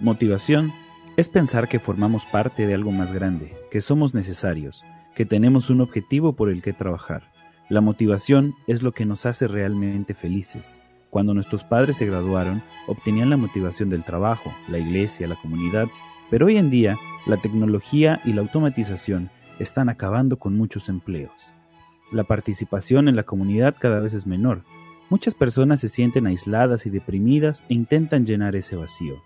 Motivación es pensar que formamos parte de algo más grande, que somos necesarios, que tenemos un objetivo por el que trabajar. La motivación es lo que nos hace realmente felices. Cuando nuestros padres se graduaron, obtenían la motivación del trabajo, la iglesia, la comunidad, pero hoy en día la tecnología y la automatización están acabando con muchos empleos. La participación en la comunidad cada vez es menor. Muchas personas se sienten aisladas y deprimidas e intentan llenar ese vacío.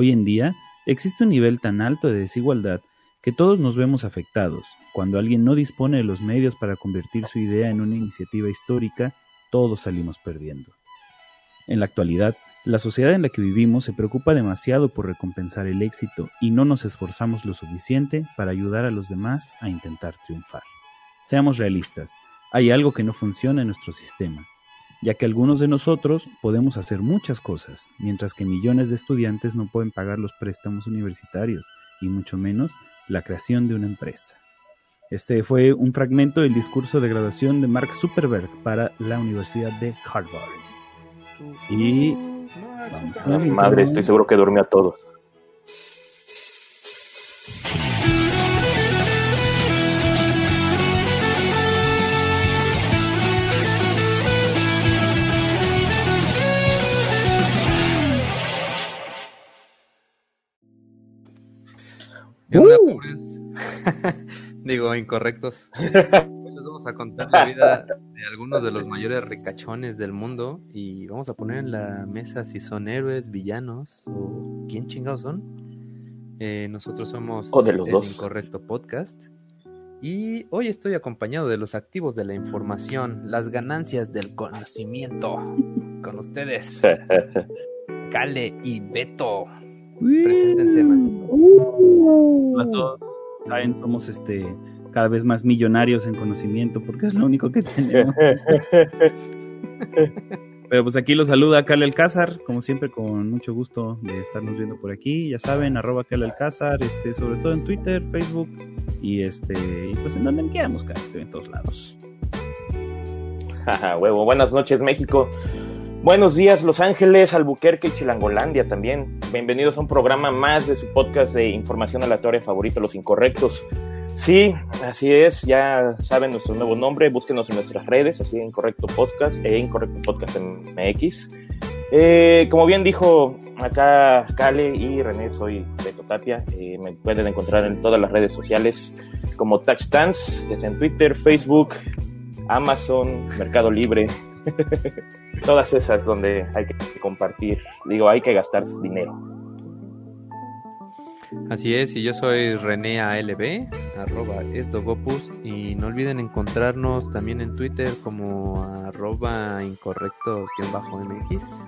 Hoy en día existe un nivel tan alto de desigualdad que todos nos vemos afectados. Cuando alguien no dispone de los medios para convertir su idea en una iniciativa histórica, todos salimos perdiendo. En la actualidad, la sociedad en la que vivimos se preocupa demasiado por recompensar el éxito y no nos esforzamos lo suficiente para ayudar a los demás a intentar triunfar. Seamos realistas, hay algo que no funciona en nuestro sistema ya que algunos de nosotros podemos hacer muchas cosas, mientras que millones de estudiantes no pueden pagar los préstamos universitarios y mucho menos la creación de una empresa. Este fue un fragmento del discurso de graduación de Mark Zuckerberg para la Universidad de Harvard. Y Madre, estoy seguro que durmió a todos. Uh. Digo, incorrectos. Hoy les vamos a contar la vida de algunos de los mayores ricachones del mundo y vamos a poner en la mesa si son héroes, villanos o quién chingados son. Eh, nosotros somos o de los el dos. Incorrecto Podcast y hoy estoy acompañado de los activos de la información, las ganancias del conocimiento. Con ustedes, Kale y Beto. Preséntense, man. a todos, saben, somos este cada vez más millonarios en conocimiento porque es lo único que tenemos. Pero pues aquí los saluda Cale Alcázar, como siempre con mucho gusto de estarnos viendo por aquí. Ya saben, arroba Cale Alcázar, este, sobre todo en Twitter, Facebook y este, y pues en donde me quieran buscar, estoy en todos lados. Jaja, huevo. Buenas noches, México. Buenos días, Los Ángeles, Albuquerque y Chilangolandia también. Bienvenidos a un programa más de su podcast de información aleatoria favorito, Los Incorrectos. Sí, así es, ya saben nuestro nuevo nombre, búsquenos en nuestras redes, así Incorrecto Podcast e Incorrecto Podcast MX. Eh, como bien dijo acá Kale y René, soy Beto Tapia. Eh, me pueden encontrar en todas las redes sociales como Touchstance, ya sea en Twitter, Facebook, Amazon, Mercado Libre, todas esas donde hay que compartir, digo, hay que gastar dinero. Así es, y yo soy René ALB, arroba estogopus, y no olviden encontrarnos también en Twitter como arroba incorrectos-mx,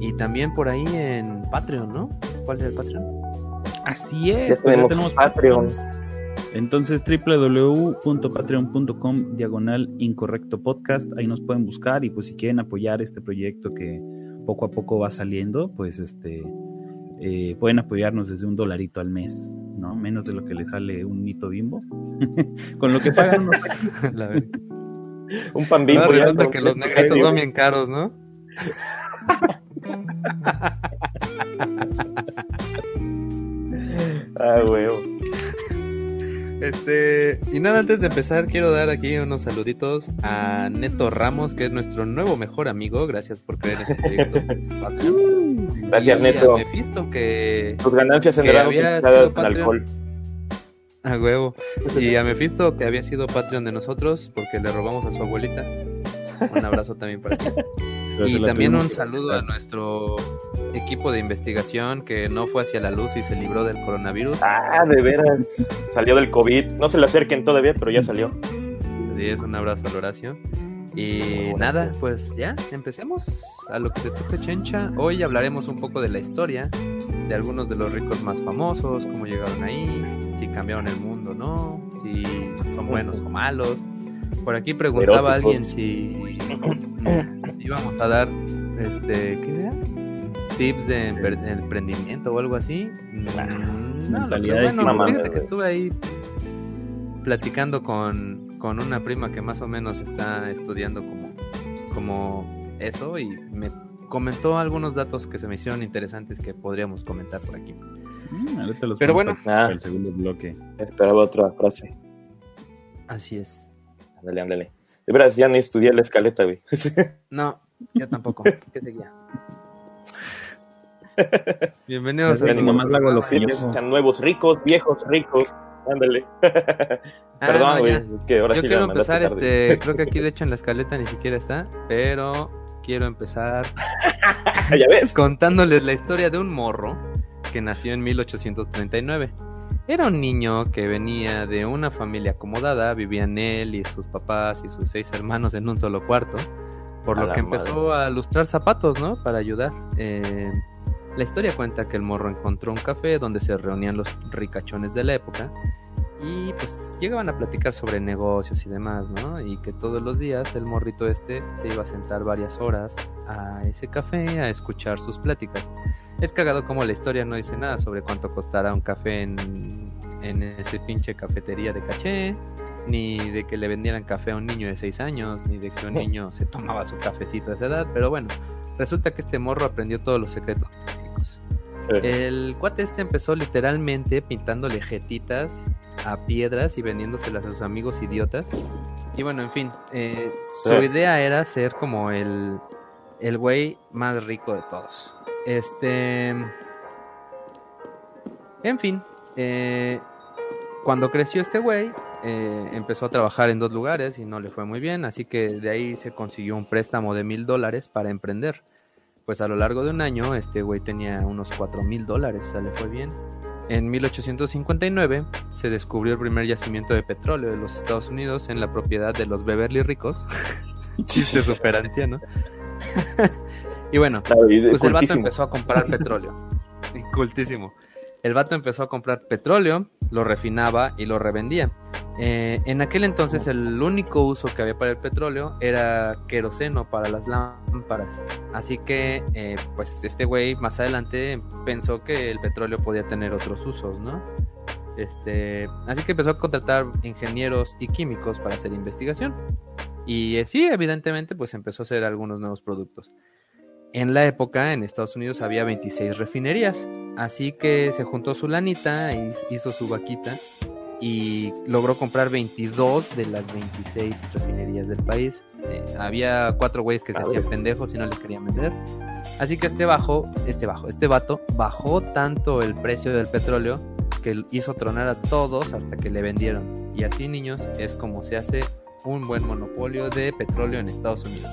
y también por ahí en Patreon, ¿no? ¿Cuál es el Patreon? Así es, Ya pues ya tenemos tenemos Patreon. Entonces, www.patreon.com diagonal incorrecto podcast, ahí nos pueden buscar y pues si quieren apoyar este proyecto que poco a poco va saliendo, pues este eh, pueden apoyarnos desde un dolarito al mes, ¿no? Menos de lo que le sale un mito bimbo. Con lo que pagan unos La verdad. Un pan bimbo. Resulta no- que los negritos son bien caros, ¿no? Ah, huevo. Este, y nada, antes de empezar, quiero dar aquí unos saluditos a Neto Ramos, que es nuestro nuevo mejor amigo. Gracias por creer en este proyecto. Gracias, Y Neto. A Mephisto, que. Tus ganancias Que serán había utilizadas sido en alcohol. A huevo. Y a Mephisto, que había sido Patreon de nosotros, porque le robamos a su abuelita. Un abrazo también para ti. Y también un saludo a nuestro equipo de investigación que no fue hacia la luz y se libró del coronavirus. Ah, de veras. Salió del COVID. No se le acerquen todavía, pero ya salió. Así es, un abrazo al Horacio. Y nada, pues ya, empecemos a lo que se toca Chencha. Hoy hablaremos un poco de la historia de algunos de los ricos más famosos, cómo llegaron ahí, si cambiaron el mundo o no, si son buenos o malos. Por aquí preguntaba Eróticos. alguien si íbamos a dar, este, ¿qué era? Tips de empre- de emprendimiento o algo así. Mm, No, de bueno, mamá, fíjate que estuve ahí platicando con, con una prima que más o menos está estudiando como, como eso y me comentó algunos datos que se me hicieron interesantes que podríamos comentar por aquí. Mm, ahorita los Pero bueno. Ah. el segundo bloque. Esperaba otra frase. Así es. Ándale, ándale. De veras, ya ni estudié la escaleta, güey. No, yo tampoco. ¿Qué seguía? Bienvenidos a ni nomás la hago lo Sí, que sean nuevos ricos, viejos ricos. Ándale. Ah, Perdón, no, güey. es que ahora Yo sí quiero la mandaste empezar, tarde. este, creo que aquí de hecho en la escaleta ni siquiera está, pero quiero empezar ¿Ya ves? contándoles la historia de un morro que nació en 1839. Era un niño que venía de una familia acomodada, vivían él y sus papás y sus seis hermanos en un solo cuarto, por A lo que empezó a lustrar zapatos, ¿no? Para ayudar. Eh, la historia cuenta que el morro encontró un café donde se reunían los ricachones de la época y pues llegaban a platicar sobre negocios y demás, ¿no? Y que todos los días el morrito este se iba a sentar varias horas a ese café a escuchar sus pláticas. Es cagado como la historia no dice nada sobre cuánto costará un café en, en ese pinche cafetería de caché, ni de que le vendieran café a un niño de 6 años, ni de que un niño se tomaba su cafecito a esa edad, pero bueno, resulta que este morro aprendió todos los secretos técnicos. Eh, El cuate este empezó literalmente pintándole jetitas a piedras y vendiéndoselas a sus amigos idiotas. Y bueno, en fin, eh, su Sí. idea era ser como el, el güey más rico de todos. Este. En fin, eh, cuando creció este güey, eh, empezó a trabajar en dos lugares y no le fue muy bien, así que de ahí se consiguió un préstamo de mil dólares para emprender. Pues a lo largo de un año, este güey tenía unos cuatro mil dólares, o sea, le fue bien. En 1859 se descubrió el primer yacimiento de petróleo de los Estados Unidos en la propiedad de los Beverly Ricos. Chiste super anciano. Y bueno, pues el vato empezó a comprar petróleo. Cultísimo. El vato empezó a comprar petróleo, lo refinaba y lo revendía. Eh, en aquel entonces el único uso que había para el petróleo era queroseno para las lámparas. Así que eh, pues este güey más adelante pensó que el petróleo podía tener otros usos, ¿no? Este, así que empezó a contratar ingenieros y químicos para hacer investigación. Y eh, sí, evidentemente, pues empezó a hacer algunos nuevos productos. En la época, en Estados Unidos había 26 refinerías, así que se juntó su lanita, hizo su vaquita y logró comprar 22 de las 26 refinerías del país. Eh, había cuatro güeyes que se hacían pendejos y no les querían vender. Así que este bajo, este bajo, este vato bajó tanto el precio del petróleo que hizo tronar a todos hasta que le vendieron. Y así, niños, es como se hace un buen monopolio de petróleo en Estados Unidos.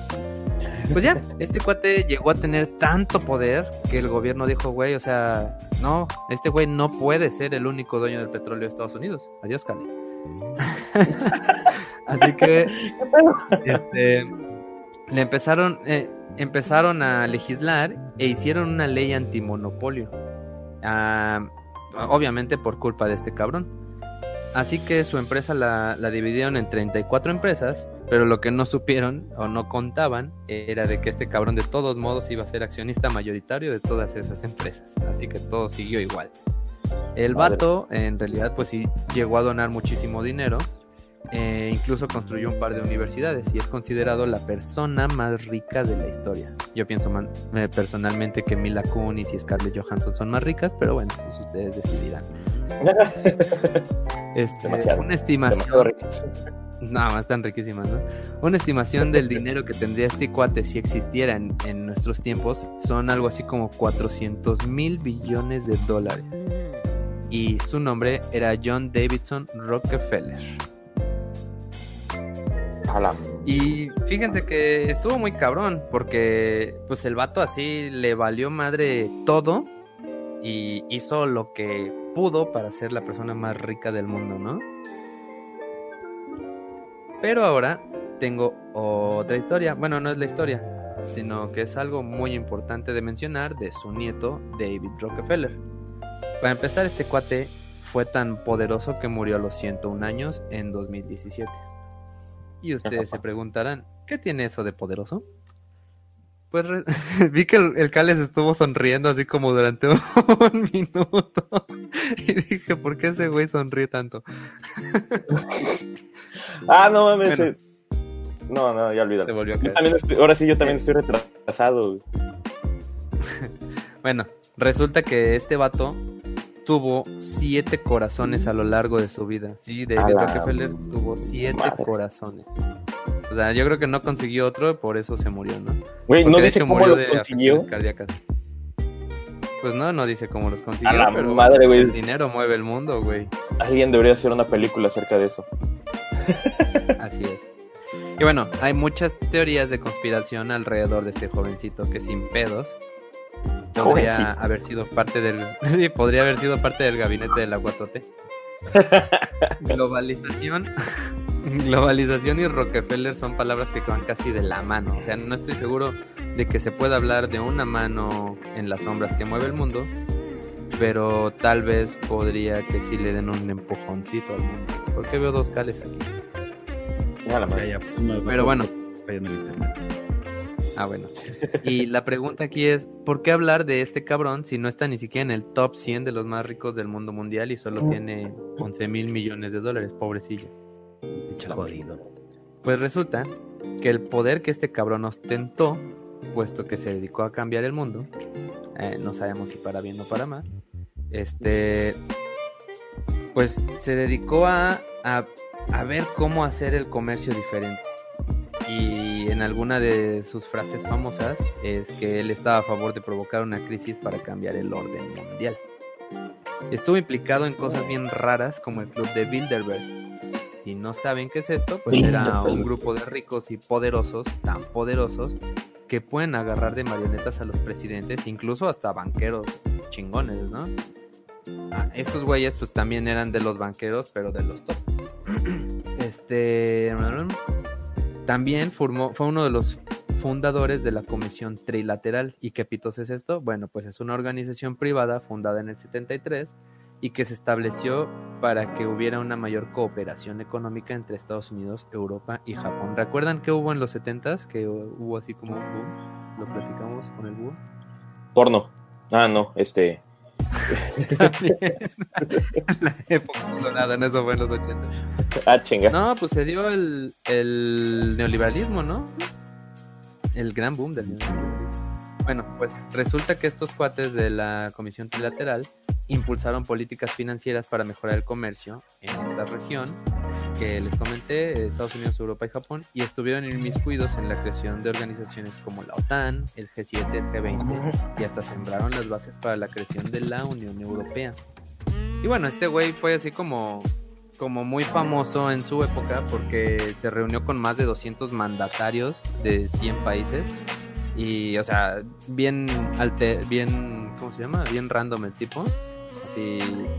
Pues ya, este cuate llegó a tener tanto poder que el gobierno dijo, güey, o sea, no, este güey no puede ser el único dueño del petróleo de Estados Unidos. Adiós, Cali. Así que este, le empezaron, eh, empezaron a legislar e hicieron una ley antimonopolio. Ah, obviamente por culpa de este cabrón. Así que su empresa la, la dividieron en 34 empresas, pero lo que no supieron o no contaban era de que este cabrón de todos modos iba a ser accionista mayoritario de todas esas empresas. Así que todo siguió igual. El vato en realidad pues sí llegó a donar muchísimo dinero. eh, incluso construyó un par de universidades y es considerado la persona más rica de la historia. Yo pienso man- eh, personalmente que Mila Kunis y Scarlett Johansson son más ricas, pero bueno, pues ustedes decidirán. Este, Demasiado, una estimación. Nada más están riquísimas, ¿no? Una estimación del dinero que tendría este cuate si existiera en, en nuestros tiempos son algo así como 400 mil billones de dólares. Y su nombre era John Davidson Rockefeller. Y fíjense que estuvo muy cabrón, porque pues el vato así le valió madre todo y hizo lo que pudo para ser la persona más rica del mundo, ¿no? Pero ahora tengo otra historia. Bueno, no es la historia, sino que es algo muy importante de mencionar de su nieto David Rockefeller. Para empezar, este cuate fue tan poderoso que murió a los 101 años en 2017. Y ustedes se preguntarán, ¿qué tiene eso de poderoso? Re- vi que el, el Cales estuvo sonriendo así como durante un minuto. Y dije, ¿por qué ese güey sonríe tanto? Ah, no mames. Bueno. eh. No, no, ya Se olvídalo. volvió a Yo caer. también estoy- ahora sí, yo también estoy retrasado. Bueno, resulta que este vato tuvo siete corazones a lo largo de su vida. Sí, David la Rockefeller tuvo siete madre. corazones. O sea, yo creo que no consiguió otro, por eso se murió, ¿no? Güey, no dice cómo murió lo de consiguió. cardíacas. Pues no, no dice cómo los consiguió, A la pero madre, güey. el dinero mueve el mundo, güey. Alguien debería hacer una película acerca de eso. Así es. Y bueno, hay muchas teorías de conspiración alrededor de este jovencito que sin pedos podría haber sido parte del sí, podría haber sido parte del gabinete del aguatote. Globalización Globalización y Rockefeller son palabras que van casi de la mano. O sea, no estoy seguro de que se pueda hablar de una mano en las sombras que mueve el mundo, pero tal vez podría que sí le den un empujoncito al mundo. Porque veo dos cales aquí. Pero bueno. Ah, bueno. Y la pregunta aquí es, ¿por qué hablar de este cabrón si no está ni siquiera en el top 100 de los más ricos del mundo mundial y solo tiene 11 mil millones de dólares? Pobrecillo. Jodido. Pues resulta que el poder que este cabrón ostentó, puesto que se dedicó a cambiar el mundo, eh, no sabemos si para bien o para mal, este, pues se dedicó a, a, a ver cómo hacer el comercio diferente. Y en alguna de sus frases famosas es que él estaba a favor de provocar una crisis para cambiar el orden mundial. Estuvo implicado en cosas bien raras como el club de Bilderberg. Si no saben qué es esto, pues era un grupo de ricos y poderosos, tan poderosos, que pueden agarrar de marionetas a los presidentes, incluso hasta banqueros chingones, ¿no? Ah, estos güeyes pues también eran de los banqueros, pero de los top. Este también formó, fue uno de los fundadores de la Comisión Trilateral. ¿Y qué pitos es esto? Bueno, pues es una organización privada fundada en el 73 y que se estableció para que hubiera una mayor cooperación económica entre Estados Unidos, Europa y Japón. ¿Recuerdan que hubo en los 70s? Que hubo así como boom. Lo platicamos con el búho. Porno. Ah, no, este. la época dorada, en eso fue en los 80. Ah, chinga. No, pues se dio el, el neoliberalismo, ¿no? El gran boom del neoliberalismo. Bueno, pues resulta que estos cuates de la Comisión Trilateral impulsaron políticas financieras para mejorar el comercio en esta región que les comenté, Estados Unidos, Europa y Japón, y estuvieron inmiscuidos en la creación de organizaciones como la OTAN, el G7, el G20, y hasta sembraron las bases para la creación de la Unión Europea. Y bueno, este güey fue así como, como muy famoso en su época porque se reunió con más de 200 mandatarios de 100 países. Y, o sea, bien, alte bien, ¿cómo se llama? Bien random el tipo. Así,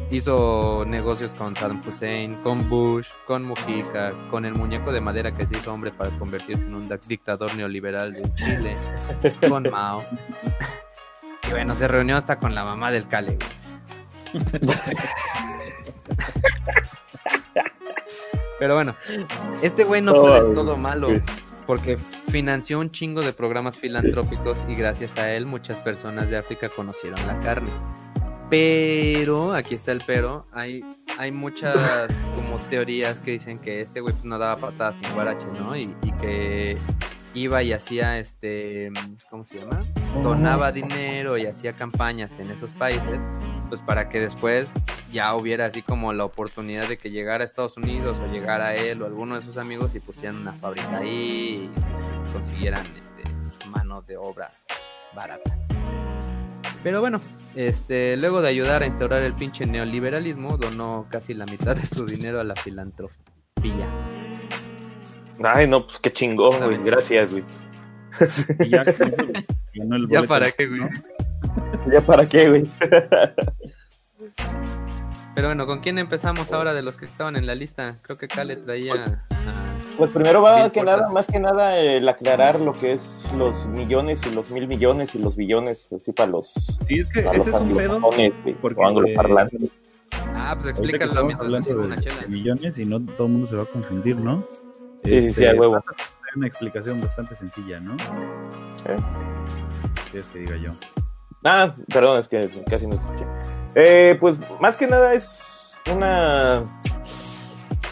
hizo negocios con Saddam Hussein, con Bush, con Mujica, con el muñeco de madera que se hizo hombre para convertirse en un dictador neoliberal de Chile, con Mao. Y bueno, se reunió hasta con la mamá del Cale. Pero bueno, este güey no fue del todo malo, porque financió un chingo de programas filantrópicos y gracias a él muchas personas de África conocieron la carne. Pero, aquí está el pero, hay, hay muchas como teorías que dicen que este güey pues, no daba patadas sin guarache, ¿no? Y, y que iba y hacía este, ¿cómo se llama? Donaba dinero y hacía campañas en esos países, pues para que después ya hubiera así como la oportunidad de que llegara a Estados Unidos o llegara él o alguno de sus amigos y pusieran una fábrica ahí y pues, consiguieran este, mano de obra barata. Pero bueno, este, luego de ayudar a instaurar el pinche neoliberalismo, donó casi la mitad de su dinero a la filantropía. Ay, no, pues qué chingón, güey. Gracias, güey. Y ya, ganó el ¿Ya para qué, güey? ¿Ya para qué, güey? Pero bueno, ¿con quién empezamos ahora de los que estaban en la lista? Creo que Kale traía a... Pues primero va que nada, más que nada, el aclarar lo que es los millones y los mil millones y los billones, así para los, Sí, es que ese los es un pedo. porque- angloparlantes. Ah, pues explícalo mientras de, una chela. de millones y no todo el mundo se va a confundir, ¿no? Sí, sí, sí, a huevo. Hay una explicación bastante sencilla, ¿no? ¿Eh? Si es que diga yo. Ah, perdón, es que casi no escuché. Eh, pues más que nada es una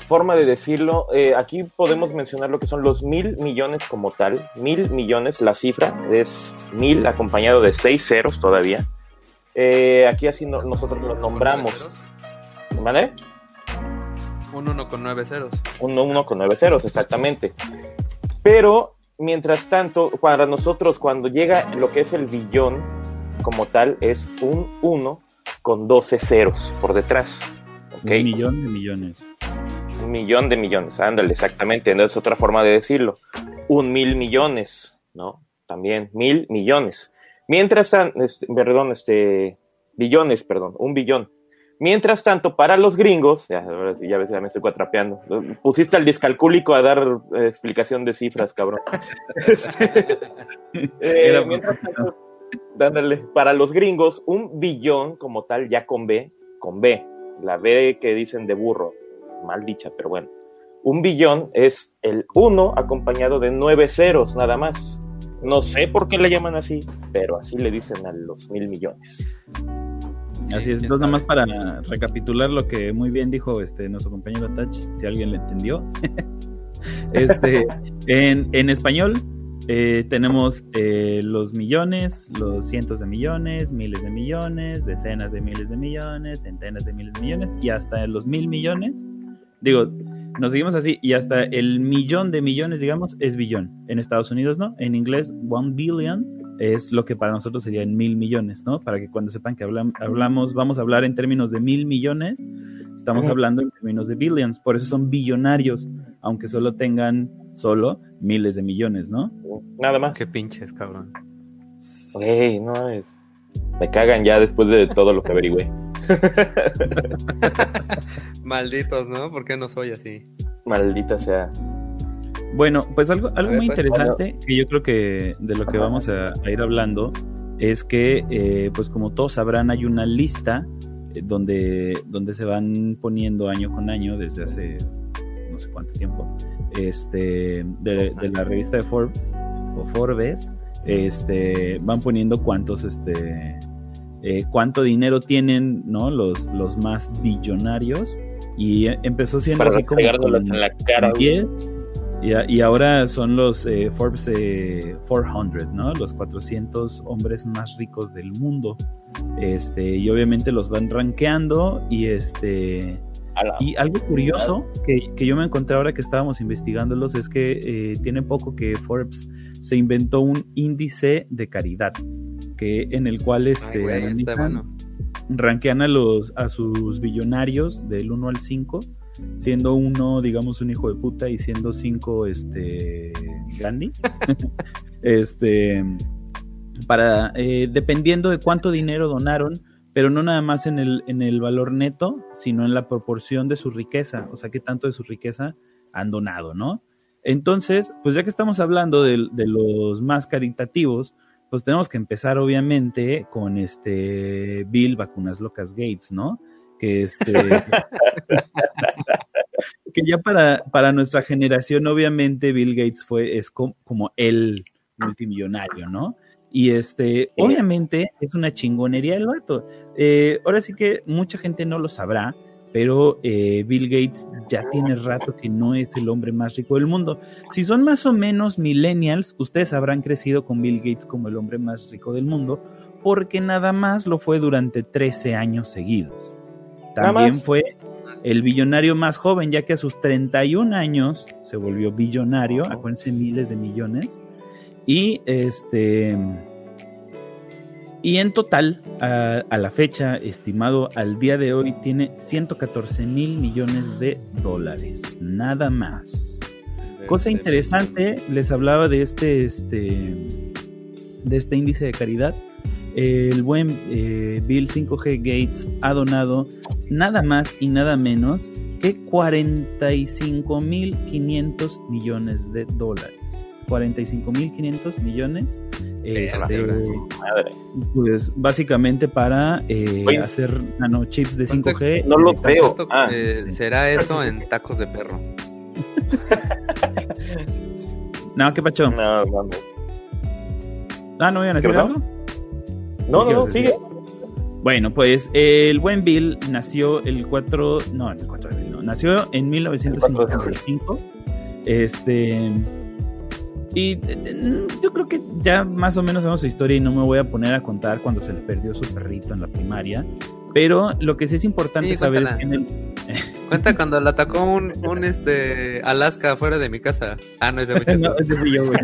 forma de decirlo. Eh, aquí podemos mencionar lo que son los mil millones como tal. Mil millones, la cifra es mil acompañado de seis ceros todavía. Eh, aquí así no- nosotros los nombramos. ¿Vale? Un 1 con 9 ceros. Un 1 con 9 ceros, exactamente. Pero, mientras tanto, para nosotros, cuando llega lo que es el billón como tal, es un 1 con 12 ceros por detrás. ¿ok? Un millón de millones. Millón de millones, ándale, exactamente, no es otra forma de decirlo. Un mil millones, ¿no? También mil millones. Mientras tanto, este, perdón, este, billones, perdón, un billón. Mientras tanto, para los gringos, ya, ves, ya me estoy cuatrapeando. Pusiste al discalcúlico a dar eh, explicación de cifras, cabrón. Este, eh, Era mientras tanto, dándole, para los gringos, un billón como tal, ya con B, con B, la B que dicen de burro, mal dicha, pero bueno. Un billón es el 1 acompañado de nueve ceros, nada más. No sé por qué le llaman así, pero así le dicen a los mil millones. Así es, entonces nada más para recapitular lo que muy bien dijo este nuestro compañero Touch, si alguien le entendió. este, en, en español eh, tenemos eh, los millones, los cientos de millones, miles de millones, decenas de miles de millones, centenas de miles de millones y hasta los mil millones. Digo, nos seguimos así y hasta el millón de millones, digamos, es billón. En Estados Unidos no, en inglés one billion es lo que para nosotros sería en mil millones, ¿no? Para que cuando sepan que hablam- hablamos, vamos a hablar en términos de mil millones, estamos hablando en términos de billions, por eso son billonarios, aunque solo tengan solo miles de millones, ¿no? Nada más. Qué pinches, cabrón. Güey, no es. Me cagan ya después de todo lo que averigüé. Malditos, ¿no? ¿Por qué no soy así? Maldita sea. Bueno, pues algo, algo ver, muy pues, interesante que yo creo que de lo que vamos a, a ir hablando es que, eh, pues como todos sabrán, hay una lista eh, donde, donde se van poniendo año con año desde hace no sé cuánto tiempo, este, de, de la revista de Forbes o Forbes, este, van poniendo cuántos, este, eh, cuánto dinero tienen, ¿no? Los, los más billonarios y empezó siendo Para así como con en la cara. güey. 10 y, a- y ahora son los eh, Forbes eh, 400, ¿no? Los 400 hombres más ricos del mundo. Este, y obviamente los van rankeando y este y algo curioso que, que yo me encontré ahora que estábamos investigándolos es que eh, tiene poco que Forbes se inventó un índice de caridad que en el cual Ay, este güey, está analizan- bueno. rankean a los a sus billonarios del 1 al 5 siendo uno digamos un hijo de puta y siendo 5 este Gandhi este para eh, dependiendo de cuánto dinero donaron pero no nada más en el en el valor neto sino en la proporción de su riqueza o sea qué tanto de su riqueza han donado no entonces pues ya que estamos hablando de, de los más caritativos pues tenemos que empezar obviamente con este Bill Vacunas Locas Gates, ¿no? Que este que ya para, para nuestra generación obviamente Bill Gates fue es co- como el multimillonario, ¿no? Y este, obviamente es una chingonería el vato. Eh, ahora sí que mucha gente no lo sabrá, pero eh, Bill Gates ya tiene rato que no es el hombre más rico del mundo. Si son más o menos millennials, ustedes habrán crecido con Bill Gates como el hombre más rico del mundo, porque nada más lo fue durante 13 años seguidos. También fue el billonario más joven, ya que a sus 31 años se volvió billonario, acuérdense, miles de millones. Y este. Y en total, a, a la fecha, estimado al día de hoy, tiene 114 mil millones de dólares. Nada más. Cosa Este, interesante, les hablaba de este, este, de este índice de caridad. El buen eh, Bill 5G Gates ha donado nada más y nada menos que 45.500 millones de dólares. 45.500 millones. Este, Madre. pues básicamente para eh, hacer nanochips de ¿Cuánto- 5G. No lo veo. ¿Cuánto, Ah, eh, sí. ¿Será eso en tacos de perro? No, ¿qué pacho? No, mames. Ah, ¿no iban a ¿Qué decir algo? No, no, ¿Qué no, sigue. Bueno, pues el buen Bill nació el 4, no, el 4 de abril, no, nació en 1955. Este Y eh, yo creo que ya más o menos sabemos su historia y no me voy a poner a contar cuando se le perdió su perrito en la primaria. Pero lo que sí es importante Sí, saber es que en el, Cuenta cuando le atacó un, un este Alaska afuera de mi casa. Ah, no es de mi no, ese fui yo, güey.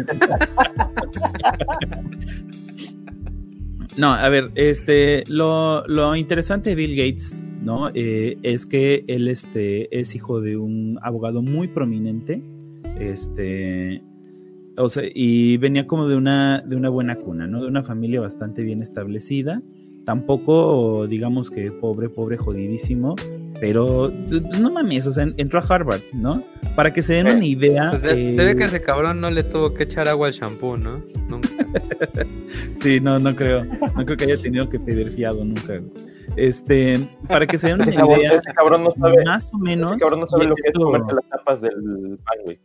No, a ver, este, lo, lo interesante de Bill Gates, ¿no? Eh, es que él, este, es hijo de un abogado muy prominente, este, o sea, y venía como de una, de una buena cuna, ¿no? De una familia bastante bien establecida, tampoco, digamos que pobre, pobre, jodidísimo, pero, pues, no mames, o sea, entró a Harvard, ¿no? Para que se den una idea. Pues se, eh, se ve que ese cabrón no le tuvo que echar agua al shampoo, ¿no? Nunca. Sí, no, no creo. No creo que haya tenido que pedir fiado nunca. Este, para que se den una Ese cabrón, idea, ese cabrón no sabe, más o menos. ese cabrón no sabe y lo que es esto- comerse las tapas del pan, güey.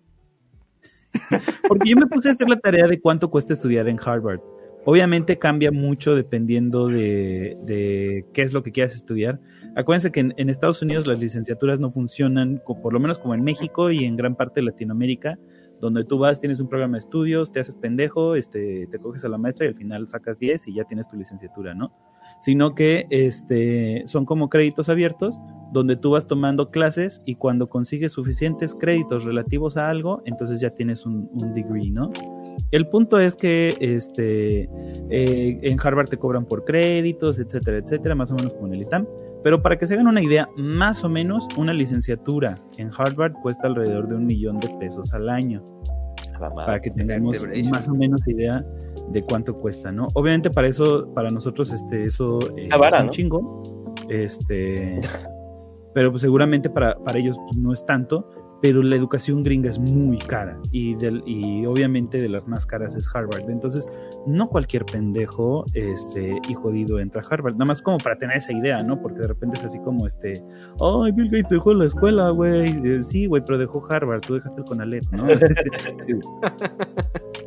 Porque yo me puse a hacer la tarea de cuánto cuesta estudiar en Harvard. Obviamente cambia mucho dependiendo de, qué es lo que quieras estudiar. Acuérdense que en, Estados Unidos las licenciaturas no funcionan, por lo menos como en México y en gran parte de Latinoamérica, donde tú vas, tienes un programa de estudios, te haces pendejo, este, te coges a la maestra y al final sacas 10 y ya tienes tu licenciatura, ¿no? Sino que este, son como créditos abiertos, donde tú vas tomando clases y cuando consigues suficientes créditos relativos a algo, entonces ya tienes un, un degree, ¿no? El punto es que este, eh, en Harvard te cobran por créditos, etcétera, etcétera, más o menos como en el ITAM. Pero para que se hagan una idea, más o menos una licenciatura en Harvard cuesta alrededor de un millón de pesos al año. Para que tengamos más o menos idea de cuánto cuesta, ¿no? Obviamente para eso, para nosotros, este, eso eh, vara, es un ¿no? chingo. Este, pero pues seguramente para, para ellos pues, no es tanto, pero la educación gringa es muy cara y, del, y obviamente de las más caras es Harvard. Entonces, no cualquier pendejo este, y jodido entra a Harvard. Nada más como para tener esa idea, ¿no? Porque de repente es así como este, ay, Bill Gates dejó la escuela, güey. Eh, Sí, güey, pero dejó Harvard, tú dejaste el Conalet, ¿no?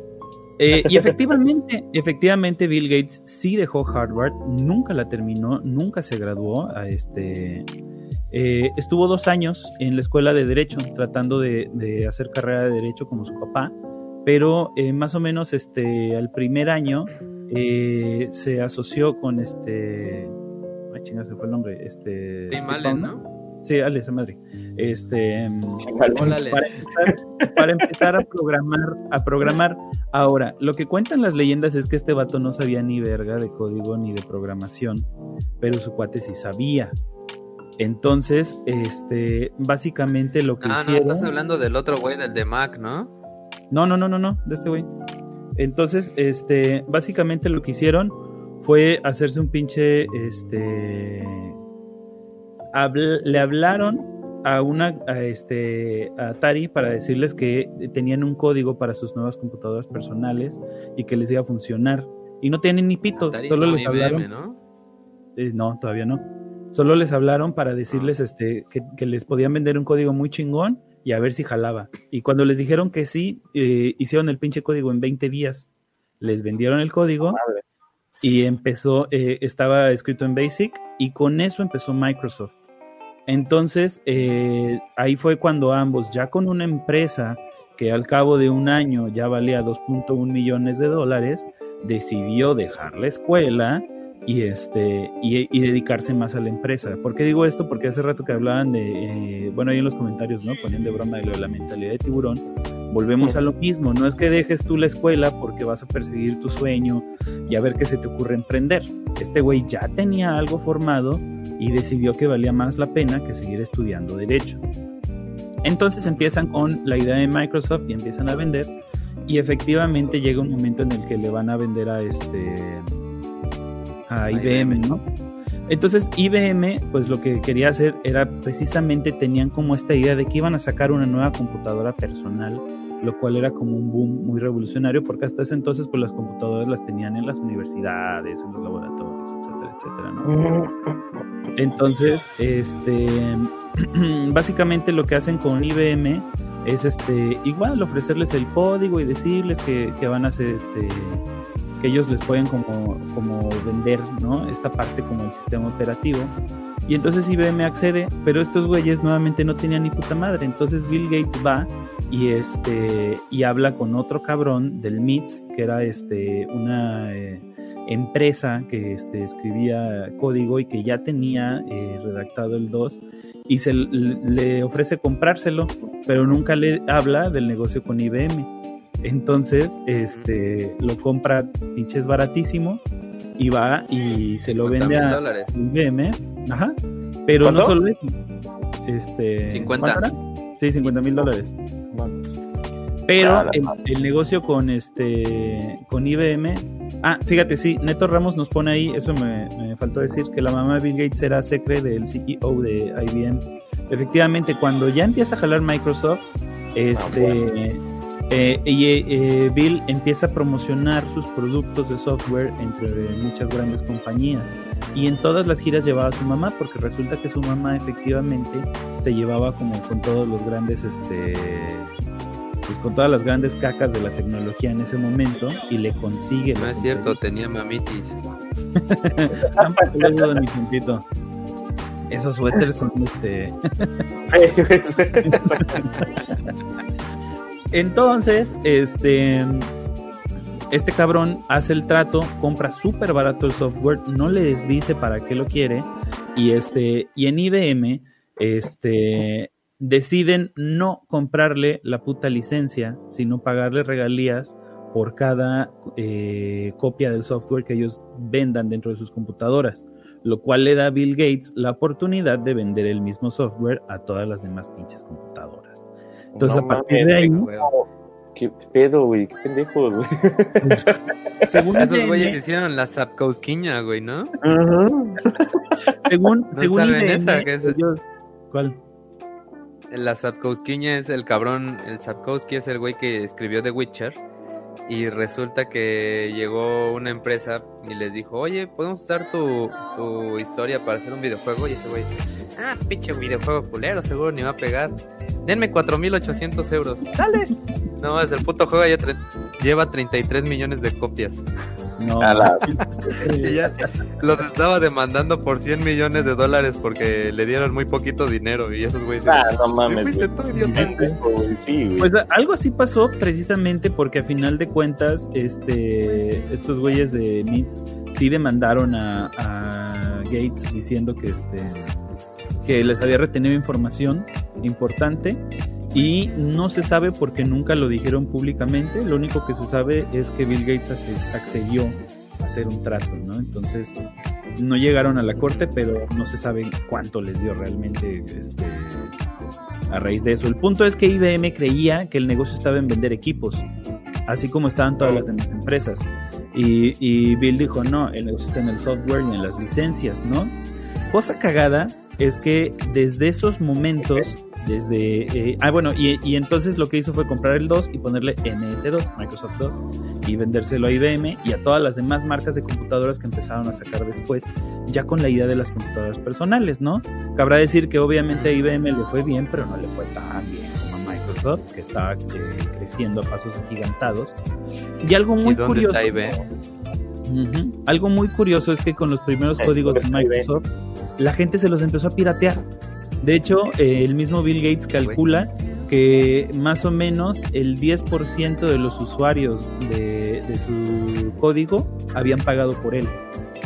Eh, y efectivamente, efectivamente Bill Gates sí dejó Harvard, nunca la terminó, nunca se graduó. A este, eh, estuvo dos años en la escuela de derecho, tratando de, de hacer carrera de derecho como su papá, pero eh, más o menos este, al primer año eh, se asoció con este, ay chinga, se fue el nombre, este, Tim Allen. ¿no? Sí, Ale, esa madre. Este, mm, Chingale. Órale. para empezar, para empezar a programar, a programar. Ahora, lo que cuentan las leyendas es que este vato no sabía ni verga de código ni de programación, pero su cuate sí sabía. Entonces, este, básicamente lo que Ah, no, hicieron. estás hablando del otro güey, del de Mac, ¿no? No, no, no, no, no, de este güey. Entonces, este, básicamente lo que hicieron fue hacerse un pinche, este, habl- le hablaron a una, a este, a Atari para decirles que tenían un código para sus nuevas computadoras personales y que les iba a funcionar. Y no tienen ni pito, Atari, solo no, les IBM, hablaron. ¿no? Eh, no, todavía no. Solo les hablaron para decirles este, que, que les podían vender un código muy chingón y a ver si jalaba. Y cuando les dijeron que sí, eh, hicieron el pinche código en 20 días. Les vendieron el código Madre. y empezó, eh, estaba escrito en Basic y con eso empezó Microsoft. Entonces, eh, ahí fue cuando ambos, ya con una empresa que al cabo de un año ya valía 2.1 millones de dólares, decidió dejar la escuela y este y, y dedicarse más a la empresa. ¿Por qué digo esto? Porque hace rato que hablaban de, eh, bueno, ahí en los comentarios, ¿no? Ponían de broma de lo de la mentalidad de tiburón. Volvemos a lo mismo, no es que dejes tú la escuela porque vas a perseguir tu sueño y a ver qué se te ocurre emprender. Este güey ya tenía algo formado y decidió que valía más la pena que seguir estudiando derecho. Entonces empiezan con la idea de Microsoft y empiezan a vender y efectivamente llega un momento en el que le van a vender a este a IBM, ¿no? Entonces IBM, pues lo que quería hacer era precisamente tenían como esta idea de que iban a sacar una nueva computadora personal, lo cual era como un boom muy revolucionario porque hasta ese entonces pues las computadoras las tenían en las universidades, en los laboratorios, etcétera, etcétera, ¿no? Entonces, este, básicamente lo que hacen con IBM es este, igual ofrecerles el código y decirles que, que van a hacer este, que ellos les pueden como, como vender, ¿no? Esta parte como el sistema operativo. Y entonces IBM accede, pero estos güeyes nuevamente no tenían ni puta madre. Entonces Bill Gates va y este y habla con otro cabrón del MITS, que era este una eh, empresa que este, escribía código y que ya tenía eh, redactado el 2 y se le ofrece comprárselo, pero nunca le habla del negocio con IBM. Entonces, este lo compra pinches baratísimo y va y se lo vende a IBM. Ajá. Pero no solo eso. Este, 50. Sí, 50 mil dólares. Pero el, negocio con este con IBM. Ah, fíjate, sí, Neto Ramos nos pone ahí, eso me, faltó decir, que la mamá de Bill Gates era secre del CEO de IBM. Efectivamente, cuando ya empieza a jalar Microsoft, este. Ah, eh, y eh, Bill empieza a promocionar sus productos de software entre muchas grandes compañías. Y en todas las giras llevaba a su mamá, porque resulta que su mamá efectivamente se llevaba como con todos los grandes, este, pues con todas las grandes cacas de la tecnología en ese momento y le consigue. No es cierto, tenía mamitis. Esos suéteres son este. Entonces, este, este cabrón hace el trato, compra súper barato el software, no les dice para qué lo quiere, y este, y en IBM, este, deciden no comprarle la puta licencia, sino pagarle regalías por cada eh, copia del software que ellos vendan dentro de sus computadoras, lo cual le da a Bill Gates la oportunidad de vender el mismo software a todas las demás pinches computadoras. Entonces, a partir de ahí. ¿Qué pedo, güey? ¿Qué pendejo, güey? según Esos güeyes hicieron la Zapkowskiña, güey, ¿no? según, según esa, es ¿Cuál? La Zapkowskiña es el cabrón, el Zapkowski es el güey que escribió The Witcher y resulta que llegó una empresa y les dijo, oye, ¿podemos usar tu, tu historia para hacer un videojuego? Y ese güey, ah, pinche videojuego culero, seguro ni va a pegar. Denme 4.800 euros. Dale. No, es el puto juego ya lleva 33 millones de copias. No. y ya los estaba demandando por 100 millones de dólares porque le dieron muy poquito dinero y esos güeyes. Ah, no mames. pues algo así pasó precisamente porque a final de cuentas, este, estos güeyes de MITS sí demandaron a, a Gates diciendo que este que les había retenido información importante y no se sabe porque nunca lo dijeron públicamente. Lo único que se sabe es que Bill Gates accedió a hacer un trato, ¿no? Entonces no llegaron a la corte, pero no se sabe cuánto les dio realmente este, a raíz de eso. El punto es que IBM creía que el negocio estaba en vender equipos, así como estaban todas las empresas. Y, y Bill dijo, no, el negocio está en el software y en las licencias, ¿no? Cosa cagada es que desde esos momentos, desde... Eh, ah, bueno, y, entonces lo que hizo fue comprar el 2 y ponerle MS2, Microsoft 2, y vendérselo a IBM y a todas las demás marcas de computadoras que empezaron a sacar después, ya con la idea de las computadoras personales, ¿no? Cabrá decir que obviamente a IBM le fue bien, pero no le fue tan bien que estaba eh, creciendo a pasos agigantados. Y algo muy curioso... Algo muy curioso es que con los primeros códigos de Microsoft, la gente se los empezó a piratear. De hecho, eh, el mismo Bill Gates calcula que más o menos el 10% de los usuarios de, de, su código habían pagado por él.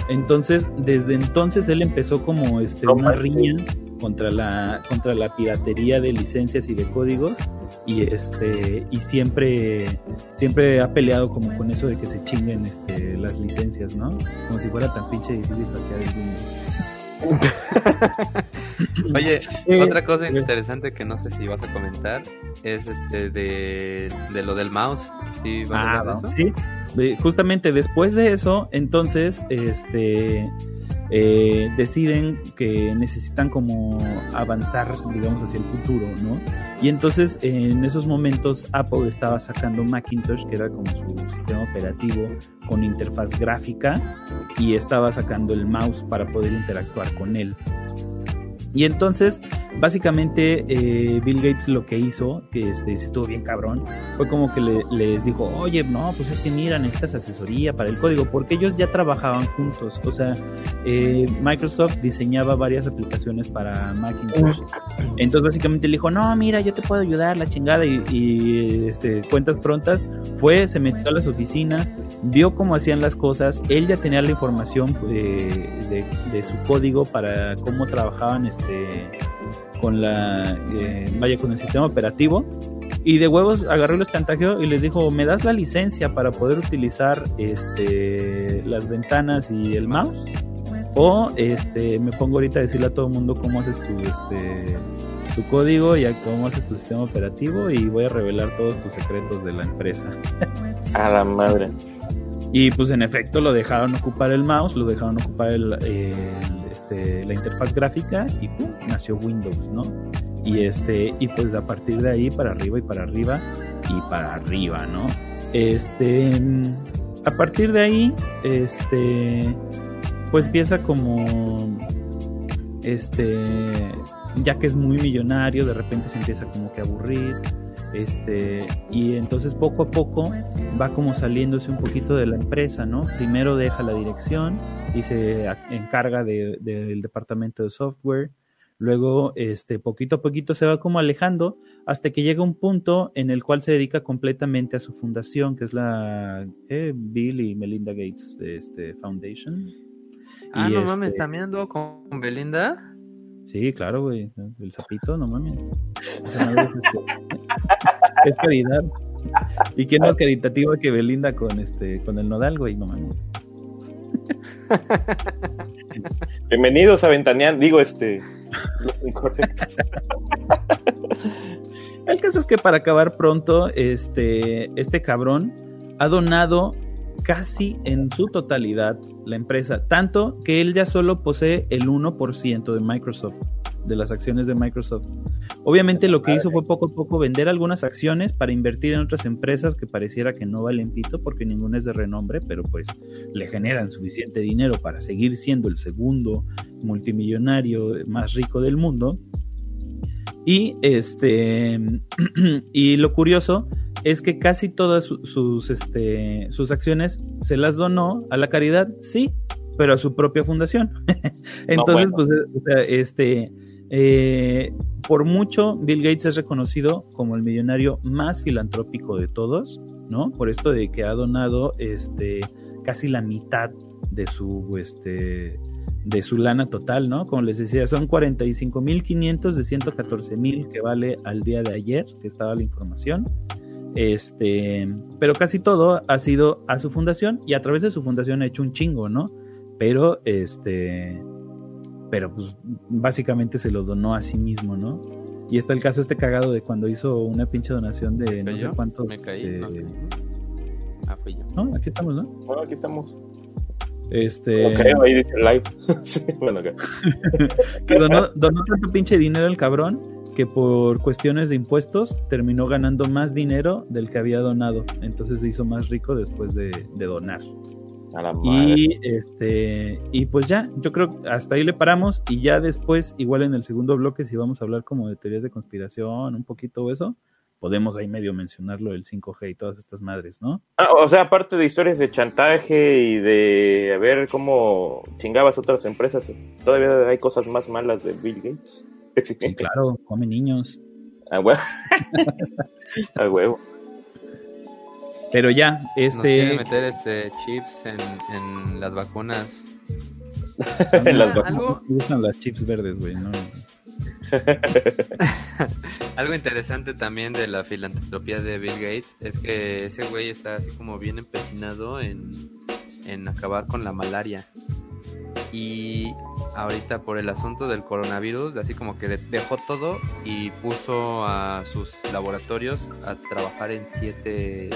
Entonces, desde entonces él empezó como este, una riña contra la, contra la piratería de licencias y de códigos y este y siempre siempre ha peleado como con eso de que se chinguen este las licencias, ¿no? Como si fuera tan pinche difícil hackear el Oye, eh, otra cosa interesante que no sé si vas a comentar es este de, de lo del mouse. ¿Sí, ah, sí. Justamente después de eso, entonces, este eh, deciden que necesitan como avanzar, digamos, hacia el futuro, ¿no? Y entonces en esos momentos Apple estaba sacando Macintosh, que era como su sistema operativo con interfaz gráfica, y estaba sacando el mouse para poder interactuar con él. Y entonces básicamente eh, Bill Gates lo que hizo, que este, estuvo bien cabrón, fue como que les dijo, oye, no, pues es que mira, necesitas asesoría para el código, porque ellos ya trabajaban juntos. O sea, eh, Microsoft diseñaba varias aplicaciones para Macintosh. Entonces básicamente le dijo, no, mira, yo te puedo ayudar, la chingada, y, este, cuentas prontas, fue, se metió a las oficinas, vio cómo hacían las cosas, él ya tenía la información eh, de, su código para cómo trabajaban este con la eh, vaya con el sistema operativo. Y de huevos agarró los chantajeó y les dijo me das la licencia para poder utilizar este las ventanas y el mouse o este me pongo ahorita a decirle a todo el mundo cómo haces tu este tu código y cómo haces tu sistema operativo y voy a revelar todos tus secretos de la empresa a la madre. Y pues en efecto lo dejaron ocupar el mouse, lo dejaron ocupar el, este, la interfaz gráfica y nació Windows, ¿no? Y este, y pues a partir de ahí para arriba y para arriba y para arriba, ¿no? Este, a partir de ahí, este, pues empieza como, este, ya que es muy millonario, de repente se empieza como que a aburrir este, y entonces poco a poco va como saliéndose un poquito de la empresa, ¿no? Primero deja la dirección y se encarga del departamento de software. Luego, este, poquito a poquito se va como alejando hasta que llega un punto en el cual se dedica completamente a su fundación, que es la eh, Bill y Melinda Gates este, Foundation. Ah, no mames, este ¿también anduvo con Belinda? Sí, claro, güey. El sapito, no mames. es caridad. ¿Y quién más caritativo que Belinda con este con el nodal, güey? No mames. Bienvenidos a Ventanean, digo este. el caso es que para acabar pronto, este, este cabrón ha donado casi en su totalidad la empresa, tanto que él ya solo posee el 1% de Microsoft, de las acciones de Microsoft. Obviamente lo que hizo fue poco a poco vender algunas acciones para invertir en otras empresas que pareciera que no valen pito porque ninguna es de renombre, pero pues le generan suficiente dinero para seguir siendo el segundo multimillonario más rico del mundo. Y este y lo curioso es que casi todas sus, este, sus acciones se las donó a la caridad, sí, pero a su propia fundación. Entonces, pues, este, eh, por mucho, Bill Gates es reconocido como el millonario más filantrópico de todos, ¿no? Por esto de que ha donado, este, casi la mitad de su, este, de su lana total, ¿no? Como les decía, son 45.500 de 114.000 que vale al día de ayer, que estaba la información. Este, pero casi todo ha sido a su fundación y a través de su fundación ha hecho un chingo, ¿no? Pero este, pero pues básicamente se lo donó a sí mismo, ¿no? Y está el caso este cagado de cuando hizo una pinche donación de no sé cuánto. Me caí. Ah, fui yo. No, aquí estamos, ¿no? Bueno, aquí estamos. Este. creo, ahí dice live. bueno, que donó, donó tanto pinche dinero el cabrón que por cuestiones de impuestos terminó ganando más dinero del que había donado. Entonces se hizo más rico después de, donar. y este y pues ya, yo creo que hasta ahí le paramos y ya después, igual en el segundo bloque, si vamos a hablar como de teorías de conspiración, un poquito eso, podemos ahí medio mencionarlo el 5G y todas estas madres, ¿no? Ah, o sea, aparte de historias de chantaje y de ver cómo chingabas otras empresas, todavía hay cosas más malas de Bill Gates. Sí, claro, come niños. A huevo. A huevo. Pero ya, este. Nos quiere meter este chips en, en las vacunas. en las vacunas. Usan las chips verdes, güey, no. Algo interesante también de la filantropía de Bill Gates es que ese güey está así como bien empecinado en, en acabar con la malaria. Y ahorita por el asunto del coronavirus, así como que dejó todo y puso a sus laboratorios a trabajar en siete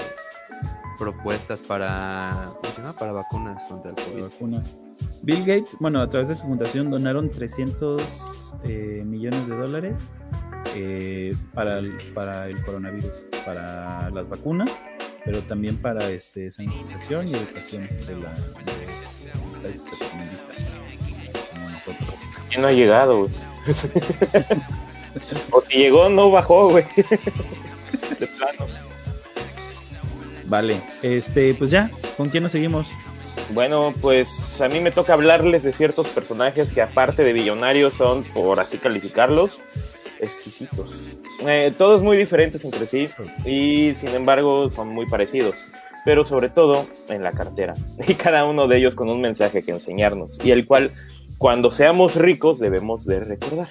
propuestas para, para vacunas contra el COVID. Bill Gates, bueno, a través de su fundación donaron 300 eh, millones de dólares eh, para, el, para el coronavirus, para las vacunas, pero también para este, sanitización y educación de, la, de, no ha llegado, o si llegó, no bajó, güey. De plano. Vale, este, pues ya, ¿con quién nos seguimos? Bueno, pues a mí me toca hablarles de ciertos personajes que aparte de billonarios son, por así calificarlos, exquisitos. Eh, todos muy diferentes entre sí y sin embargo son muy parecidos, pero sobre todo en la cartera. Y cada uno de ellos con un mensaje que enseñarnos y el cual cuando seamos ricos debemos de recordar.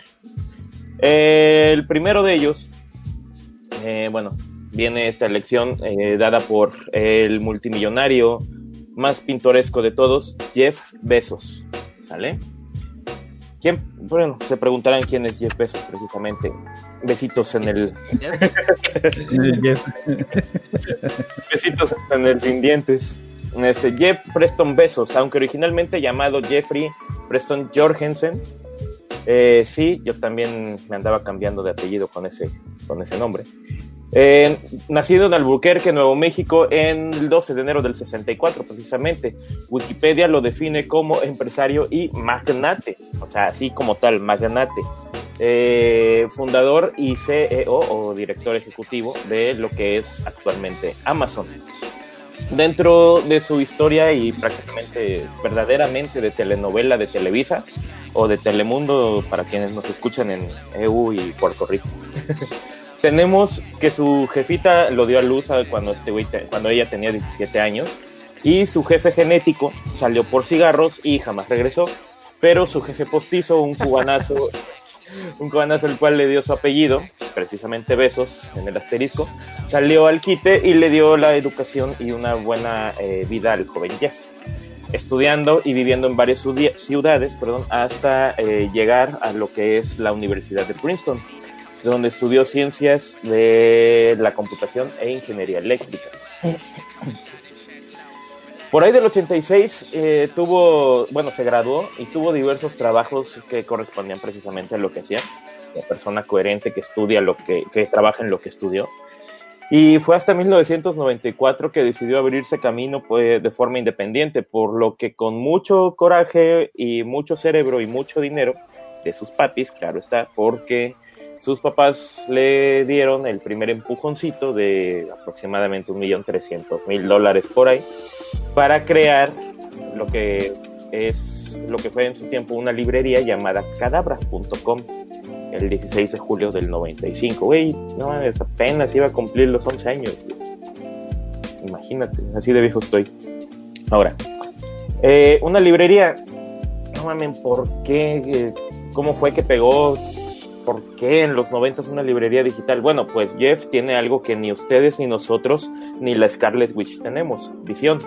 Eh, el primero de ellos, eh, bueno, viene esta elección dada por el multimillonario más pintoresco de todos, Jeff Bezos. ¿Vale? ¿Quién? Bueno, se preguntarán quién es Jeff Bezos precisamente. Besitos en el. Besitos en el sin dientes. Este, Jeff Preston Bezos, aunque originalmente llamado Jeffrey Preston Jorgensen. Eh, sí, yo también me andaba cambiando de apellido con ese, con ese nombre. Eh, nacido en Albuquerque, Nuevo México, en el 12 de enero del 64, precisamente. Wikipedia lo define como empresario y magnate, o sea, así como tal, magnate. Eh, fundador y CEO o director ejecutivo de lo que es actualmente Amazon. Dentro de su historia y prácticamente verdaderamente de telenovela de Televisa o de Telemundo para quienes nos escuchan en EU y Puerto Rico. Tenemos que su jefita lo dio a luz cuando, este cuando ella tenía 17 años y su jefe genético salió por cigarros y jamás regresó, pero su jefe postizo, un cubanazo, un cubanazo el cual le dio su apellido, precisamente Besos en el asterisco, salió al quite y le dio la educación y una buena eh, vida al joven Jeff estudiando y viviendo en varias ciudades perdón, hasta eh, llegar a lo que es la Universidad de Princeton donde estudió ciencias de la computación e ingeniería eléctrica. Por ahí del 86 eh, tuvo, bueno, se graduó y tuvo diversos trabajos que correspondían precisamente a lo que hacía. La persona coherente que estudia lo que, que trabaja en lo que estudió. Y fue hasta 1994 que decidió abrirse camino pues, de forma independiente, por lo que con mucho coraje y mucho cerebro y mucho dinero de sus papis, claro está, porque sus papás le dieron el primer empujoncito de aproximadamente un millón trescientos mil dólares por ahí para crear lo que es lo que fue en su tiempo una librería llamada cadabra.com el 16 de julio del 95. Güey, no apenas iba a cumplir los 11 años. Imagínate, así de viejo estoy. Ahora, eh, una librería, no mames, ¿por qué? Eh, ¿Cómo fue que pegó ¿por qué en los 90 una librería digital? Bueno, pues Jeff tiene algo que ni ustedes, ni nosotros, ni la Scarlet Witch tenemos, visión.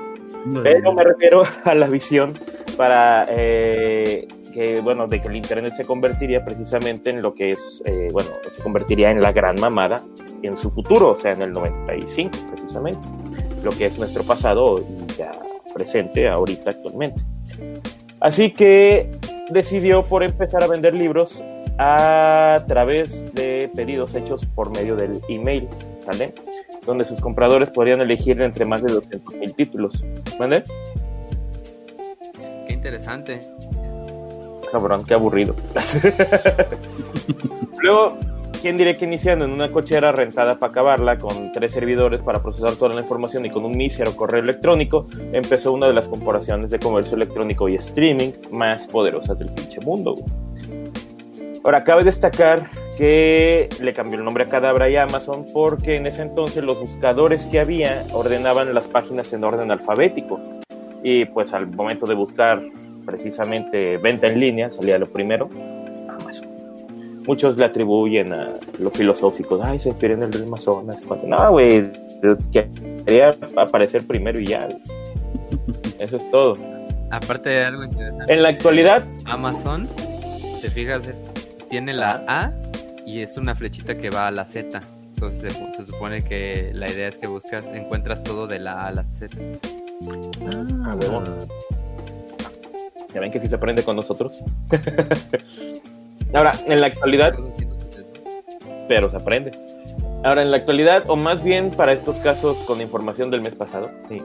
Pero me refiero a la visión para eh, que, bueno, de que el Internet se convertiría precisamente en lo que es, eh, bueno, se convertiría en la gran mamada en su futuro, o sea, en el 95 precisamente, lo que es nuestro pasado y ya presente ahorita actualmente. Así que decidió por empezar a vender libros a través de pedidos hechos por medio del email, ¿sale? Donde sus compradores podrían elegir entre más de 200 mil títulos. ¿Vale? Qué interesante. Cabrón, qué aburrido. Luego, ¿quién diré que iniciando en una cochera rentada para acabarla con tres servidores para procesar toda la información y con un mísero correo electrónico, empezó una de las corporaciones de comercio electrónico y streaming más poderosas del pinche mundo. Ahora, cabe destacar que le cambió el nombre a Cadabra y Amazon porque en ese entonces los buscadores que había ordenaban las páginas en orden alfabético. Y pues al momento de buscar precisamente venta en línea, salía lo primero, Amazon. Muchos le atribuyen a lo filosófico, ay, se inspira en el Amazonas. No, güey, quería aparecer primero y ya. Eso es todo. Aparte de algo interesante. En la actualidad, Amazon, te fijas, tiene la A y es una flechita que va a la Z. Entonces se, supone que la idea es que buscas, encuentras todo de la A a la Z. Ah, huevo. Ya ven que si se aprende con nosotros. Ahora, en la actualidad. Pero se aprende. Ahora, en la actualidad, o más bien para estos casos con información del mes pasado, sí.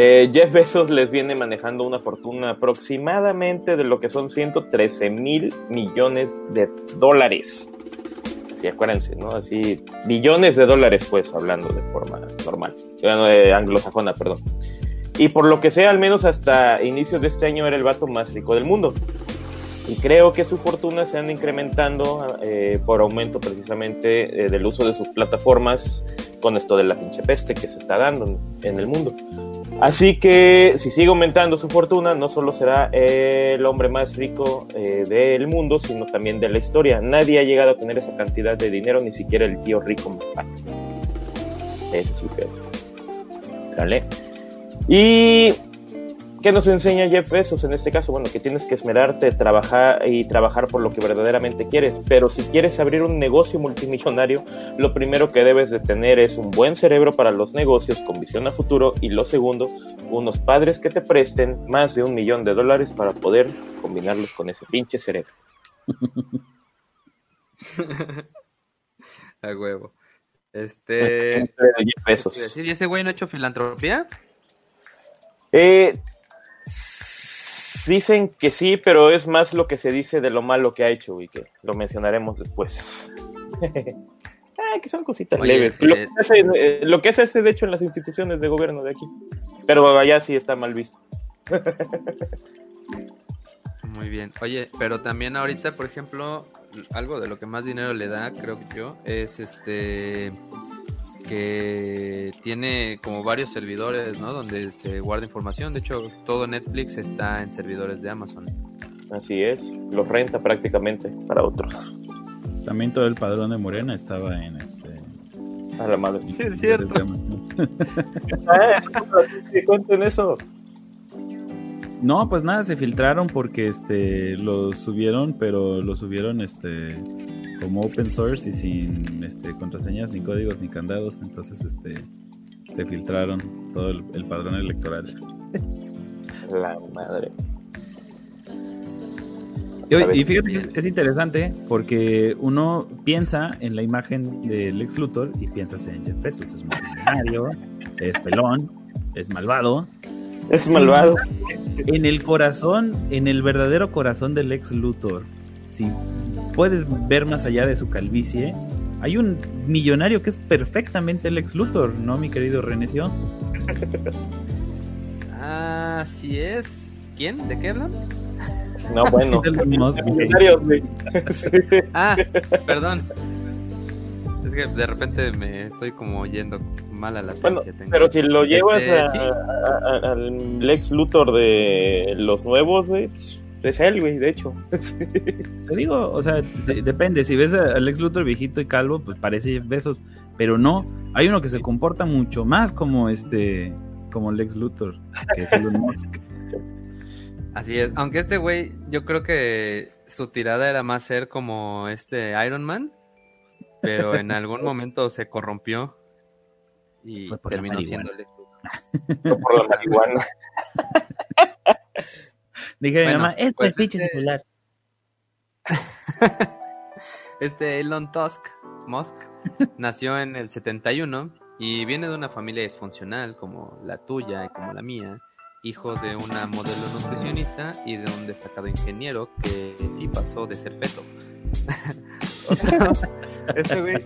Eh, Jeff Bezos les viene manejando una fortuna aproximadamente de lo que son 113 mil millones de dólares. Sí, acuérdense, ¿no? Así, billones de dólares, pues, hablando de forma normal. Eh, anglosajona, perdón. Y por lo que sea, al menos hasta inicios de este año era el vato más rico del mundo. Y creo que sus fortunas se han incrementando eh, por aumento precisamente eh, del uso de sus plataformas con esto de la pinche peste que se está dando en el mundo. Así que si sigue aumentando su fortuna, no solo será el hombre más rico eh, del mundo, sino también de la historia. Nadie ha llegado a tener esa cantidad de dinero, ni siquiera el tío rico Ese es su. Y ¿Qué nos enseña Jeff Bezos en este caso? Bueno, que tienes que esmerarte, trabajar y trabajar por lo que verdaderamente quieres. Pero si quieres abrir un negocio multimillonario, lo primero que debes de tener es un buen cerebro para los negocios con visión a futuro y lo segundo, unos padres que te presten más de un millón de dólares para poder combinarlos con ese pinche cerebro. a huevo. Este. Jeff Bezos. ¿Y ese güey no ha hecho filantropía? Eh, Dicen que sí, pero es más lo que se dice de lo malo que ha hecho y que lo mencionaremos después. ah, que son cositas leves. Lo, eh, que hace, eh, lo que hace, de hecho, en las instituciones de gobierno de aquí. Pero allá sí está mal visto. Muy bien. Oye, pero también ahorita, por ejemplo, algo de lo que más dinero le da, creo que yo, es este que tiene como varios servidores, ¿no? Donde se guarda información. De hecho, todo Netflix está en servidores de Amazon. Así es, los renta prácticamente para otros. También todo el padrón de Morena estaba en este. A la madre. Sí, es cierto. ah, cuenten eso. No, pues nada, se filtraron porque este lo subieron, pero lo subieron este como open source y sin este, contraseñas, ni códigos, ni candados. Entonces, este, se filtraron todo el, padrón electoral. La madre. Y, fíjate que es interesante porque uno piensa en la imagen del ex Luthor y piensas en Jeff Bezos. Es millonario, es pelón, es malvado. Es malvado. En el corazón, en el verdadero corazón del ex Luthor, si puedes ver más allá de su calvicie, hay un millonario que es perfectamente el ex Luthor, ¿no, mi querido Renecio? Así es. ¿Quién? ¿De qué hablan? No, bueno. ah, perdón. Es que de repente me estoy como yendo mal a la bueno, Pero si lo llevas este, al ex Luthor de los nuevos, güey, es él, güey, de hecho. Te digo, o sea, depende. Si ves al ex Luthor viejito y calvo, pues parece besos. Pero no, hay uno que se comporta mucho más como este, como Lex Luthor, que es Elon Musk. Así es, aunque este güey, yo creo que su tirada era más ser como este Iron Man, pero en algún momento se corrompió y terminó siendo Lex Luthor. por la marihuana. Dije mi mamá, este pues pinche este... celular. este Elon Tusk, Musk, nació en el 71 y viene de una familia disfuncional como la tuya y como la mía, hijo de una modelo nutricionista y de un destacado ingeniero que sí pasó de ser feto. este güey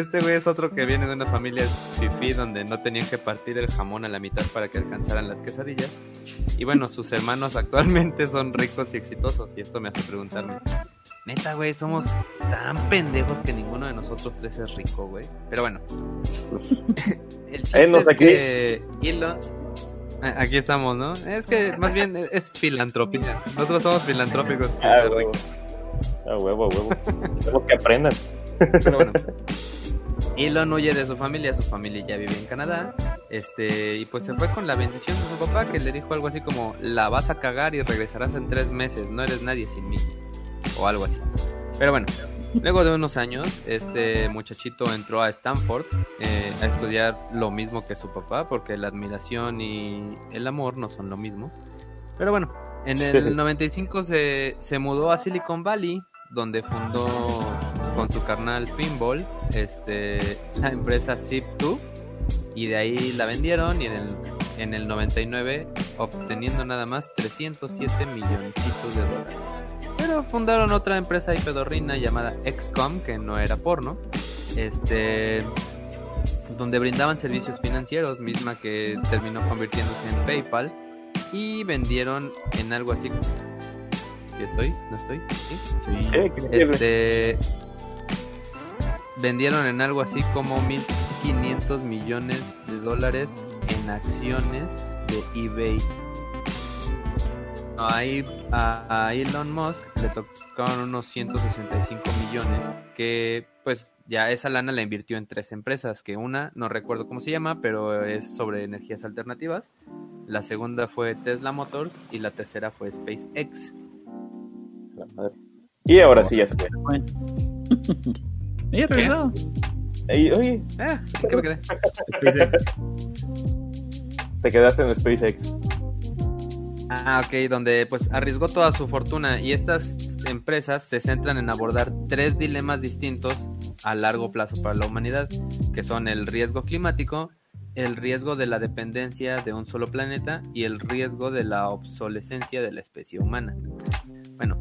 este güey es otro que viene de una familia fifí donde no tenían que partir el jamón a la mitad para que alcanzaran las quesadillas. Y bueno, sus hermanos actualmente son ricos y exitosos y esto me hace preguntarme, neta, güey, somos tan pendejos que ninguno de nosotros tres es rico, güey. Pero bueno, el chiste es que Elon... Aquí estamos, ¿no? Es que más bien es filantropía. Nosotros somos filantrópicos. Ah, huevo. Ah, huevo, huevo. Tenemos que aprendan. Pero bueno, Elon huye de su familia, su familia ya vive en Canadá, este, y pues se fue con la bendición de su papá que le dijo algo así como, la vas a cagar y regresarás en tres meses, no eres nadie sin mí, o algo así. Pero bueno, luego de unos años, este muchachito entró a Stanford eh, a estudiar lo mismo que su papá, porque la admiración y el amor no son lo mismo. Pero bueno, en el 95 se, se mudó a Silicon Valley, donde fundó con su carnal Pinball este, la empresa Zip2 y de ahí la vendieron y en el, en el 99 obteniendo nada más 307 milloncitos de dólares. Pero fundaron otra empresa ahí pedorrina llamada XCOM, que no era porno. Este donde brindaban servicios financieros, misma que terminó convirtiéndose en PayPal y vendieron en algo así. ¿Sí estoy? ¿No estoy? ¿Sí? Sí. Este vendieron en algo así como 1.500 millones de dólares en acciones de eBay. Ahí a, a Elon Musk le tocaron unos 165 millones que pues ya esa lana la invirtió en tres empresas, que una no recuerdo cómo se llama, pero es sobre energías alternativas. La segunda fue Tesla Motors y la tercera fue SpaceX. La madre. Y ahora sí ya se puede. Regresó. Ey, oye, Ah, ¿en qué me quedé? te quedaste en SpaceX. Ah, ok, donde pues arriesgó toda su fortuna y estas empresas se centran en abordar tres dilemas distintos a largo plazo para la humanidad, que son el riesgo climático, el riesgo de la dependencia de un solo planeta y el riesgo de la obsolescencia de la especie humana. Bueno,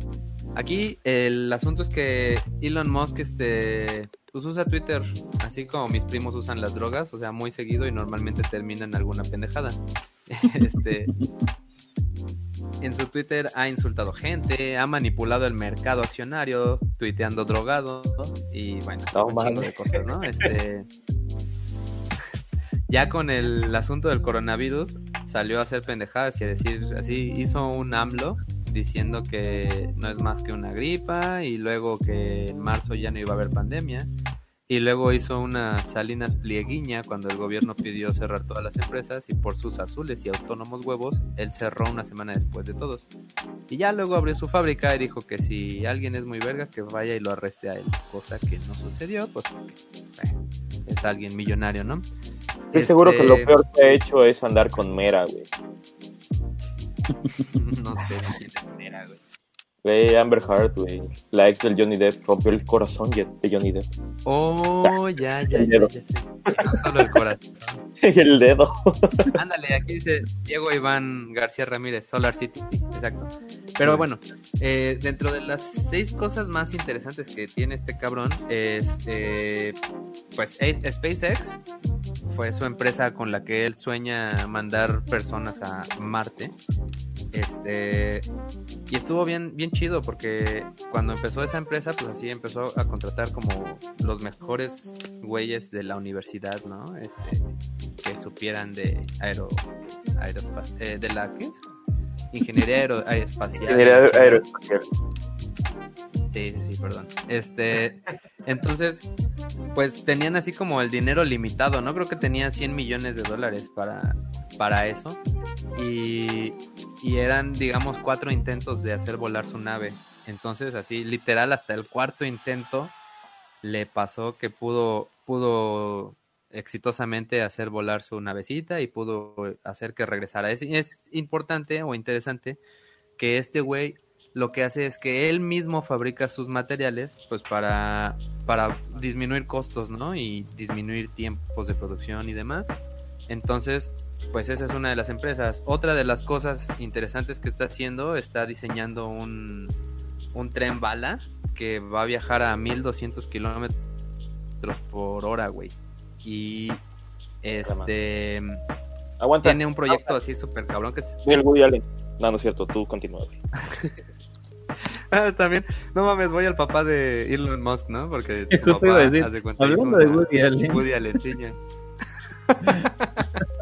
aquí el asunto es que Elon Musk este pues usa Twitter así como mis primos usan las drogas, o sea, muy seguido y normalmente termina en alguna pendejada. este en su Twitter ha insultado gente, ha manipulado el mercado accionario, tuiteando drogado y bueno, No un chingo de cosas, ¿no? Este, ya con el asunto del coronavirus salió a hacer pendejadas y a decir así, hizo un AMLO diciendo que no es más que una gripa y luego que en marzo ya no iba a haber pandemia. Y luego hizo una Salinas Plieguiña cuando el gobierno pidió cerrar todas las empresas y por sus azules y autónomos huevos, él cerró una semana después de todos. Y ya luego abrió su fábrica y dijo que si alguien es muy verga, que vaya y lo arreste a él. Cosa que no sucedió, pues porque eh, es alguien millonario, ¿no? Estoy seguro que lo Este, peor que ha hecho es andar con Mera, güey. no sé quién es Mera, güey. Güey, Amber Heard, güey. La ex del Johnny Depp rompió el corazón de Johnny Depp. Oh, ya, ya, El ya, dedo. ya No solo el corazón. el dedo. Ándale, aquí dice Diego Iván García Ramírez, Solar City. Exacto. Pero bueno, eh, dentro de las seis cosas más interesantes que tiene este cabrón, es eh, pues SpaceX fue su empresa con la que él sueña mandar personas a Marte. Este y estuvo bien, bien chido porque cuando empezó esa empresa, pues así empezó a contratar como los mejores güeyes de la universidad, ¿no? Este, que supieran de aero, aerospa- eh, de la ¿qué? Ingeniería aero- aeroespacial. Ingeniería aeroespacial. Sí, sí, perdón. Este, entonces, pues tenían así como el dinero limitado, ¿no? Creo que tenía 100 millones de dólares para, para eso. Y, y eran, digamos, cuatro intentos de hacer volar su nave. Entonces, así, literal, hasta el cuarto intento le pasó que pudo, pudo exitosamente hacer volar su navecita y pudo hacer que regresara. Es, es importante o interesante que este güey lo que hace es que él mismo fabrica sus materiales pues para, para disminuir costos, ¿no? Y disminuir tiempos de producción y demás. Entonces, pues esa es una de las empresas. Otra de las cosas interesantes que está haciendo, está diseñando un, un tren bala que va a viajar a 1200 kilómetros por hora, güey. Y este Aguanta. tiene un proyecto así súper cabrón que se... No, no es cierto. Tú continúa. Ah, también. No mames, voy al papá de Elon Musk, ¿no? Porque su Justo iba a decir, cuenta, hablando de Woody Allen. Woody Allenciña.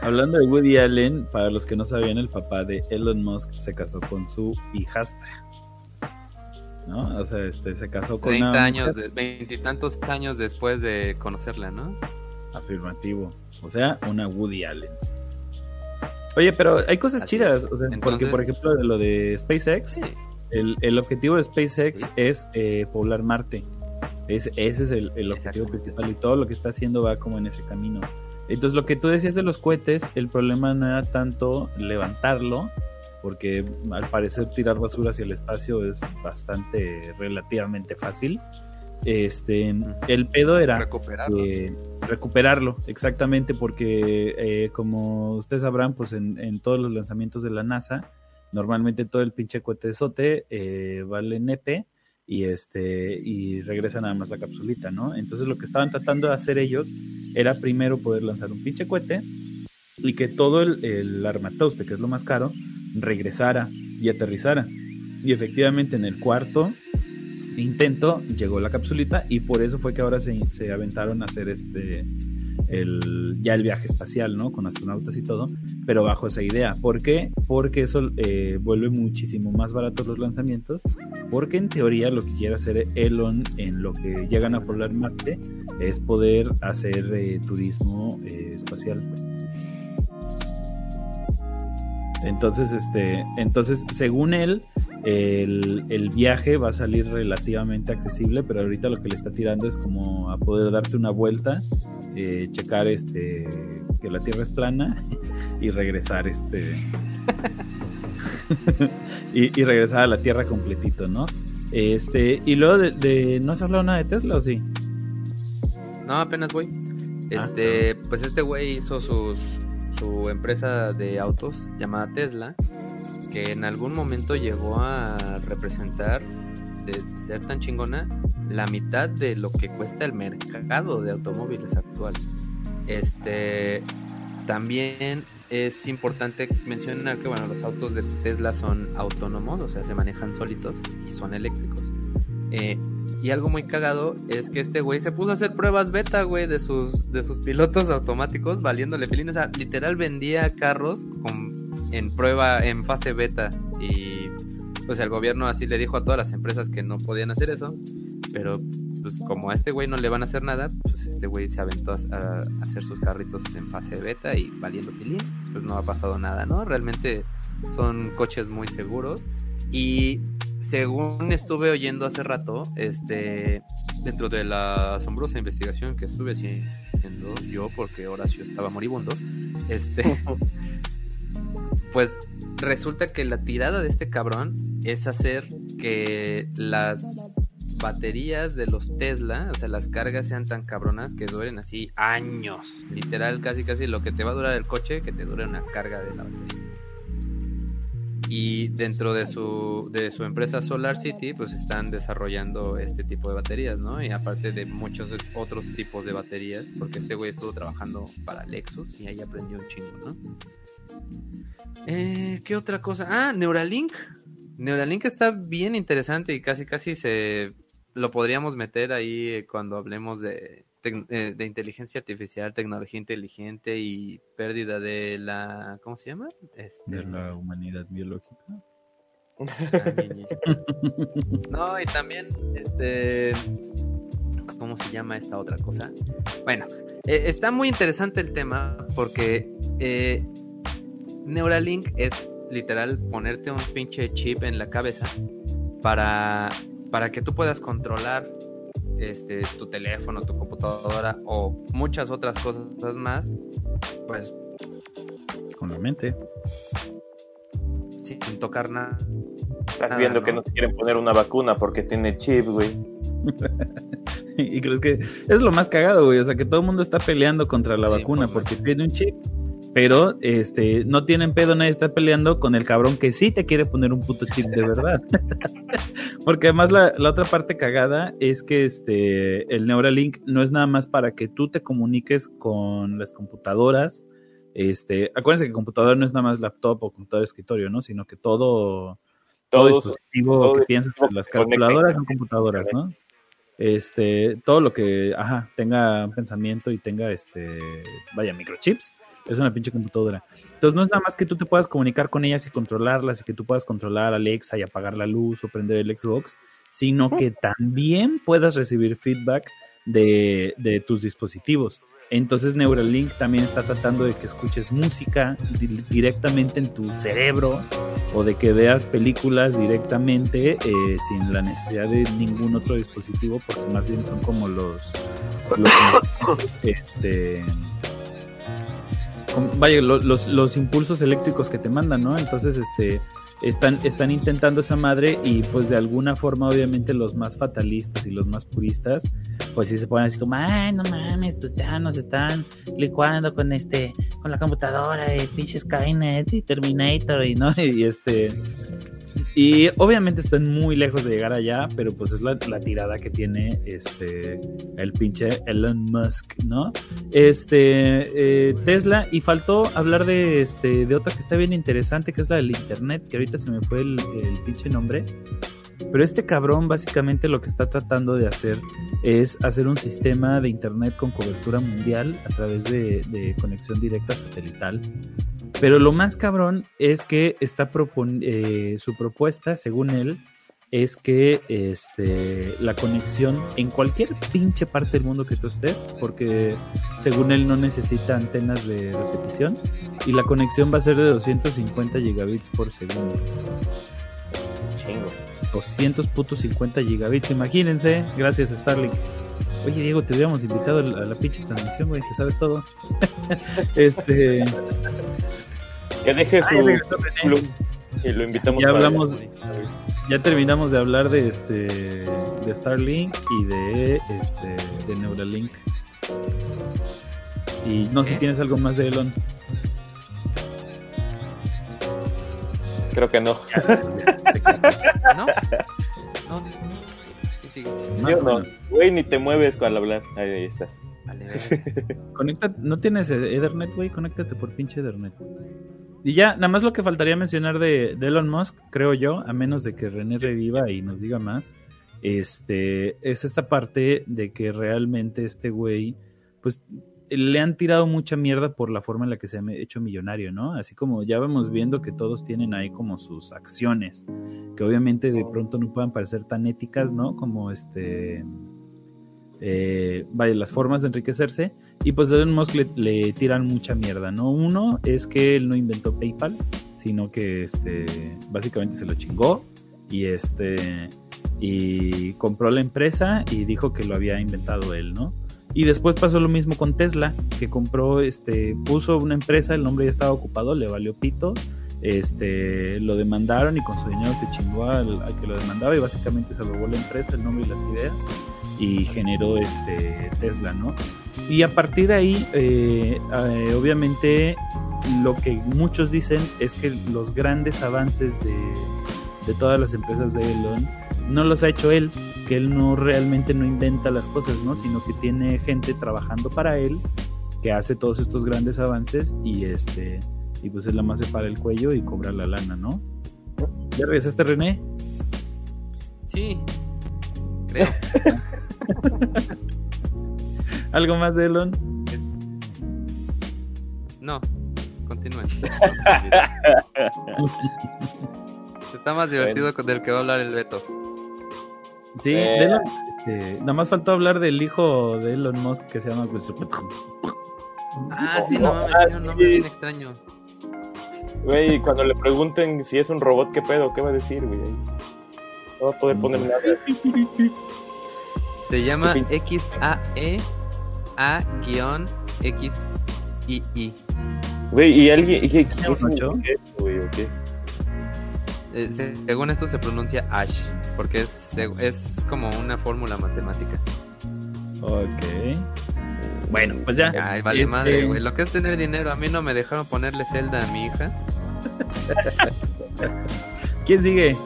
Hablando de Woody Allen, para los que no sabían, el papá de Elon Musk se casó con su hijastra. ¿No? O sea, este, se casó con 30 una años, veintitantos años después de conocerla, ¿no? Afirmativo. O sea, una Woody Allen. Oye, pero hay cosas Así chidas. O sea, porque, por ejemplo, de lo de SpaceX, Sí. El, el objetivo de SpaceX Sí. es eh, poblar Marte. Es, ese es el, el objetivo principal y todo lo que está haciendo va como en ese camino. Entonces, lo que tú decías de los cohetes, el problema no era tanto levantarlo, porque al parecer tirar basura hacia el espacio es bastante relativamente fácil. Este, el pedo era Recuperarlo. eh, recuperarlo, exactamente, porque eh, como ustedes sabrán, pues en, en todos los lanzamientos de la NASA, Normalmente todo el pinche cohete de sote eh, vale nepe y este y regresa nada más la capsulita, ¿no? Entonces lo que estaban tratando de hacer ellos era primero poder lanzar un pinche cohete y que todo el, el armatoste, que es lo más caro, regresara y aterrizara. Y efectivamente en el cuarto intento llegó la capsulita y por eso fue que ahora se, se aventaron a hacer este el, ya el viaje espacial, ¿no? Con astronautas y todo, pero bajo esa idea. ¿Por qué? Porque eso eh, vuelve muchísimo más baratos los lanzamientos, porque en teoría lo que quiere hacer Elon en lo que llegan a poblar Marte es poder hacer eh, turismo eh, espacial. Entonces, este, entonces, según él, el, el, viaje va a salir relativamente accesible, pero ahorita lo que le está tirando es como a poder darte una vuelta, eh, checar este que la Tierra es plana y regresar este y, y, regresar a la Tierra completito, ¿no? Este, y luego de, de ¿no has hablado nada de Tesla o sí? No, apenas voy. Este, ah, pues este güey hizo sus su empresa de autos llamada Tesla, que en algún momento llegó a representar, de ser tan chingona, la mitad de lo que cuesta el mercado de automóviles actual. Este, también es importante mencionar que bueno, los autos de Tesla son autónomos, o sea, se manejan solitos y son eléctricos. Eh, y algo muy cagado es que este güey se puso a hacer pruebas beta, güey, de sus, de sus pilotos automáticos, valiéndole filín. O sea, literal vendía carros con, en prueba, en fase beta. Y pues el gobierno así le dijo a todas las empresas que no podían hacer eso. Pero pues como a este güey no le van a hacer nada, pues este güey se aventó a, hacer sus carritos en fase beta y valiendo filín. Pues no ha pasado nada, ¿no? Realmente son coches muy seguros. Y según estuve oyendo hace rato, este, dentro de la asombrosa investigación que estuve haciendo yo, porque Horacio estaba moribundo, este, pues resulta que la tirada de este cabrón es hacer que las baterías de los Tesla, o sea, las cargas sean tan cabronas que duren así años. Literal, casi casi lo que te va a durar el coche, que te dure una carga de la batería y dentro de su, de su empresa Solar City pues están desarrollando este tipo de baterías, ¿no? Y aparte de muchos otros tipos de baterías, porque este güey estuvo trabajando para Lexus y ahí aprendió un chingo, ¿no? Eh, ¿Qué otra cosa? Ah, Neuralink. Neuralink está bien interesante y casi casi se lo podríamos meter ahí cuando hablemos de de inteligencia artificial, tecnología inteligente y pérdida de la, ¿cómo se llama? Este... De la humanidad biológica. no, y también, este, ¿cómo se llama esta otra cosa? Bueno, eh, está muy interesante el tema porque eh, Neuralink es literal ponerte un pinche chip en la cabeza para, para que tú puedas controlar este, tu teléfono, tu computadora o muchas otras cosas más, pues... Con la mente. Sin tocar nada. Estás viendo que no se quieren poner una vacuna porque tiene chip, güey. y crees que es lo más cagado, güey. O sea, que todo el mundo está peleando contra la vacuna porque tiene un chip pero este no tienen pedo, nadie está peleando con el cabrón que sí te quiere poner un puto chip de verdad. Porque además la, otra parte cagada es que este el Neuralink no es nada más para que tú te comuniques con las computadoras. Este, acuérdense que computadora no es nada más laptop o computador de escritorio, ¿no? Sino que todo, todo dispositivo que piensas, las calculadoras son computadoras, ¿no? Este, todo lo que, ajá, tenga pensamiento y tenga este, vaya, microchips es una pinche computadora. Entonces no es nada más que tú te puedas comunicar con ellas y controlarlas y que tú puedas controlar a Alexa y apagar la luz o prender el Xbox, sino que también puedas recibir feedback de, de tus dispositivos. Entonces Neuralink también está tratando de que escuches música directamente en tu cerebro o de que veas películas directamente eh, sin la necesidad de ningún otro dispositivo, porque más bien son como los, los este, vaya, los, los impulsos eléctricos que te mandan, ¿no? Entonces, este, están, están intentando esa madre y pues de alguna forma obviamente los más fatalistas y los más puristas pues sí se ponen así como, ay no mames, pues ya nos están licuando con este, con la computadora de pinches Skynet y Terminator y no, y este y obviamente están muy lejos de llegar allá, pero pues es la, tirada que tiene este el pinche Elon Musk, ¿no? Este eh, Tesla y faltó hablar de este de otra que está bien interesante, que es la del internet, que ahorita se me fue el, pinche nombre. Pero este cabrón básicamente lo que está tratando de hacer es hacer un sistema de internet con cobertura mundial a través de, de conexión directa satelital pero lo más cabrón es que está eh, su propuesta, según él, es que este, la conexión en cualquier pinche parte del mundo que tú estés, porque según él no necesita antenas de repetición, y la conexión va a ser de 250 gigabits por segundo. Chingo. 200 putos 50 gigabits, imagínense, gracias Starlink. Oye Diego, te hubiéramos invitado a la, pinche transmisión, güey, que sabe todo. este que deje su y lo invitamos. Ya hablamos, ya terminamos de hablar de este de Starlink y de este de Neuralink. Y no sé si tienes algo más de Elon. Creo que no. ¿No? No, ¿Sí o no? Güey, ni te mueves al hablar. Ahí, estás. Vale, Conecta, ¿No tienes Ethernet, güey? Conéctate por pinche Ethernet. Y ya, nada más lo que faltaría mencionar de, Elon Musk, creo yo, a menos de que René reviva y nos diga más, este, es esta parte de que realmente este güey, pues le han tirado mucha mierda por la forma en la que se ha hecho millonario, ¿no? Así como ya vamos viendo que todos tienen ahí como sus acciones, que obviamente de pronto no puedan parecer tan éticas, ¿no? Como este eh, vaya, las formas de enriquecerse. Y pues Elon Musk le, tiran mucha mierda, ¿no? Uno es que él no inventó PayPal, sino que este, básicamente se lo chingó y este y compró la empresa y dijo que lo había inventado él, ¿no? Y después pasó lo mismo con Tesla, que compró, este, puso una empresa, el nombre ya estaba ocupado, le valió pito, este, lo demandaron y con su dinero se chingó al, que lo demandaba y básicamente se robó la empresa, el nombre y las ideas y generó este Tesla, ¿no? Y a partir de ahí, eh, eh, obviamente, lo que muchos dicen es que los grandes avances de, de todas las empresas de Elon no los ha hecho él, que él no realmente no inventa las cosas, ¿no? Sino que tiene gente trabajando para él que hace todos estos grandes avances y este y pues él la más se para el cuello y cobra la lana, ¿no? ¿Ya regresaste, René? Sí, creo. ¿Algo más de Elon? No, continúen. Está más divertido con del que va a hablar el Beto. Sí, eh. Elon, este, nada más faltó hablar del hijo de Elon Musk que se llama. Ah, sí, no mames, un nombre bien extraño. Güey, cuando le pregunten si es un robot, ¿qué pedo? ¿Qué va a decir, güey? No va a poder ponerle nada. Se llama XAE A-XII. Güey, ¿y alguien? ¿Qué, qué, güey, o qué? Eh, según esto se pronuncia Ash, porque es, es como una fórmula matemática. Ok. Bueno, pues ya. Ay, vale este, madre, güey. Lo que es tener dinero, a mí no me dejaron ponerle Zelda a mi hija. ¿Quién sigue?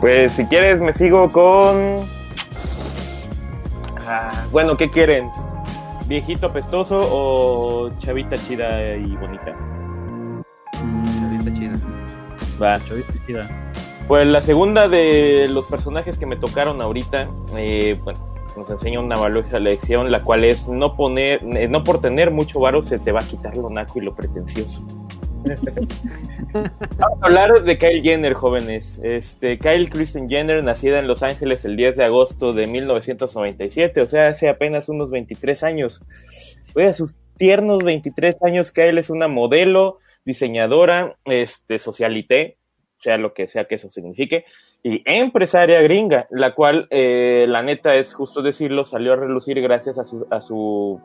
Pues si quieres me sigo con bueno, ¿qué quieren? ¿Viejito pestoso o chavita chida y bonita? Chavita chida. Va. Pues la segunda de los personajes que me tocaron ahorita, eh, bueno, nos enseña una valiosa lección, la cual es no poner, eh, no por tener mucho varo se te va a quitar lo naco y lo pretencioso. Vamos a hablar de Kyle Jenner, jóvenes. Este, Kyle Kristen Jenner, nacida en Los Ángeles el 10 de agosto de 1997, o sea, hace apenas unos 23 años. Oye, a sus tiernos 23 años, Kyle es una modelo, diseñadora, este, socialité, sea lo que sea que eso signifique, y empresaria gringa, la cual, eh, la neta es justo decirlo, salió a relucir gracias a su, a su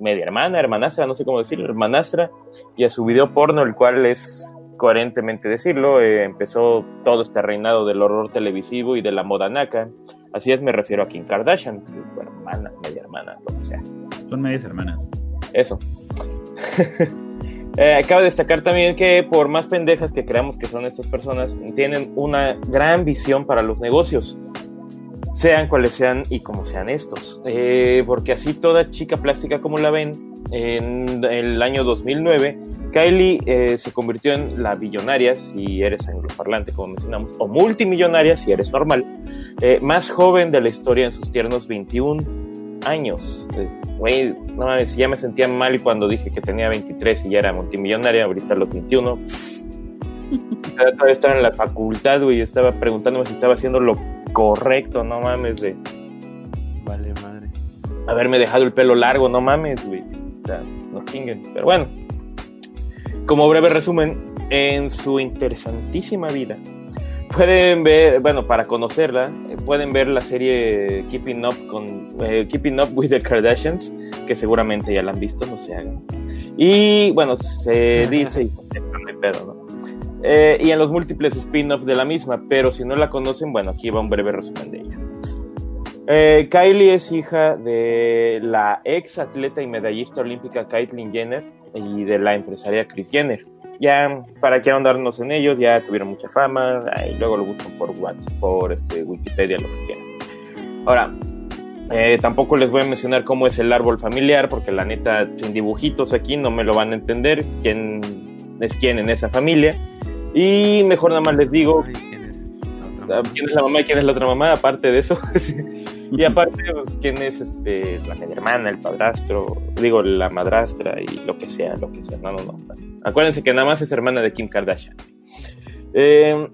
media hermana, hermanastra, no sé cómo decirlo, hermanastra, y a su video porno, el cual es coherentemente decirlo, eh, empezó todo este reinado del horror televisivo y de la moda naca. Así es, me refiero a Kim Kardashian, su hermana, media hermana, lo que sea. Son medias hermanas. Eso. eh, cabe destacar también que por más pendejas que creamos que son estas personas, tienen una gran visión para los negocios sean cuales sean y como sean estos. Eh, porque así toda chica plástica como la ven, en el año 2009, Kylie eh, se convirtió en la billonaria, si eres angloparlante, como mencionamos, o multimillonaria, si eres normal, eh, más joven de la historia en sus tiernos 21 años. Güey, no mames, ya me sentía mal cuando dije que tenía 23 y ya era multimillonaria, ahorita los 21. Todavía estaba en la facultad, güey, estaba preguntándome si estaba haciendo lo correcto, no mames, de. Vale, madre. Haberme dejado el pelo largo, no mames, güey. O sea, no chinguen. Pero bueno, como breve resumen, en su interesantísima vida, pueden ver, bueno, para conocerla, pueden ver la serie Keeping Up con eh, Keeping Up with the Kardashians, que seguramente ya la han visto, no se hagan. Y bueno, se dice, y pedo, ¿no? Eh, y en los múltiples spin-offs de la misma, pero si no la conocen, bueno, aquí va un breve resumen de ella. Eh, Kylie es hija de la ex atleta y medallista olímpica Caitlyn Jenner y de la empresaria Kris Jenner. Ya, para qué ahondarnos en ellos, ya tuvieron mucha fama, y luego lo buscan por WhatsApp, por este, Wikipedia, lo que quieran. Ahora, eh, tampoco les voy a mencionar cómo es el árbol familiar, porque la neta, sin dibujitos aquí no me lo van a entender quién es quién en esa familia. Y mejor nada más les digo ¿quién es la mamá y quién es la otra mamá, aparte de eso. y aparte, pues, quién es este, la hermana, el padrastro, digo, la madrastra y lo que sea, lo que sea. No, no, no. Acuérdense que nada más es hermana de Kim Kardashian. Eh,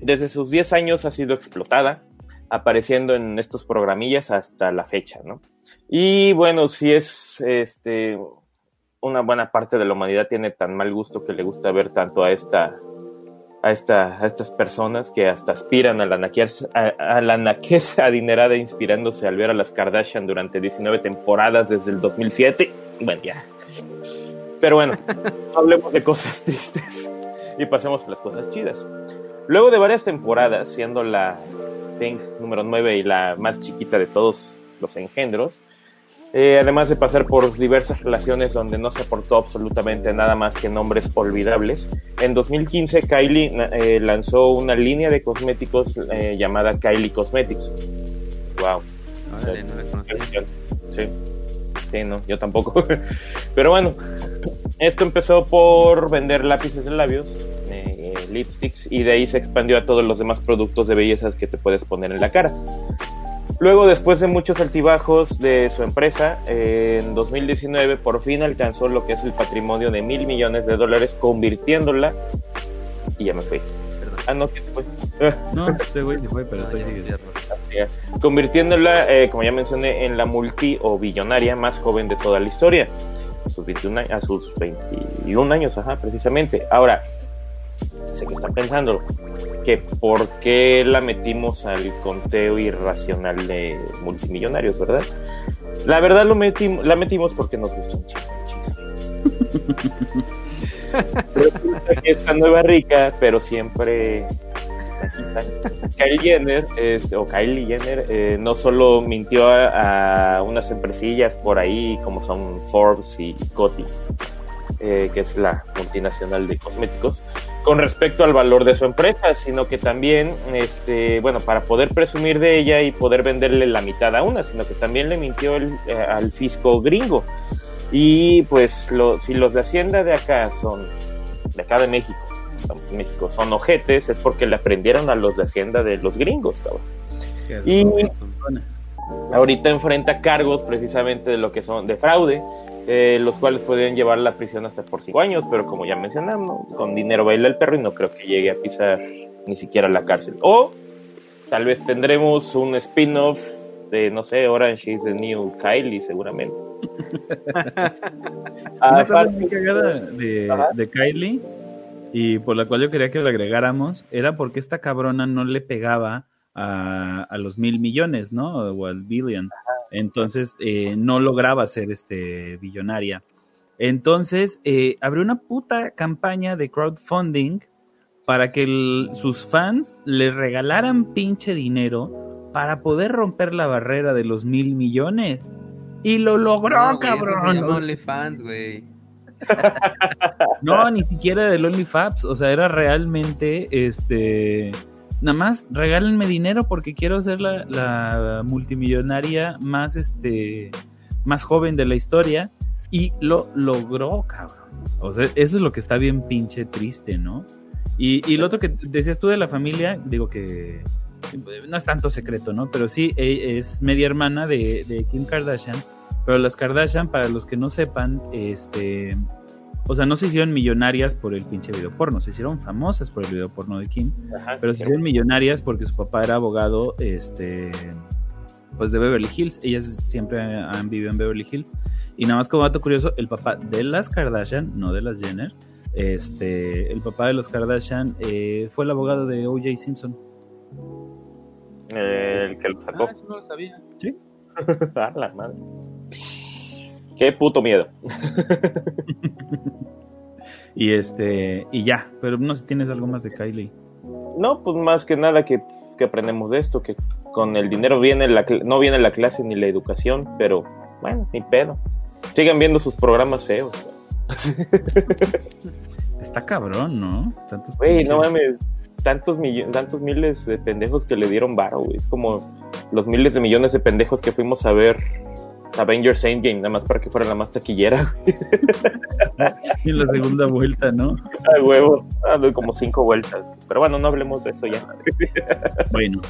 desde sus 10 años ha sido explotada, apareciendo en estos programillas hasta la fecha, ¿no? Y bueno, si es este una buena parte de la humanidad tiene tan mal gusto que le gusta ver tanto a esta a, esta, a estas personas que hasta aspiran a la, naquez, a, la naqueza adinerada inspirándose al ver a las Kardashian durante 19 temporadas desde el 2007. Bueno, ya. Pero bueno, hablemos de cosas tristes y pasemos a las cosas chidas. Luego de varias temporadas, siendo la Thing número 9 y la más chiquita de todos los engendros, eh, además de pasar por diversas relaciones donde no se aportó absolutamente nada más que nombres olvidables, en 2015 Kylie eh, lanzó una línea de cosméticos eh, llamada Kylie Cosmetics. Wow. sí. sí, no, yo tampoco. Pero bueno, esto empezó por vender lápices de labios, lipsticks, y de ahí se expandió a todos los demás productos de belleza que te puedes poner en la cara. Luego, después de muchos altibajos de su empresa, en 2019 por fin alcanzó lo que es el patrimonio de mil millones de dólares, convirtiéndola. Y ya me fui. Ah, no, ¿qué fue? No, este güey se fue, pero estoy Convirtiéndola, eh, como ya mencioné, en la multi o billonaria más joven de toda la historia. A sus, 21, a sus 21 años, ajá, precisamente. Ahora, sé que están pensando que por qué la metimos al conteo irracional de multimillonarios, ¿verdad? La verdad lo metimos, la metimos porque nos gusta un chingo esta nueva rica, pero siempre Kylie Jenner, o Kylie Jenner, eh, no solo mintió a, a, unas empresillas por ahí como son Forbes y Coty, eh, que es la multinacional de cosméticos, con respecto al valor de su empresa, sino que también, este, bueno, para poder presumir de ella y poder venderle la mitad a una, sino que también le mintió el, eh, al fisco gringo. Y pues lo, si los de Hacienda de acá son, de acá de México, estamos en México, son ojetes, es porque le aprendieron a los de Hacienda de los gringos, cabrón. Y ahorita enfrenta cargos precisamente de lo que son de fraude eh, los cuales podrían llevar la prisión hasta por cinco años, pero como ya mencionamos, con dinero baila el perro y no creo que llegue a pisar ni siquiera la cárcel. O tal vez tendremos un spin-off de, no sé, Orange is the New Kylie, seguramente. Aparte, de, de Kylie y por la cual yo quería que lo agregáramos era porque esta cabrona no le pegaba a, a los mil millones, ¿no? O al billion. Entonces eh, no lograba ser este billonaria. Entonces eh, abrió una puta campaña de crowdfunding para que sus fans le regalaran pinche dinero para poder romper la barrera de los mil millones. Y lo logró, No, cabrón. OnlyFans, güey. No, ni siquiera del OnlyFans. O sea, era realmente este. Nada más regálenme dinero porque quiero ser la, la multimillonaria más este más joven de la historia. Y lo logró, cabrón. O sea, eso es lo que está bien pinche triste, ¿no? Y, y lo otro que decías tú de la familia, digo que no es tanto secreto, ¿no? Pero sí e- es media hermana de, de Kim Kardashian. Pero las Kardashian, para los que no sepan, este, o sea, no se hicieron millonarias por el pinche video porno, se hicieron famosas por el video porno de Kim, Ajá, pero sí, se hicieron millonarias porque su papá era abogado, este, pues de Beverly Hills. Ellas siempre han vivido en Beverly Hills. Y nada más como dato curioso, el papá de las Kardashian, no de las Jenner, este, el papá de los Kardashian eh, fue el abogado de O.J. Simpson. El que lo sacó. Ah, eso no lo sabía. Ah, la madre. Qué puto miedo. Y este, y ya, pero no sé si tienes algo más de Kylie. No, pues más que nada que, que aprendemos de esto, que con el dinero viene la, no viene la clase ni la educación, pero bueno, ni pedo. Sigan viendo sus programas feos. Está cabrón, ¿no? Tantos Güey, no mames, tantos, tantos miles de pendejos que le dieron varo, güey. Es como los miles de millones de pendejos que fuimos a ver Avengers Endgame, nada más para que fuera la más taquillera. Y la segunda vuelta, ¿no? A huevo, doy como cinco vueltas. Pero bueno, no hablemos de eso ya. Bueno,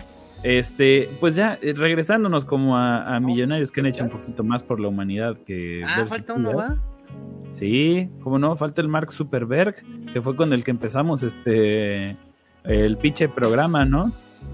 este, pues ya, eh, regresándonos como a, a millonarios que han hecho un poquito más por la humanidad que. Ah, versus falta uno. ¿va? Sí, como no, falta el Mark Zuckerberg, que fue con el que empezamos este el pinche programa, ¿no?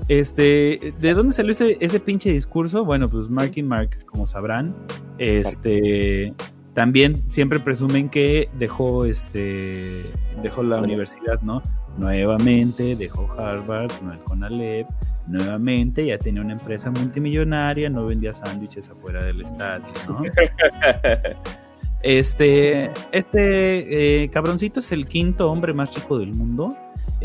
Este, ¿de dónde salió ese, ese pinche discurso? Bueno, pues Mark y Mark, como sabrán, este también siempre presumen que dejó este dejó la universidad, ¿no? Nuevamente dejó Harvard, no el CONALEP, nuevamente ya tenía una empresa multimillonaria, no vendía sándwiches afuera del estadio, ¿no? Este, este eh, cabroncito es el quinto hombre más rico del mundo.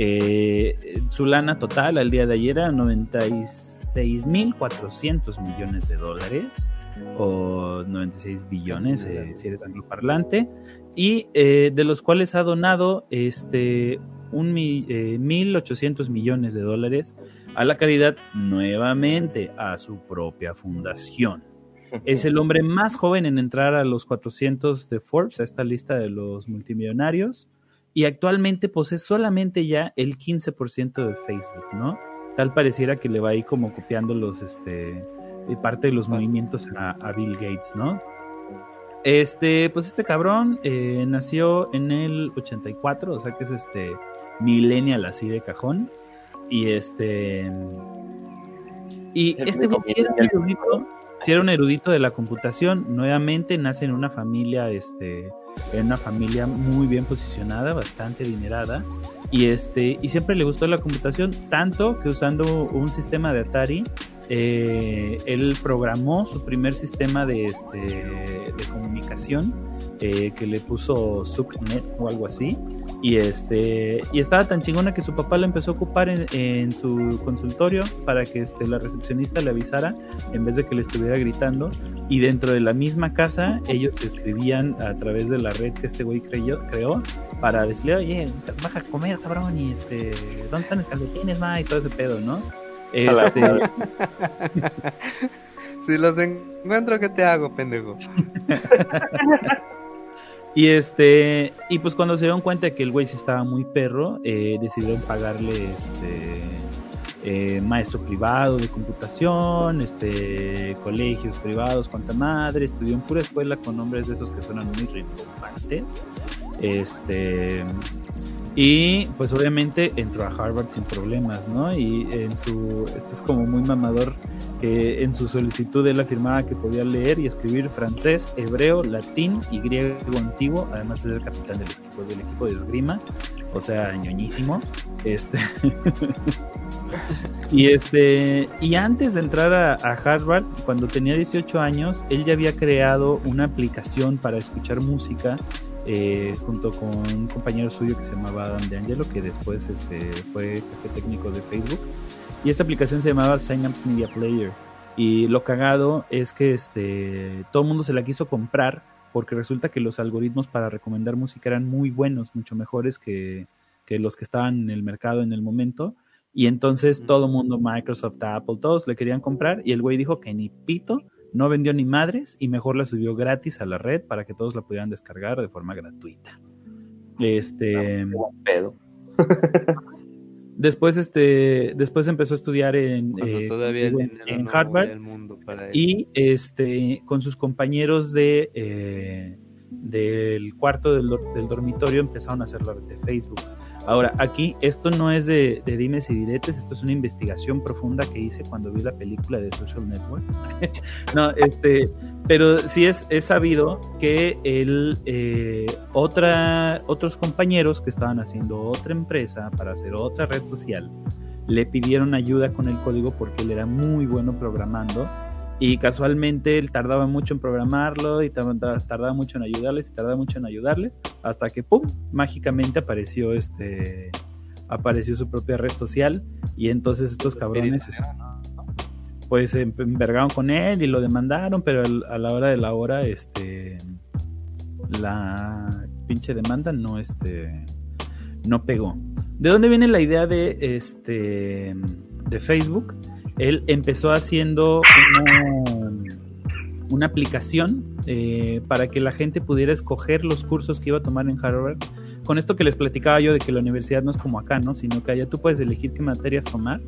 Eh, su lana total al día de ayer era 96.400 millones de dólares o 96 billones eh, si eres angloparlante y eh, de los cuales ha donado este un mi- eh, 1.800 millones de dólares a la caridad nuevamente a su propia fundación. Es el hombre más joven en entrar a los 400 de Forbes, a esta lista de los multimillonarios, y actualmente posee solamente ya el 15% de Facebook, ¿no? Tal pareciera que le va ahí como copiando los, este, eh, parte de los movimientos a, a Bill Gates, ¿no? Este, pues este cabrón eh, nació en el 84, o sea que es este millennial así de cajón, y este... Y El este güey era un erudito, sí era un erudito de la computación. Nuevamente nace en una familia, este, en una familia muy bien posicionada, bastante adinerada. Y este, y siempre le gustó la computación, tanto que usando un sistema de Atari, eh, él programó su primer sistema de, este, comunicación eh, que le puso SUCNet o algo así. Y este y estaba tan chingona que su papá la empezó a ocupar en, su consultorio para que este, la recepcionista le avisara en vez de que le estuviera gritando. Y dentro de la misma casa, ellos escribían a través de la red que este güey creyó, creó para decirle, oye, baja a comer, cabrón, y este, ¿dónde están los calcetines, ma? Y todo ese pedo, ¿no? Este. Si los encuentro, ¿qué te hago, pendejo? Y este, y pues cuando se dieron cuenta de que el güey se estaba muy perro, eh, decidieron pagarle este eh, maestro privado de computación, este colegios privados, cuanta madre, estudió en pura escuela con nombres de esos que suenan muy rimbombantes. Este Y pues obviamente entró a Harvard sin problemas, ¿no? Y en su, esto es como muy mamador, que en su solicitud él afirmaba que podía leer y escribir francés, hebreo, latín y griego antiguo, además de ser capitán del equipo, del equipo de esgrima, o sea, ñoñísimo. Este. y este. Y antes de entrar a, Harvard, cuando tenía 18 años, él ya había creado una aplicación para escuchar música. Eh, junto con un compañero suyo que se llamaba Adam Angelo que después este, fue jefe técnico de Facebook. Y esta aplicación se llamaba Synapse Media Player. Y lo cagado es que este, todo el mundo se la quiso comprar porque resulta que los algoritmos para recomendar música eran muy buenos, mucho mejores que, que los que estaban en el mercado en el momento. Y entonces todo el mundo, Microsoft, Apple, todos le querían comprar y el güey dijo que ni pito, no vendió ni madres y mejor la subió gratis a la red para que todos la pudieran descargar de forma gratuita. Este... pedo. después, este, después empezó a estudiar en, eh, todavía en, en Harvard y este, con sus compañeros de, eh, del cuarto del, del, dormitorio empezaron a hacer la red de Facebook. Ahora, aquí esto no es de, de, dimes y diretes, esto es una investigación profunda que hice cuando vi la película de Social Network. no, este, pero sí es, es sabido que el, eh, otra, otros compañeros que estaban haciendo otra empresa para hacer otra red social le pidieron ayuda con el código porque él era muy bueno programando y casualmente él tardaba mucho en programarlo y tardaba mucho en ayudarles y tardaba mucho en ayudarles hasta que pum mágicamente apareció este apareció su propia red social y entonces estos cabrones pues se envergaron con él y lo demandaron pero a la hora de la hora este la pinche demanda no este no pegó. De dónde viene la idea de este de Facebook él empezó haciendo una, aplicación eh, para que la gente pudiera escoger los cursos que iba a tomar en Harvard. Con esto que les platicaba yo de que la universidad no es como acá, ¿no? Sino que allá tú puedes elegir qué materias tomar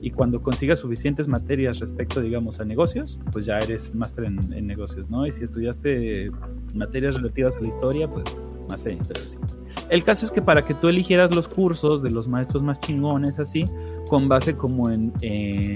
y cuando consigas suficientes materias respecto, digamos, a negocios, pues ya eres máster en, negocios, ¿no? Y si estudiaste materias relativas a la historia, pues máster en historia. El caso es que para que tú eligieras los cursos de los maestros más chingones, así, con base como en,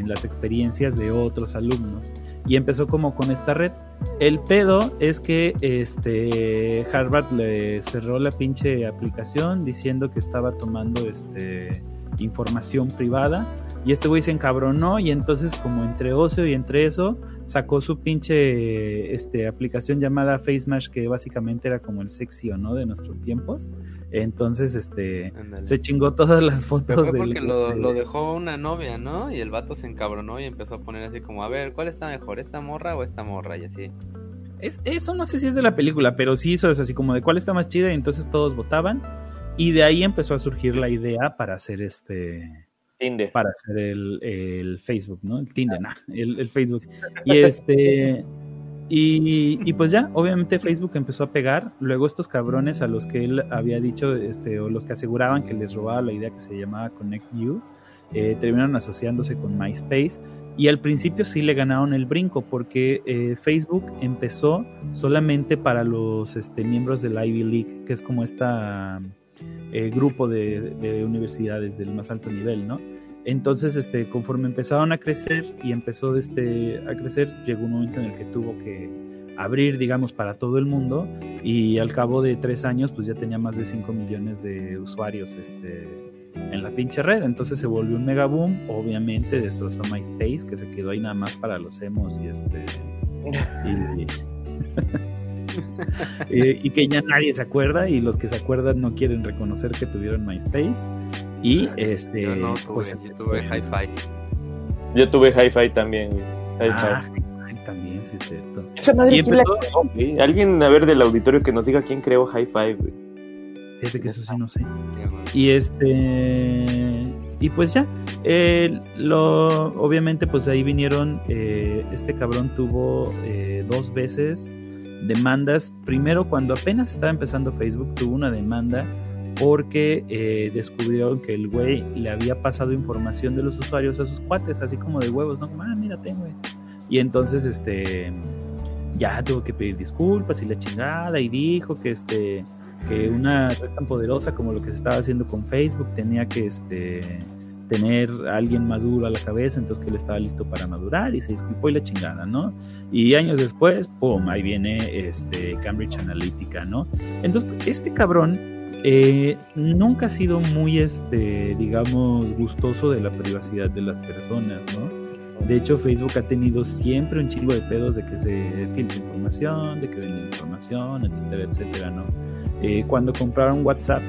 las experiencias de otros alumnos. Y empezó como con esta red. El pedo es que este Harvard le cerró la pinche aplicación diciendo que estaba tomando este información privada. Y este güey se encabronó y entonces como entre ocio y entre eso sacó su pinche este, aplicación llamada FaceMash que básicamente era como el sexy o no de nuestros tiempos. Entonces, este, Andale. se chingó todas las fotos. Pero fue porque del, lo, lo, dejó una novia, ¿no? Y el vato se encabronó y empezó a poner así como, a ver, ¿cuál está mejor, esta morra o esta morra? Y así. Es, eso no sé si es de la película, pero sí hizo eso así como de cuál está más chida y entonces todos votaban. Y de ahí empezó a surgir la idea para hacer este... Tinder. Para hacer el, el Facebook, ¿no? El Tinder, nah, el, el Facebook. Y este... Y, y, pues ya, obviamente Facebook empezó a pegar. Luego estos cabrones a los que él había dicho, este, o los que aseguraban que les robaba la idea que se llamaba Connect You, eh, terminaron asociándose con MySpace. Y al principio sí le ganaron el brinco, porque eh, Facebook empezó solamente para los este, miembros del Ivy League, que es como este eh, grupo de, de universidades del más alto nivel, ¿no? Entonces, este, conforme empezaron a crecer y empezó este, a crecer, llegó un momento en el que tuvo que abrir, digamos, para todo el mundo y al cabo de tres años, pues ya tenía más de 5 millones de usuarios este, en la pinche red. Entonces se volvió un mega boom. Obviamente destrozó MySpace, que se quedó ahí nada más para los emos y este... y, y, que ya nadie se acuerda y los que se acuerdan no quieren reconocer que tuvieron MySpace. Y este. Yo no tuve, pues, yo tuve Hi-Fi. Yo tuve Hi-Fi también, Hi-Fi. Ah, también, sí, es cierto. Esa madre, ¿quién empezó... la creó, güey? Alguien, a ver, del auditorio que nos diga quién creó Hi-Fi, güey. Fíjate que eso sí no sé. Y este. Y pues ya. Eh, lo, obviamente, pues ahí vinieron. Eh, este cabrón tuvo eh, dos veces demandas. Primero, cuando apenas estaba empezando Facebook, tuvo una demanda porque eh, descubrieron que el güey le había pasado información de los usuarios a sus cuates, así como de huevos, ¿no? Ah, mírate, güey. Y entonces, este, ya tuvo que pedir disculpas y la chingada y dijo que, este, que una red tan poderosa como lo que se estaba haciendo con Facebook tenía que este tener a alguien maduro a la cabeza, entonces que él estaba listo para madurar y se disculpó y la chingada, ¿no? Y años después, ¡pum! Ahí viene este Cambridge Analytica, ¿no? Entonces, este cabrón eh, nunca ha sido muy, este, digamos, gustoso de la privacidad de las personas, ¿no? De hecho, Facebook ha tenido siempre un chingo de pedos de que se filtre información, de que vende información, etcétera, etcétera, ¿no? Eh, cuando compraron WhatsApp,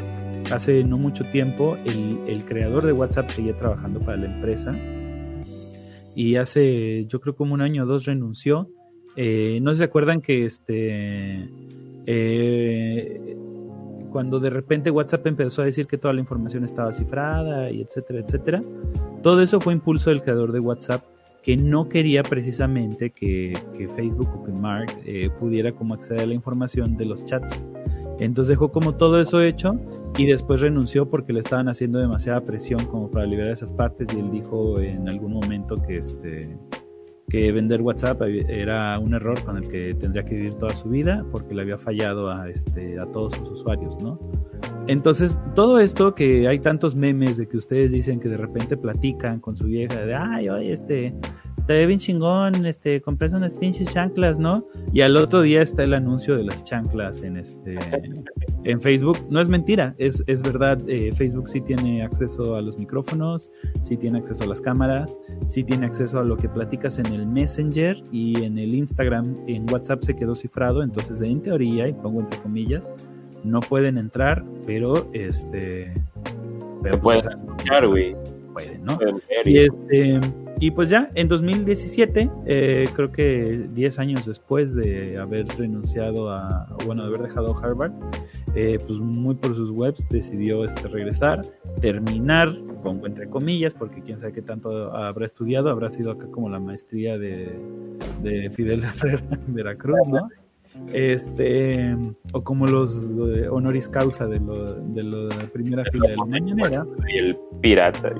hace no mucho tiempo, el, creador de WhatsApp seguía trabajando para la empresa y hace, yo creo como un año o dos renunció. Eh, no se acuerdan que este eh, cuando de repente WhatsApp empezó a decir que toda la información estaba cifrada y etcétera, etcétera. Todo eso fue impulso del creador de WhatsApp que no quería precisamente que, Facebook o que Mark eh, pudiera como acceder a la información de los chats. Entonces dejó como todo eso hecho y después renunció porque le estaban haciendo demasiada presión como para liberar esas partes y él dijo en algún momento que este que vender WhatsApp era un error con el que tendría que vivir toda su vida porque le había fallado a este a todos sus usuarios, ¿no? Entonces, todo esto que hay tantos memes de que ustedes dicen que de repente platican con su vieja de, ay, oye, este, ve bien chingón, este, compras unas pinches chanclas, ¿no? Y al otro día está el anuncio de las chanclas en este, en Facebook. No es mentira, es, es verdad, eh, Facebook sí tiene acceso a los micrófonos, sí tiene acceso a las cámaras, sí tiene acceso a lo que platicas en el Messenger y en el Instagram, en WhatsApp se quedó cifrado, entonces en teoría, y pongo entre comillas, no pueden entrar, pero este. Pero pueden escuchar, güey. Pueden, ¿no? y, este, y pues ya, en 2017, eh, creo que 10 años después de haber renunciado a, bueno, de haber dejado Harvard, eh, pues muy por sus webs decidió este, regresar, terminar, pongo entre comillas, porque quién sabe qué tanto habrá estudiado, habrá sido acá como la maestría de, de Fidel Herrera en Veracruz, ¿no? este o como los eh, honoris causa de, lo, de, la primera fila de la mañanera y el pirata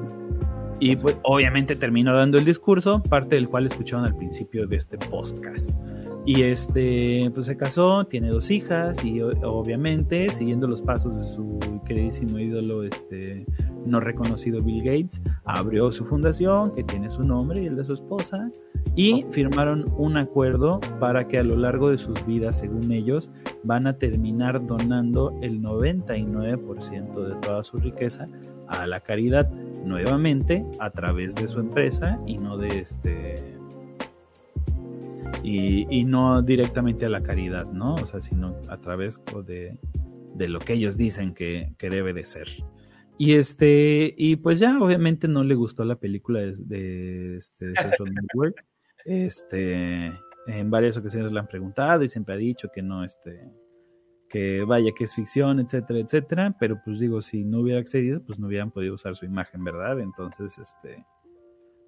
pues obviamente terminó dando el discurso parte del cual escucharon al principio de este podcast. Y este pues se casó tiene dos hijas y obviamente siguiendo los pasos de su queridísimo ídolo este no reconocido Bill Gates abrió su fundación que tiene su nombre y el de su esposa y firmaron un acuerdo para que a lo largo de sus vidas, según ellos, van a terminar donando el 99% de toda su riqueza a la caridad, nuevamente a través de su empresa y no de este y, no directamente a la caridad, ¿no? O sea, sino a través de, de lo que ellos dicen que, que, debe de ser. Y este, y pues ya obviamente no le gustó la película de, de, este, de Social Network. Este, en varias ocasiones le han preguntado y siempre ha dicho que no, este, que vaya, que es ficción, etcétera, etcétera. Pero pues digo, si no hubiera accedido, pues no hubieran podido usar su imagen, ¿verdad? Entonces, este,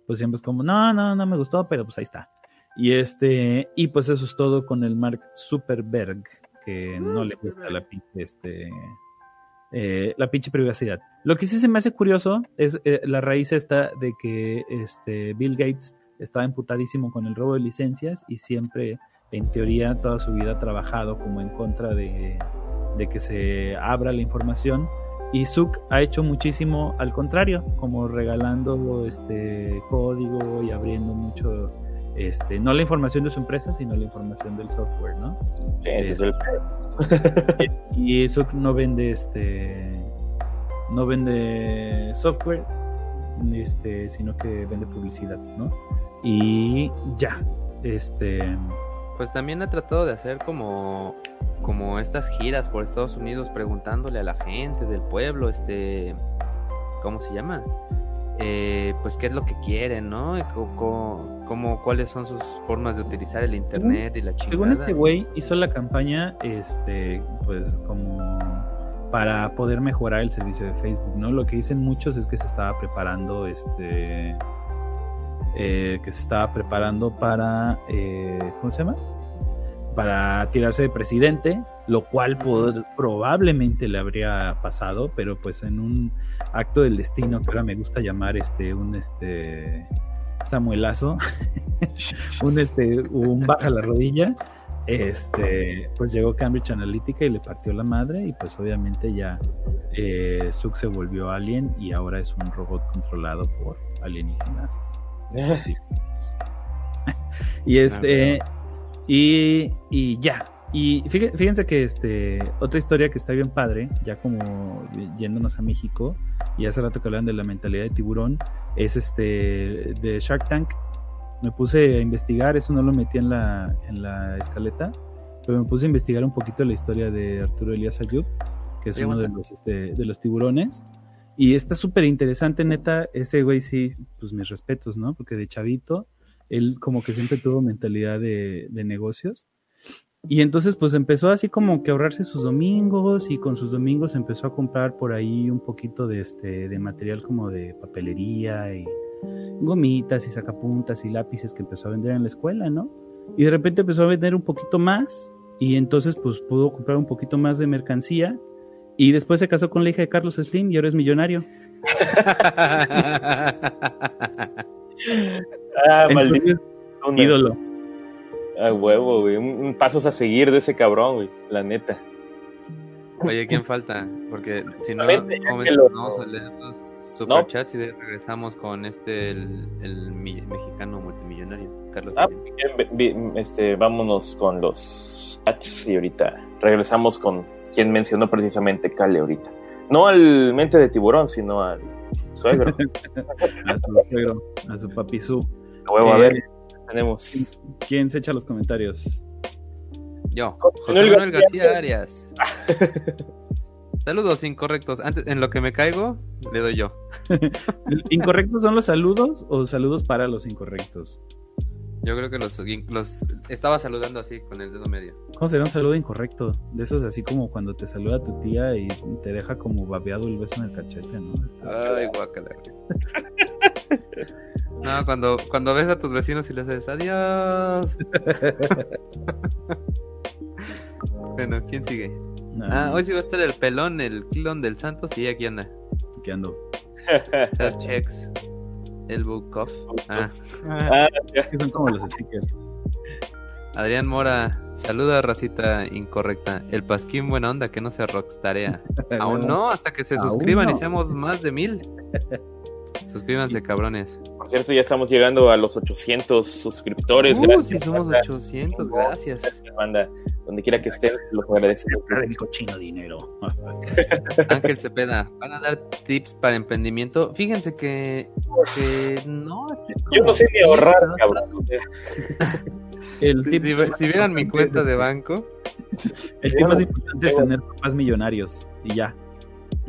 pues siempre es como, no, no, no me gustó, pero pues ahí está. Y este, y pues eso es todo con el Mark Superberg, que no le gusta la pinche, este, eh, la pinche privacidad. Lo que sí se me hace curioso es eh, la raíz esta de que este Bill Gates estaba emputadísimo con el robo de licencias y siempre, en teoría, toda su vida ha trabajado como en contra de, que se abra la información. Y Zuck ha hecho muchísimo al contrario, como regalando este código y abriendo mucho, este, no la información de su empresa, sino la información del software, ¿no? Sí, ese es el y Zuck no vende este, no vende software, este, sino que vende publicidad, ¿no? y ya, este... Pues también ha tratado de hacer como, como estas giras por Estados Unidos preguntándole a la gente del pueblo, este, ¿cómo se llama? Eh, pues qué es lo que quieren, ¿no? Cómo, cuáles son sus formas de utilizar el internet y la chingada. Según este güey hizo la campaña, este, pues como para poder mejorar el servicio de Facebook, ¿no? Lo que dicen muchos es que se estaba preparando, este, eh, que se estaba preparando para, eh, ¿cómo se llama? Para tirarse de presidente, lo cual probablemente le habría pasado, pero pues en un acto del destino que ahora me gusta llamar este, un este Samuelazo, un este, un baja la rodilla, este, pues llegó Cambridge Analytica y le partió la madre y pues obviamente ya eh, Suk se volvió alien y ahora es un robot controlado por alienígenas. y este, y, y ya, y fíjense que este otra historia que está bien padre, ya como yéndonos a México, y hace rato que hablan de la mentalidad de tiburón, es este de Shark Tank. Me puse a investigar, eso no lo metí en la, en la escaleta, pero me puse a investigar un poquito la historia de Arturo Elías Ayub, que es uno de los, este, de los tiburones. Y está súper interesante, neta, ese güey sí, pues mis respetos, ¿no? Porque de chavito, él como que siempre tuvo mentalidad de, negocios y entonces pues empezó así como que ahorrarse sus domingos y con sus domingos empezó a comprar por ahí un poquito de este de material como de papelería y gomitas y sacapuntas y lápices que empezó a vender en la escuela, ¿no? Y de repente empezó a vender un poquito más y entonces pues pudo comprar un poquito más de mercancía y después se casó con la hija de Carlos Slim y ahora es millonario. ah, maldito. Ídolo. A huevo, güey. Un, pasos a seguir de ese cabrón, güey. La neta. Oye, ¿quién falta? Porque si no, vamos a leer los superchats y regresamos con este, el, mexicano multimillonario, Carlos. Ah, este, vámonos con los chats y ahorita regresamos con quien mencionó precisamente Cale ahorita. No al mente de tiburón, sino al suegro. a su suegro, a su papizú. A huevo, a ver. Eh, tenemos. ¿Quién se echa los comentarios? Yo, José Manuel García Arias. Saludos incorrectos. Antes, en lo que me caigo, le doy yo. ¿Incorrectos son los saludos o saludos para los incorrectos? Yo creo que los, los estaba saludando así con el dedo medio. ¿Cómo sería un saludo incorrecto? De esos así como cuando te saluda tu tía y te deja como babeado el beso en el cachete, ¿no? Ay, guacala. no, cuando, cuando ves a tus vecinos y les dices adiós. bueno, ¿quién sigue? Ah, hoy sí va a estar el pelón, el clon del Santos y aquí anda. Aquí ando. checks. El Book of. Ah. ah son como los stickers. Adrián Mora, saluda racita incorrecta. El Pasquín buena onda que no se rockstarea. Aún no, hasta que se suscriban y seamos más de mil. Suscríbanse, cabrones. Por cierto, ya estamos llegando a los 800 suscriptores. Uh, gracias. Sí, somos 800, gracias. Banda, donde quiera que estén, los agradecemos. de mi cochino dinero. Ángel Cepeda, ¿van a dar tips para emprendimiento? Fíjense que, que no. Yo no sé ni ahorrar, cabrón. El si, si, vieran mi cuenta de banco. El tip más importante es tener papás millonarios y ya.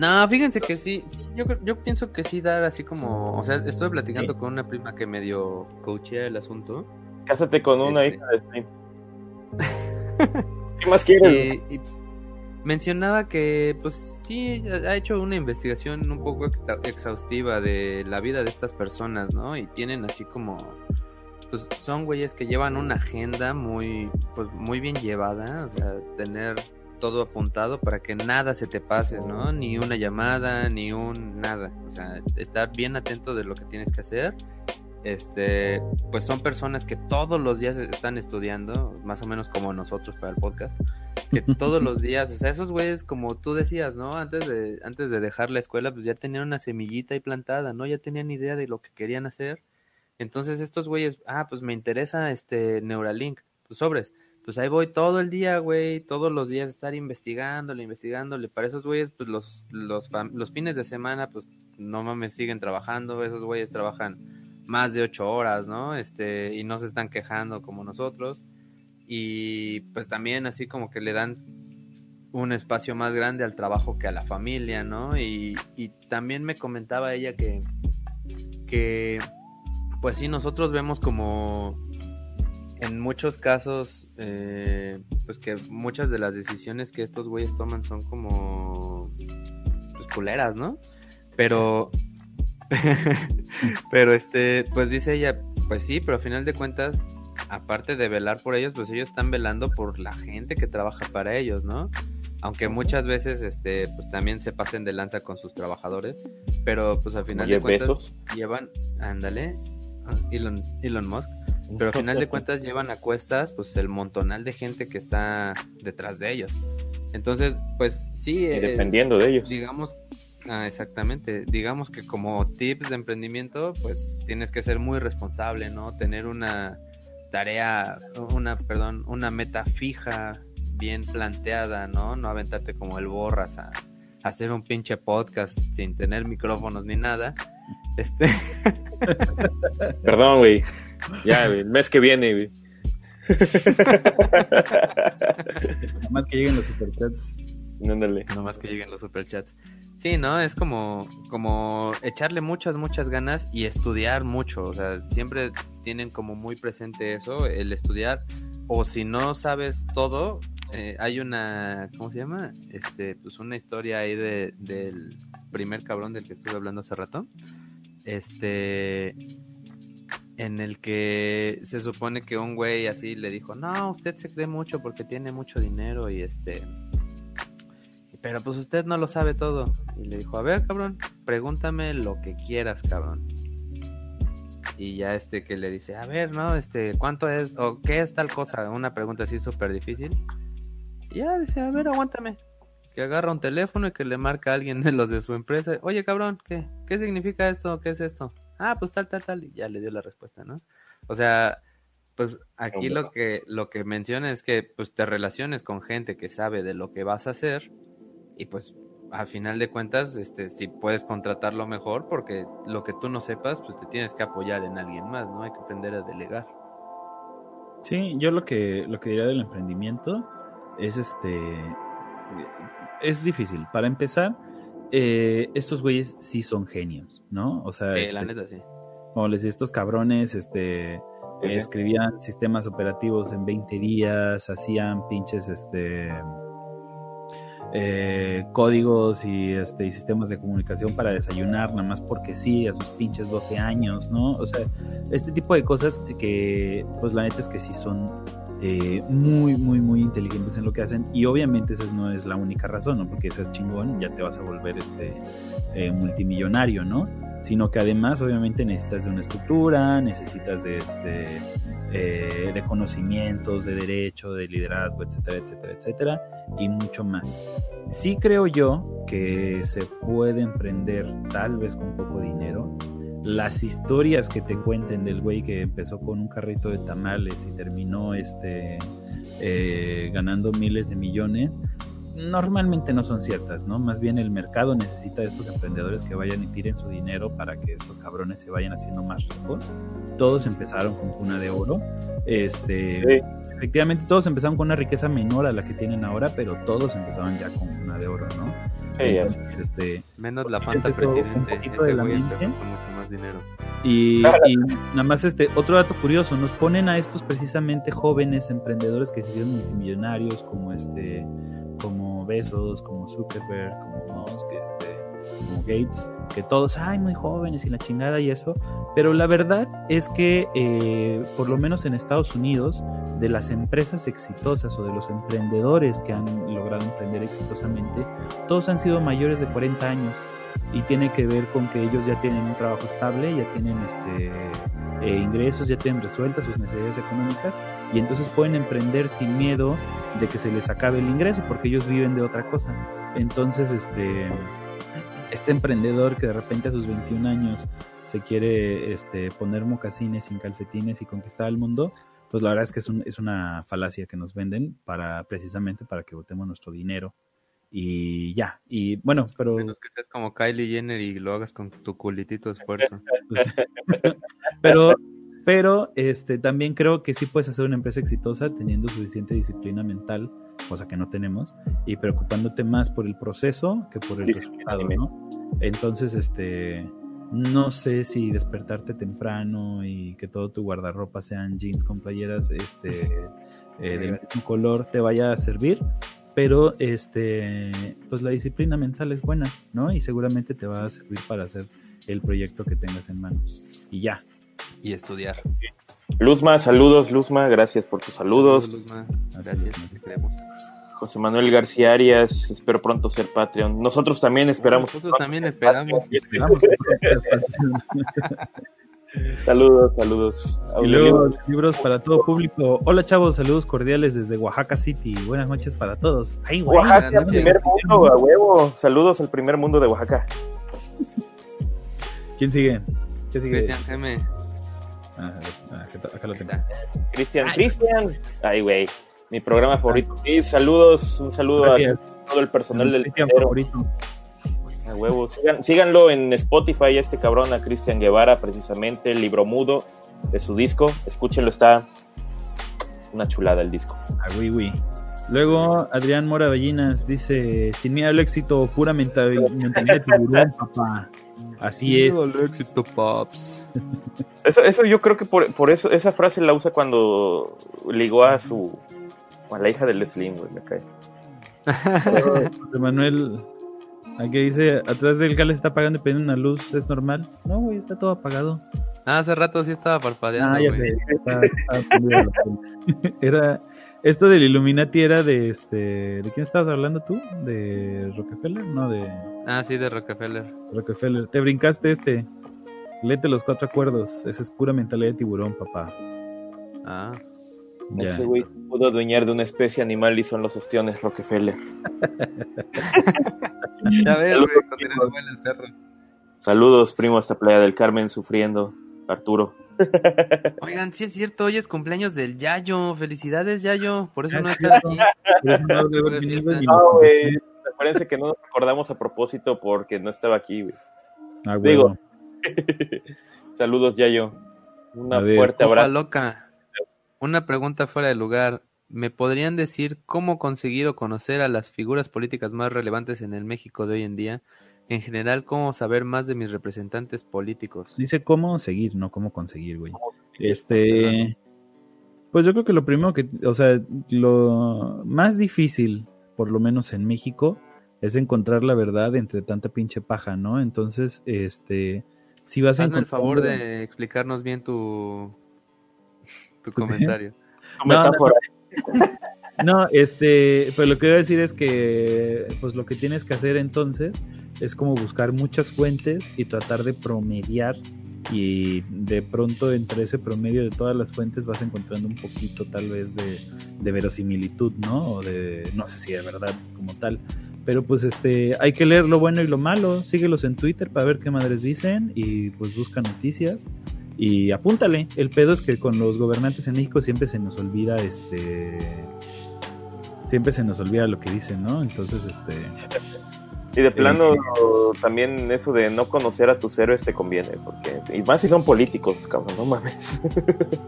No, fíjense que sí, yo, yo pienso que sí dar así como, o sea, estoy platicando con una prima que medio coachea el asunto. Cásate con una este hija de Steam. ¿Qué más quieres? y mencionaba que, pues sí, ha hecho una investigación un poco exhaustiva de la vida de estas personas, ¿no? Y tienen así como, pues son güeyes que llevan una agenda muy, pues muy bien llevada, o sea, tener todo apuntado para que nada se te pase, ¿no? Ni una llamada, ni un nada. O sea, estar bien atento de lo que tienes que hacer. Este, pues son personas que todos los días están estudiando, más o menos como nosotros para el podcast, que todos los días, o sea, esos güeyes como tú decías, ¿no? Antes de antes de dejar la escuela, pues ya tenían una semillita ahí plantada, ¿no? Ya tenían idea de lo que querían hacer. Entonces estos güeyes, ah, pues me interesa este Neuralink, pues sobres pues ahí voy todo el día, güey, todos los días estar investigándole, investigándole. Para esos güeyes, pues los, los, los fines de semana, pues no mames, siguen trabajando. Esos güeyes trabajan más de ocho horas, ¿no? Este, y no se están quejando como nosotros. Y pues también así como que le dan un espacio más grande al trabajo que a la familia, ¿no? Y, y también me comentaba ella que, que, pues sí, nosotros vemos como en muchos casos, eh, pues que muchas de las decisiones que estos güeyes toman son como, pues culeras, ¿no? Pero, pero este, pues dice ella, pues sí, pero al final de cuentas, aparte de velar por ellos, pues ellos están velando por la gente que trabaja para ellos, ¿no? Aunque muchas veces, este, pues también se pasen de lanza con sus trabajadores, pero pues al final de cuentas llevan, ándale, Elon, Elon Musk pero al final de cuentas llevan a cuestas pues el montonal de gente que está detrás de ellos. Entonces, pues sí. Y dependiendo de ellos. Digamos, ah, exactamente. Digamos que como tips de emprendimiento, pues tienes que ser muy responsable, ¿no? Tener una tarea, una, perdón, una meta fija, bien planteada, ¿no? No aventarte como el borras a, hacer un pinche podcast sin tener micrófonos ni nada. Este. Perdón, güey. Ya, el mes que viene, güey. más que lleguen los superchats. No más que lleguen los superchats. Sí, ¿no? Es como, como echarle muchas, muchas ganas y estudiar mucho. O sea, siempre tienen como muy presente eso, el estudiar. O si no sabes todo, eh, hay una, ¿cómo se llama? Este, pues una historia ahí de, del primer cabrón del que estuve hablando hace rato. Este, en el que se supone que un güey así le dijo, no, usted se cree mucho porque tiene mucho dinero y este... Pero pues usted no lo sabe todo. Y le dijo, a ver, cabrón, pregúntame lo que quieras, cabrón. Y ya este que le dice, a ver, ¿no? Este, ¿cuánto es? ¿O qué es tal cosa? Una pregunta así súper difícil. Y ya dice, a ver, aguántame. Que agarra un teléfono y que le marca a alguien de los de su empresa. Oye, cabrón, ¿qué? ¿Qué significa esto? ¿Qué es esto? Ah, pues tal, tal, tal, y ya le dio la respuesta, ¿no? O sea, pues aquí lo que, lo que menciona es que pues te relaciones con gente que sabe de lo que vas a hacer y pues a final de cuentas, este, si puedes contratarlo mejor, porque lo que tú no sepas, pues te tienes que apoyar en alguien más, ¿no? Hay que aprender a delegar. Sí, yo lo que, lo que diría del emprendimiento es este, es difícil. Para empezar, eh, estos güeyes sí son genios, ¿no? O sea, la este, neta, sí. Como les estos cabrones, este, escribían sistemas operativos en 20 días, hacían pinches, este, eh, códigos y, este, y sistemas de comunicación para desayunar, nada más porque sí, a sus pinches 12 años, ¿no? O sea, este tipo de cosas que, pues la neta es que sí son eh, muy, muy, muy inteligentes en lo que hacen. Y obviamente esa no es la única razón, ¿no? Porque seas chingón, ya te vas a volver este eh, multimillonario, ¿no? Sino que además, obviamente, necesitas de una estructura, necesitas de este eh, de conocimientos, de derecho, de liderazgo, etcétera, etcétera, etcétera, y mucho más. Sí creo yo que se puede emprender tal vez con poco dinero, las historias que te cuenten del güey que empezó con un carrito de tamales y terminó este eh, ganando miles de millones, normalmente no son ciertas, ¿no? Más bien el mercado necesita de estos emprendedores que vayan y tiren su dinero para que estos cabrones se vayan haciendo más ricos. Todos empezaron con cuna de oro. Este, efectivamente todos empezaron con una riqueza menor a la que tienen ahora, pero todos empezaban ya con cuna de oro, ¿no? Este, Menos la Fanta presidente. Ese güey con mucho más dinero. Y, nada más este otro dato curioso, nos ponen a estos precisamente jóvenes emprendedores que se hicieron multimillonarios como este como Besos, como Zuckerberg, como Musk, este como Gates, que todos, ay, muy jóvenes y la chingada y eso, pero la verdad es que, eh, por lo menos en Estados Unidos, de las empresas exitosas o de los emprendedores que han logrado emprender exitosamente, todos han sido mayores de 40 años y tiene que ver con que ellos ya tienen un trabajo estable, ya tienen este, eh, ingresos, ya tienen resueltas sus necesidades económicas y entonces pueden emprender sin miedo de que se les acabe el ingreso porque ellos viven de otra cosa. Entonces, este este emprendedor que de repente a sus 21 años se quiere este, poner mocasines sin calcetines y conquistar el mundo, pues la verdad es que es, es una falacia que nos venden para precisamente para que votemos nuestro dinero y ya, y bueno, pero... Menos que seas como Kylie Jenner y lo hagas con tu culitito esfuerzo. pero, pero este, también creo que sí puedes hacer una empresa exitosa teniendo suficiente disciplina mental cosa que no tenemos, y preocupándote más por el proceso que por el resultado, ¿no? Entonces, este, no sé si despertarte temprano y que todo tu guardarropa sean jeans con playeras este, eh, del mismo color te vaya a servir, pero este, pues la disciplina mental es buena, ¿no? Y seguramente te va a servir para hacer el proyecto que tengas en manos. Y ya. Y estudiar. Luzma, saludos, Luzma, gracias por tus saludos. Luzma. Gracias, te queremos. José Manuel García Arias, espero pronto ser Patreon. Nosotros también esperamos. Nosotros también esperamos. Saludos, saludos. Y luego libros para todo público. Hola chavos, saludos cordiales desde Oaxaca City. Buenas noches para todos. Ay, Oaxaca, primer mundo, a huevo. Saludos al primer mundo de Oaxaca. ¿Quién sigue? ¿Quién sigue? Cristian Geme. Ah, acá lo tengo. Cristian, Cristian. Ay, güey. Mi programa favorito. Sí, saludos, un saludo a todo el personal del Cristian favorito. A huevos. síganlo en Spotify, este cabrón, a Cristian Guevara, precisamente, el libro mudo de su disco. Escúchenlo, está una chulada el disco. Ah, oui, Luego Adrián Mora Bellinas dice: Sin miedo al éxito, pura mentalidad de tiburón, papá. Así es. Al éxito, paps. Eso, eso, yo creo que por, por, eso, esa frase la usa cuando ligó a su. a la hija del Slim, güey, me cae. Manuel Aquí dice, atrás del gal está apagando y pidiendo una luz, ¿es normal? No, güey, está todo apagado. Ah, hace rato sí estaba parpadeando. Ah, ya sé, era, esto del Illuminati era de este, ¿de quién estabas hablando tú? ¿De Rockefeller? No, de... Ah, sí, de Rockefeller. Rockefeller. Te brincaste este. Léete los cuatro acuerdos. Esa es pura mentalidad de tiburón, papá. Ah. Ese güey pudo adueñar de una especie animal y son los ostiones Rockefeller. ya ves, güey, el perro. Saludos, primo, hasta Playa del Carmen sufriendo. Arturo. Oigan, sí es cierto, hoy es cumpleaños del Yayo. Felicidades, Yayo. Por eso no está aquí. no, güey. Acuérdense que no nos recordamos a propósito porque no estaba aquí, güey. Ah, Digo. Saludos, Yayo. Una fuerte abrazo. loca. Una pregunta fuera de lugar. ¿Me podrían decir cómo conseguir o conocer a las figuras políticas más relevantes en el México de hoy en día? En general, ¿cómo saber más de mis representantes políticos? Dice cómo seguir, no cómo conseguir, güey. Este. Pues yo creo que lo primero que. O sea, lo más difícil, por lo menos en México, es encontrar la verdad entre tanta pinche paja, ¿no? Entonces, este. Si vas a Hazme el favor de explicarnos bien tu tu comentario. No, este, pues lo que voy a decir es que, pues lo que tienes que hacer entonces es como buscar muchas fuentes y tratar de promediar y de pronto entre ese promedio de todas las fuentes vas encontrando un poquito tal vez de, de verosimilitud, ¿no? O de, no sé si de verdad como tal. Pero pues este, hay que leer lo bueno y lo malo, síguelos en Twitter para ver qué madres dicen y pues busca noticias y apúntale. El pedo es que con los gobernantes en México siempre se nos olvida este siempre se nos olvida lo que dicen, ¿no? Entonces, este y de plano también eso de no conocer a tus héroes te conviene, porque y más si son políticos, cabrón, no mames.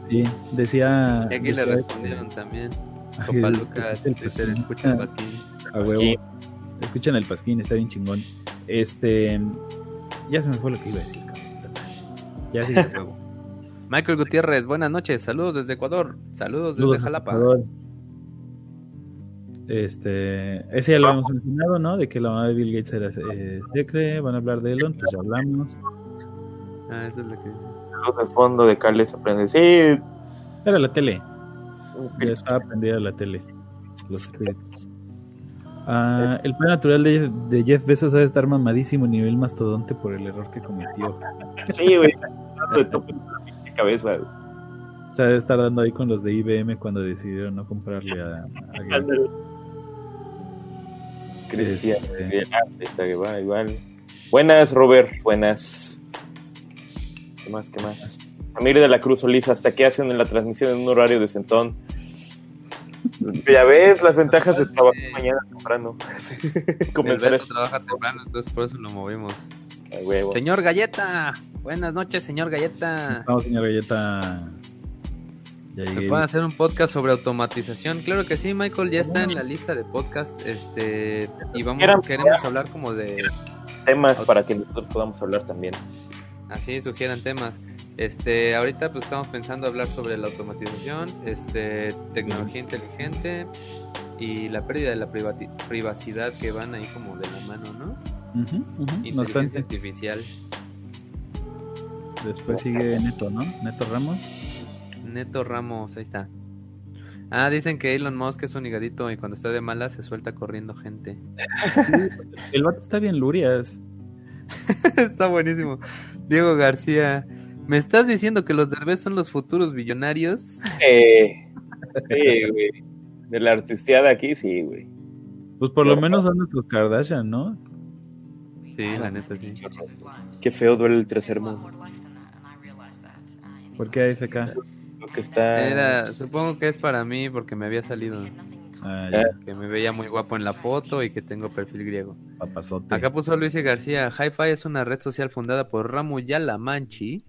Sí, decía y aquí le respondieron también. Copa Lucas, escuchan el pasquín. A huevo. Escuchan el pasquín, está bien chingón. Este ya se me fue lo que iba a decir, cabrón. Ya sí, de huevo. Michael Gutiérrez, buenas noches, saludos desde Ecuador, saludos, desde Jalapa. Este, ese ya lo hemos mencionado, ¿no? De que la mamá de Bill Gates era eh, secre, van a hablar de Elon, pues ya hablamos. Ah, eso es lo que Saludos al fondo de Carles aprende. Sí. Era la tele. Ya estaba prendida la tele. Los espíritus. Ah, el plan natural de, de, Jeff Bezos debe estar mamadísimo nivel mastodonte por el error que cometió. Sí, güey. cabeza. O sea, debe estar dando ahí con los de IBM cuando decidieron no comprarle a, a Cristian, este... igual. Buenas, Robert, buenas. ¿Qué más, qué más? Amir de la Cruz Solís, ¿hasta qué hacen en la transmisión en un horario de centón? Ya ves las ventajas de trabajar mañana temprano. Comenzar a trabajar temprano, entonces por eso lo movimos. Señor Galleta, buenas noches, señor Galleta. Vamos, señor Galleta. ¿Se pueden hacer un podcast sobre automatización? Claro que sí, Michael, ya está en la lista de podcast. Este, y vamos, queremos hablar como de temas para que nosotros podamos hablar también. Así, sugieran temas. Este, ahorita pues estamos pensando hablar sobre la automatización, este, tecnología inteligente y la pérdida de la privacidad que van ahí como de la mano, ¿no? Inteligencia artificial. Después sigue Neto, ¿no? Neto Ramos. Neto Ramos, ahí está. Ah, dicen que Elon Musk es un higadito y cuando está de mala se suelta corriendo gente. El vato está bien lurias. está buenísimo. Diego García, ¿Me estás diciendo que los Derbez son los futuros billonarios? Eh, sí, güey. De la artisteada aquí, sí, güey. Pues por lo menos son nuestros Kardashian, ¿no? Sí, la neta, sí. Qué feo duele el tercer mundo. ¿Por qué AFK? Lo que está... Era, supongo que es para mí porque me había salido. Ah, Que me veía muy guapo en la foto y que tengo perfil griego. papazote. Acá puso Luis García. Hi-Fi es una red social fundada por Ramu Yalamanchi,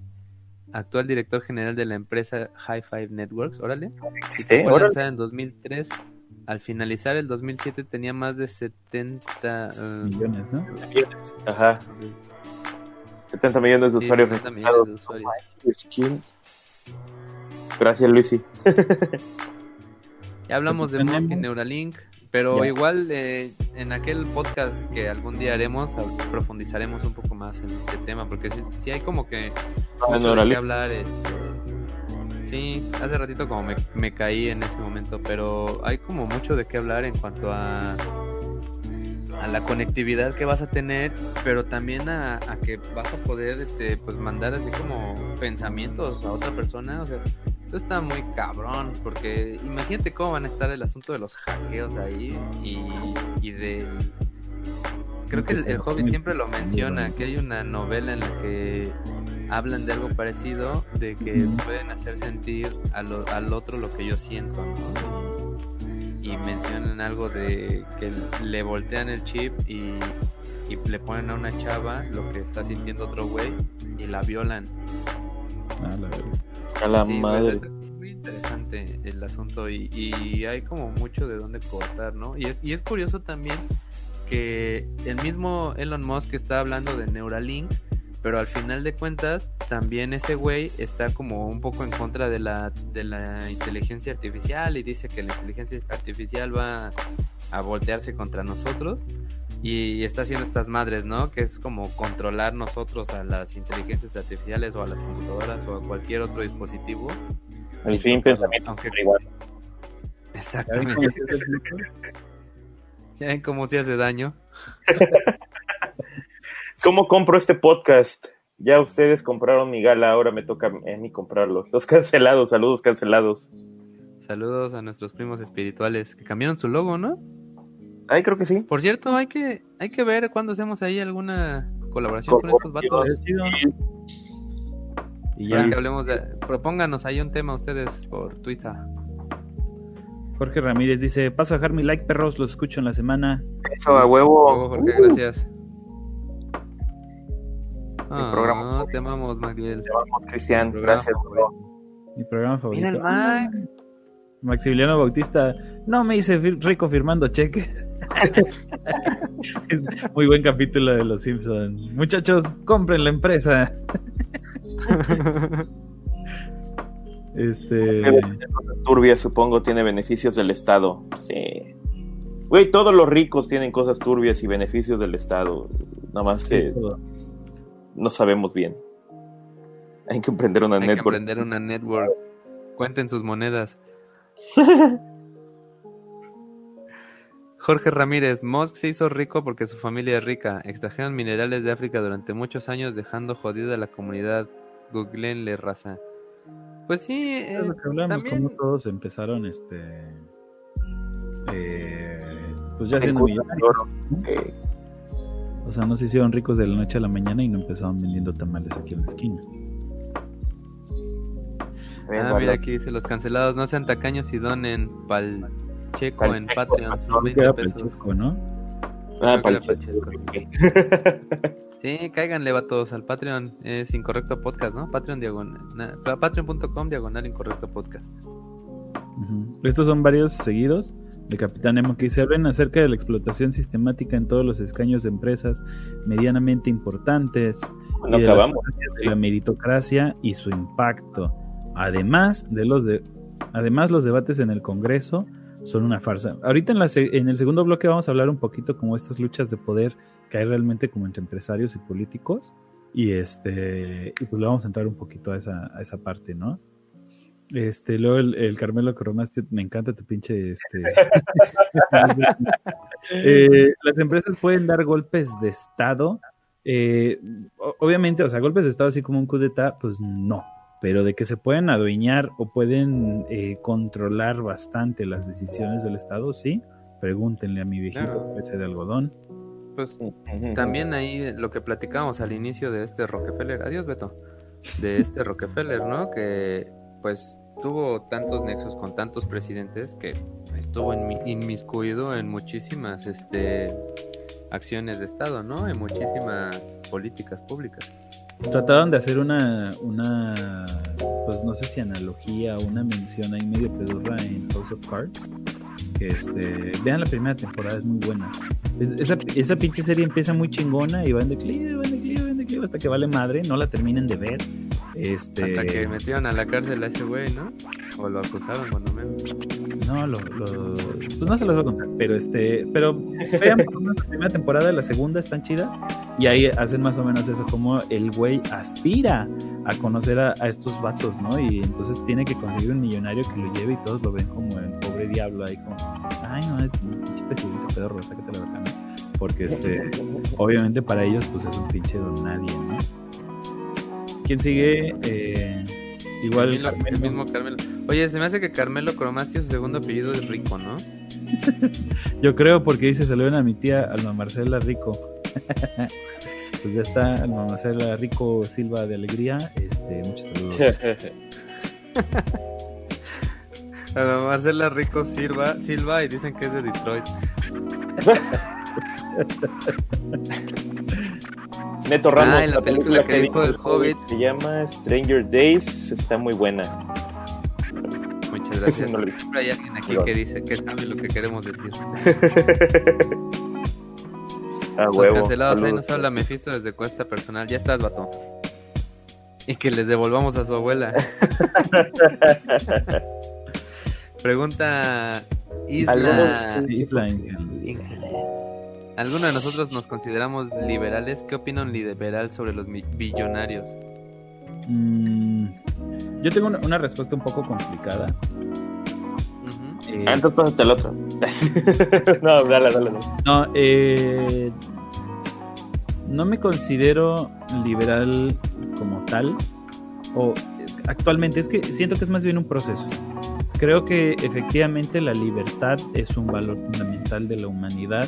actual director general de la empresa Hi-Fi Networks. Órale. ¿Existe? Fue Órale. lanzada en 2003. Al finalizar el 2007 tenía más de 70... eh, Millones, ¿no? Ajá. 70 millones de sí, usuarios 70 millones de usuarios. Gracias, Luisi. Ya hablamos de Musk y Neuralink, pero Ya. igual eh, en aquel podcast que algún día haremos profundizaremos un poco más en este tema, porque sí, sí hay como que mucho de qué hablar. este, sí, hace ratito como me, me caí en ese momento, pero hay como mucho de qué hablar en cuanto a a la conectividad que vas a tener, pero también a, a que vas a poder este pues mandar así como pensamientos a otra persona, o sea, esto está muy cabrón, porque imagínate cómo van a estar el asunto de los hackeos ahí y, y del... Creo que el, el Hobbit siempre lo menciona, que hay una novela en la que hablan de algo parecido, de que pueden hacer sentir lo- al otro lo que yo siento, ¿no? Y, y mencionan algo de que le voltean el chip y, y le ponen a una chava lo que está sintiendo otro güey y la violan. Ah, la verdad. A la Sí, madre. pues, es muy interesante el asunto y, y hay como mucho de dónde cortar, ¿no? Y es, y es curioso también que el mismo Elon Musk está hablando de Neuralink, pero al final de cuentas también ese güey está como un poco en contra de la, de la inteligencia artificial y dice que la inteligencia artificial va a voltearse contra nosotros y está haciendo estas madres, ¿no? Que es como controlar nosotros a las inteligencias artificiales o a las computadoras o a cualquier otro dispositivo. El fin, pensamiento aunque- igual. Exactamente. ¿Ya ven cómo se hace daño? ¿Cómo compro este podcast? Ya ustedes compraron mi gala, ahora me toca a mí comprarlo. Los cancelados, saludos cancelados. Saludos a nuestros primos espirituales que cambiaron su logo, ¿no? Ay, creo que sí. Por cierto, hay que hay que ver cuándo hacemos ahí alguna colaboración con estos vatos. Y Para ya, que hablemos de... Propónganos ahí un tema ustedes por Twitter. Jorge Ramírez dice, paso a dejar mi like, perros, los escucho en la semana. Eso, a huevo. Jorge, gracias. Ah, programa. te amamos, Magdiel. Vamos, Cristian, Programa gracias. Mi programa favorito. Mira el Mac. Maximiliano Bautista, no me hice fir- rico firmando cheques. Es Muy buen capítulo de Los Simpsons. Muchachos, compren la empresa. Este. Turbias, supongo, tiene beneficios del Estado. Sí. Güey, todos los ricos tienen cosas turbias y beneficios del Estado. Nada más que todo. no sabemos bien. Hay que emprender una Hay que network. aprender una network. Cuenten sus monedas. Jorge Ramírez, Musk se hizo rico porque su familia es rica. Extrajeron minerales de África durante muchos años dejando jodida a la comunidad. Googleenle raza. Pues sí, eh, Es lo que hablamos, también- como todos empezaron, este. eh, pues ya En siendo millonarios. Eh, O sea, no se hicieron ricos de la noche a la mañana y no empezaron vendiendo tamales aquí en la esquina. Ah, mira aquí dice los cancelados, no sean tacaños y donen pal checo en Palcheco, Patreon, son Patreon, 20 Era pesos. ¿no? Ah, Palcheco. Sí, cáiganle vatos al Patreon, es Incorrecto Podcast, ¿no? Patreon diagonal, na- patreon.com diagonal Incorrecto Podcast. Estos son varios seguidos de Capitán Emo que se hablan acerca de la explotación sistemática en todos los escaños de empresas medianamente importantes No y las de la meritocracia y su impacto. Además de los de además los debates en el Congreso son una farsa. Ahorita en, la en el segundo bloque vamos a hablar un poquito como estas luchas de poder que hay realmente como entre empresarios y políticos y este y pues vamos a entrar un poquito a esa, a esa parte, ¿no? Este, luego el, el Carmelo Coromaste, me encanta tu pinche este. Eh, las empresas pueden dar golpes de estado Eh, obviamente, o sea, golpes de Estado así como un coup d'etat, pues no. Pero de que se pueden adueñar o pueden eh, controlar bastante las decisiones del Estado, sí. Pregúntenle a mi viejito ese de algodón. Pues también ahí lo que platicábamos al inicio de este Rockefeller, adiós Beto, de este Rockefeller, ¿no? Que pues tuvo tantos nexos con tantos presidentes que estuvo inmiscuido en muchísimas este, acciones de Estado, ¿no? En muchísimas políticas públicas. Trataron de hacer una, una, pues no sé si analogía una mención ahí medio pedurra en House of Cards. Este, vean la primera temporada, es muy buena. esa, esa pinche serie empieza muy chingona y va en declive, va en declive, va en declive hasta que vale madre, no la terminen de ver este... Hasta que metieron a la cárcel a ese güey, ¿no? O lo acusaron cuando menos. No, lo, lo, pues no se los voy a contar, pero este, pero vean la primera temporada, la segunda están chidas y ahí hacen más o menos eso, como el güey aspira a conocer a, estos vatos, ¿no? Y entonces tiene que conseguir un millonario que lo lleve y todos lo ven como el pobre diablo ahí como, ay no, es un pinche presidente pedorro, sácate la verdad, Porque este, obviamente para ellos pues es un pinche don nadie, ¿no? ¿Quién sigue? Eh, igual el mismo Carmelo. Oye, se me hace que Carmelo Cromastio, su segundo apellido es Rico, ¿no? Yo creo porque dice saludan a mi tía Alma Marcela Rico. pues ya está Alma Marcela Rico Silva de Alegría. Este, muchos saludos. Alma Marcela Rico Silva, Silva y dicen que es de Detroit. Neto Ramos, ah, la, película, que, dijo del Hobbit se llama Stranger Days, está muy buena. Muchas gracias. Siempre hay alguien aquí que dice que sabe lo que queremos decir. ah, huevo. cancelados, ahí nos habla Mephisto desde Cuesta Personal. Ya estás, vato. Y que les devolvamos a su abuela. Pregunta Isla. Isla algunos de nosotros nos consideramos liberales. ¿Qué opina un liberal sobre los billonarios? Mm, yo tengo una, respuesta un poco complicada. Ah, entonces pásate el otro. no, dale, dale. No, eh, no me considero liberal como tal. O actualmente es que siento que es más bien un proceso. Creo que efectivamente la libertad es un valor fundamental de la humanidad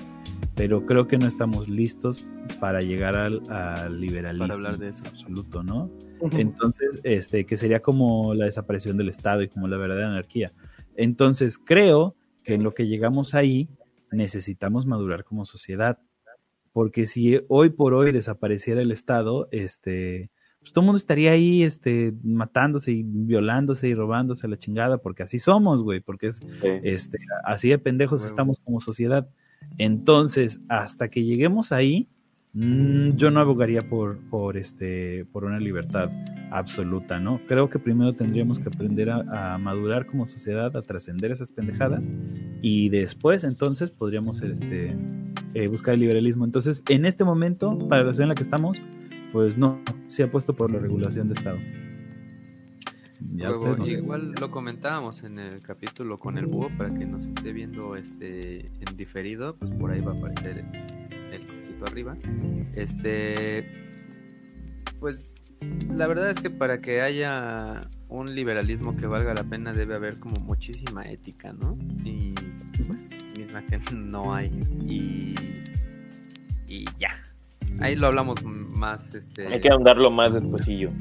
pero creo que no estamos listos para llegar al, liberalismo para hablar de eso. absoluto, ¿no? Entonces, este, que sería como la desaparición del Estado y como la verdadera anarquía. Entonces, creo que en lo que llegamos ahí necesitamos madurar como sociedad, porque si hoy por hoy desapareciera el Estado, este, pues todo el mundo estaría ahí, este, matándose y violándose y robándose la chingada, porque así somos, güey, porque es, este, así de pendejos estamos como sociedad. Entonces, hasta que lleguemos ahí, mm, yo no abogaría por, por, este, por una libertad absoluta, ¿no? Creo que primero tendríamos que aprender a, madurar como sociedad, a trascender esas pendejadas y después entonces podríamos este, eh, buscar el liberalismo. Entonces, en este momento, para la ciudad en la que estamos, pues no, se ha puesto por la regulación de Estado igual lo comentábamos en el capítulo con el búho para que nos esté viendo este en diferido, pues por ahí va a aparecer el, cosito arriba. Este pues la verdad es que para que haya un liberalismo que valga la pena debe haber como muchísima ética, ¿no? Y pues misma que no hay y y ya, Ahí lo hablamos más. Este... Hay que ahondarlo más despuesillo.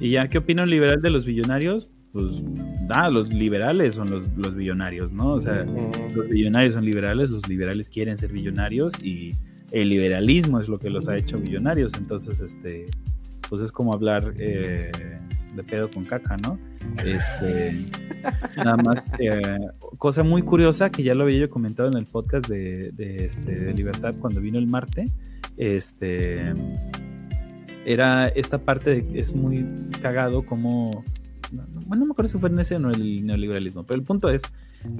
¿Y ya qué opina un liberal de los billonarios? Pues, ah, los liberales son los, los billonarios, ¿no? O sea, los billonarios son liberales, los liberales quieren ser billonarios y el liberalismo es lo que los ha hecho billonarios. Entonces, este, pues es como hablar eh, de pedo con caca, ¿no? Este, nada más, eh, cosa muy curiosa que ya lo había yo comentado en el podcast de, de, este, de Libertad cuando vino el Marte este era esta parte es muy cagado como bueno no me acuerdo si fue en ese o no el neoliberalismo pero el punto es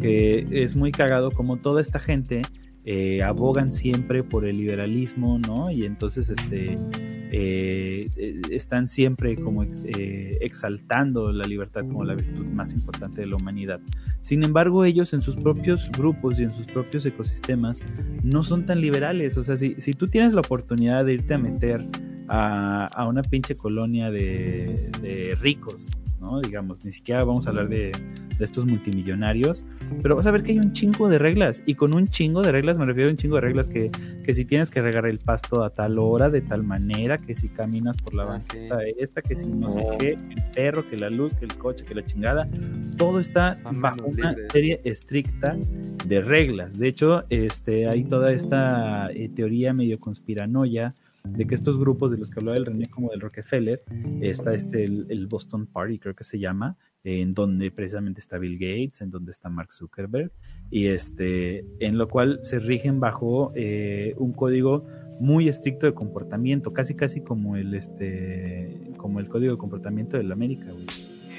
que es muy cagado como toda esta gente eh, abogan siempre por el liberalismo, ¿no? Y entonces este, eh, están siempre como eh, exaltando la libertad como la virtud más importante de la humanidad. Sin embargo, ellos en sus propios grupos y en sus propios ecosistemas no son tan liberales. O sea, si, si tú tienes la oportunidad de irte a meter a, a una pinche colonia de, de ricos, ¿no? Digamos, ni siquiera vamos a hablar de, de estos multimillonarios, pero vas a ver que hay un chingo de reglas, y con un chingo de reglas me refiero a un chingo de reglas que, que si tienes que regar el pasto a tal hora, de tal manera, que si caminas por la Ah, banqueta esta, que si no sé qué, el perro, que la luz, que el coche, que la chingada, todo está bajo una libres. serie estricta de reglas. De hecho, este, hay toda esta eh, teoría medio conspiranoia de que estos grupos de los que hablaba el René como del Rockefeller, está este el, el Boston Party, creo que se llama, en donde precisamente está Bill Gates, en donde está Mark Zuckerberg, y este, en lo cual se rigen bajo eh, un código muy estricto de comportamiento, casi casi como el este, como el código de comportamiento de la América, güey.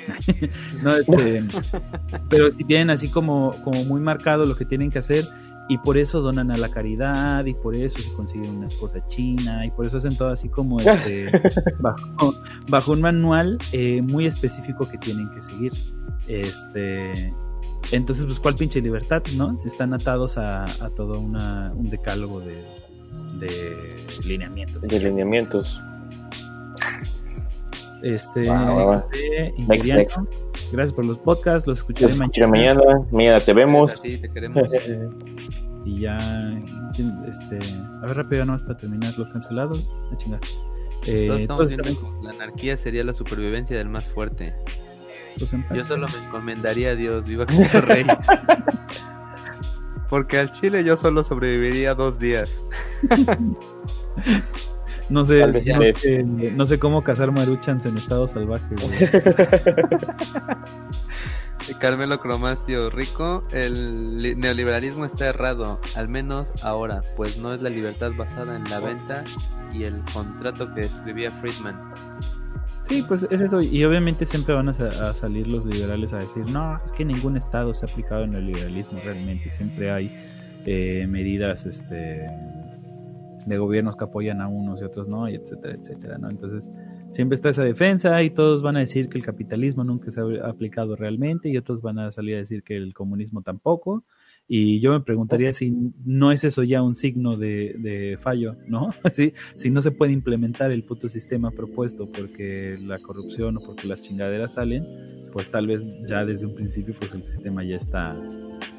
no, este, pero si tienen así como, como muy marcado lo que tienen que hacer y por eso donan a la caridad y por eso se consiguen una esposa china y por eso hacen todo así como este bajo, bajo un manual eh, muy específico que tienen que seguir. Este entonces pues cuál pinche libertad no si están atados a, a todo una, un decálogo de, de lineamientos. De lineamientos. Este Va, va, va. de Next, next. gracias por los podcasts los escucharé Nos mañana mañana. Mañana te vemos. Sí, te queremos. Eh, y ya, este, a ver rápido nomás para terminar los cancelados, a chingar. Eh, Todos estamos todos viendo la anarquía sería la supervivencia del más fuerte. Yo solo me encomendaría a Dios, viva Cristo Rey. Porque al Chile yo solo sobreviviría dos días. no sé, Tal vez no, sé, no sé cómo cazar maruchans en estado salvaje. güey. Carmelo Cromastio, rico, el li- neoliberalismo está errado, al menos ahora, pues no es la libertad basada en la venta y el contrato que escribía Friedman. Sí, pues es eso. Y obviamente siempre van a salir los liberales a decir, no, es que ningún estado se ha aplicado en el liberalismo realmente. Siempre hay eh, medidas este, de gobiernos que apoyan a unos y otros no, y etcétera, etcétera, ¿no? Entonces siempre está esa defensa y todos van a decir que el capitalismo nunca se ha aplicado realmente y otros van a salir a decir que el comunismo tampoco. Y yo me preguntaría si no es eso ya un signo de, de fallo, ¿no? si, si no se puede implementar el puto sistema propuesto porque la corrupción o porque las chingaderas salen, pues tal vez ya desde un principio pues el sistema ya está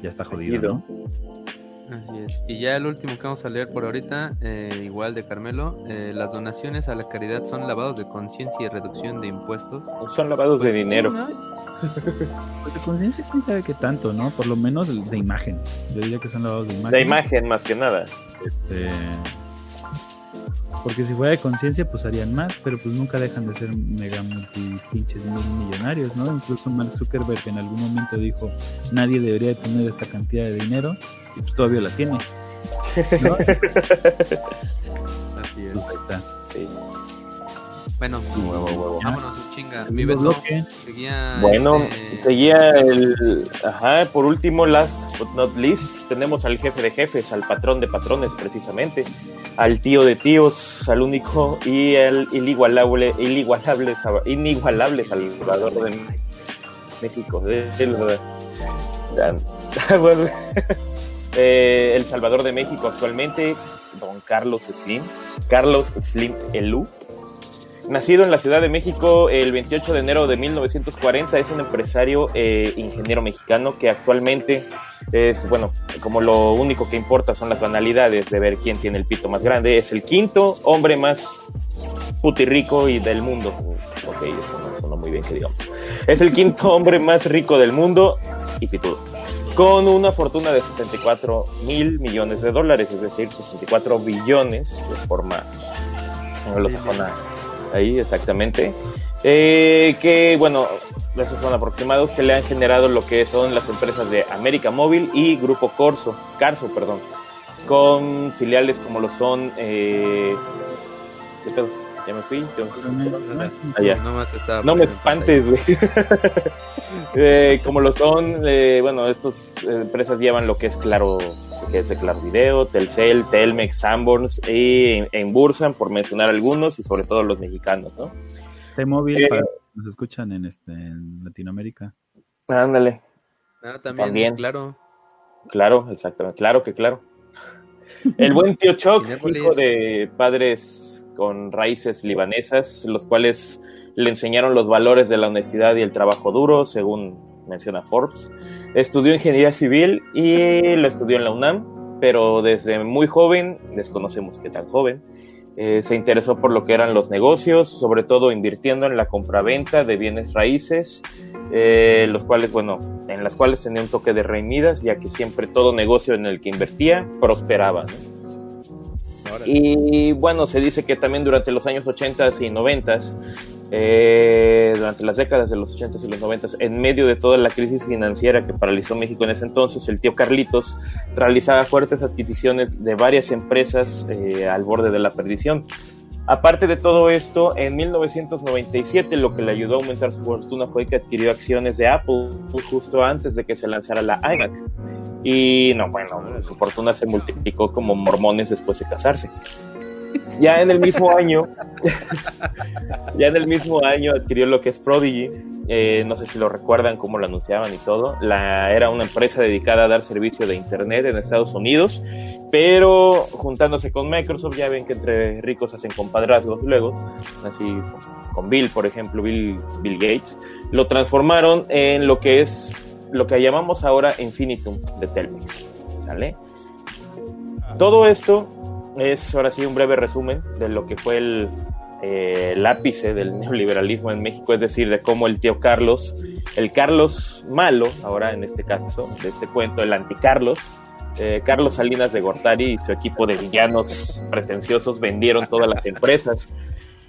ya está jodido, ¿no? Así es. Y ya el último que vamos a leer por ahorita, eh, igual de Carmelo, eh, las donaciones a la caridad son lavados de conciencia y reducción de impuestos. Son lavados de Pues, dinero. sí, ¿no? Pues de conciencia quién sabe qué tanto, ¿no? Por lo menos de, de imagen. Yo diría que son lavados de imagen. De imagen más que nada. Este porque si fuera de conciencia pues harían más, pero pues nunca dejan de ser mega multi pinches mil millonarios, ¿no? Incluso Mark Zuckerberg en algún momento dijo, nadie debería de tener esta cantidad de dinero y pues todavía la tiene. ¿no? Así es. Pues ahí está. Sí. Bueno, Huevo, huevo. vámonos en chinga. Mi Beto seguía. Bueno, este, seguía el. Ajá, por último, last but not least, tenemos al jefe de jefes, al patrón de patrones, precisamente, al tío de tíos, al único y el inigualable, inigualable, inigualable Salvador de México. de- del- bueno, eh, el Salvador de México actualmente, don Carlos Slim, Carlos Slim Elú. Nacido en la Ciudad de México el 28 de enero de 1940, es un empresario eh, ingeniero mexicano que actualmente es, bueno, como lo único que importa son las banalidades de ver quién tiene el pito más grande, es el quinto hombre más putirrico y del mundo. Ok, eso no sonó muy bien que digamos. Es el quinto hombre más rico del mundo y pitudo. Con una fortuna de 64 mil millones de dólares, es decir, 64 billones de forma anglosajona ahí exactamente. Eh, que bueno, esos son aproximados que le han generado lo que son las empresas de América Móvil y Grupo Corso, Carso, perdón, con filiales como lo son. Eh, ¿qué? Ya me fui. que- Allá. estaba No me espantes, güey. Eh, como lo son, eh, bueno, estas empresas llevan lo que es Claro, lo que es de Claro Video, Telcel, Telmex, Sanborns y en Bursan, por mencionar algunos y sobre todo los mexicanos, ¿no? T-Mobile Eh. nos escuchan en este en Latinoamérica. Ándale. Ah, también, También. claro. claro, exactamente, claro que claro. El buen tío Choc, hijo de padres con raíces libanesas, los cuales le enseñaron los valores de la honestidad y el trabajo duro, según menciona Forbes. Estudió ingeniería civil y lo estudió en la UNAM, pero desde muy joven, desconocemos qué tan joven, eh, se interesó por lo que eran los negocios, sobre todo invirtiendo en la compraventa de bienes raíces, eh, los cuales, bueno, en las cuales tenía un toque de reinidas, ya que siempre todo negocio en el que invertía prosperaba. Y bueno, se dice que también durante los años 80 y 90 eh, durante las décadas de los 80 y los 90, en medio de toda la crisis financiera que paralizó México en ese entonces, el tío Carlitos realizaba fuertes adquisiciones de varias empresas eh, al borde de la perdición. Aparte de todo esto, en 1997 lo que le ayudó a aumentar su fortuna fue que adquirió acciones de Apple justo antes de que se lanzara la iMac. Y no, bueno, su fortuna se multiplicó como mormones después de casarse. Ya en el mismo año, ya en el mismo año adquirió lo que es Prodigy. Eh, no sé si lo recuerdan, cómo lo anunciaban y todo. La, era una empresa dedicada a dar servicio de Internet en Estados Unidos, pero juntándose con Microsoft, ya ven que entre ricos hacen compadrazgos luego, así con Bill, por ejemplo, Bill, Bill Gates, lo transformaron en lo que es lo que llamamos ahora Infinitum de Telmex. ¿Sale? Todo esto es ahora sí un breve resumen de lo que fue el, eh, ápice del neoliberalismo en México, es decir, de cómo el tío Carlos, el Carlos malo, ahora en este caso, de este cuento, el anti-Carlos, eh, Carlos Salinas de Gortari y su equipo de villanos pretenciosos vendieron todas las empresas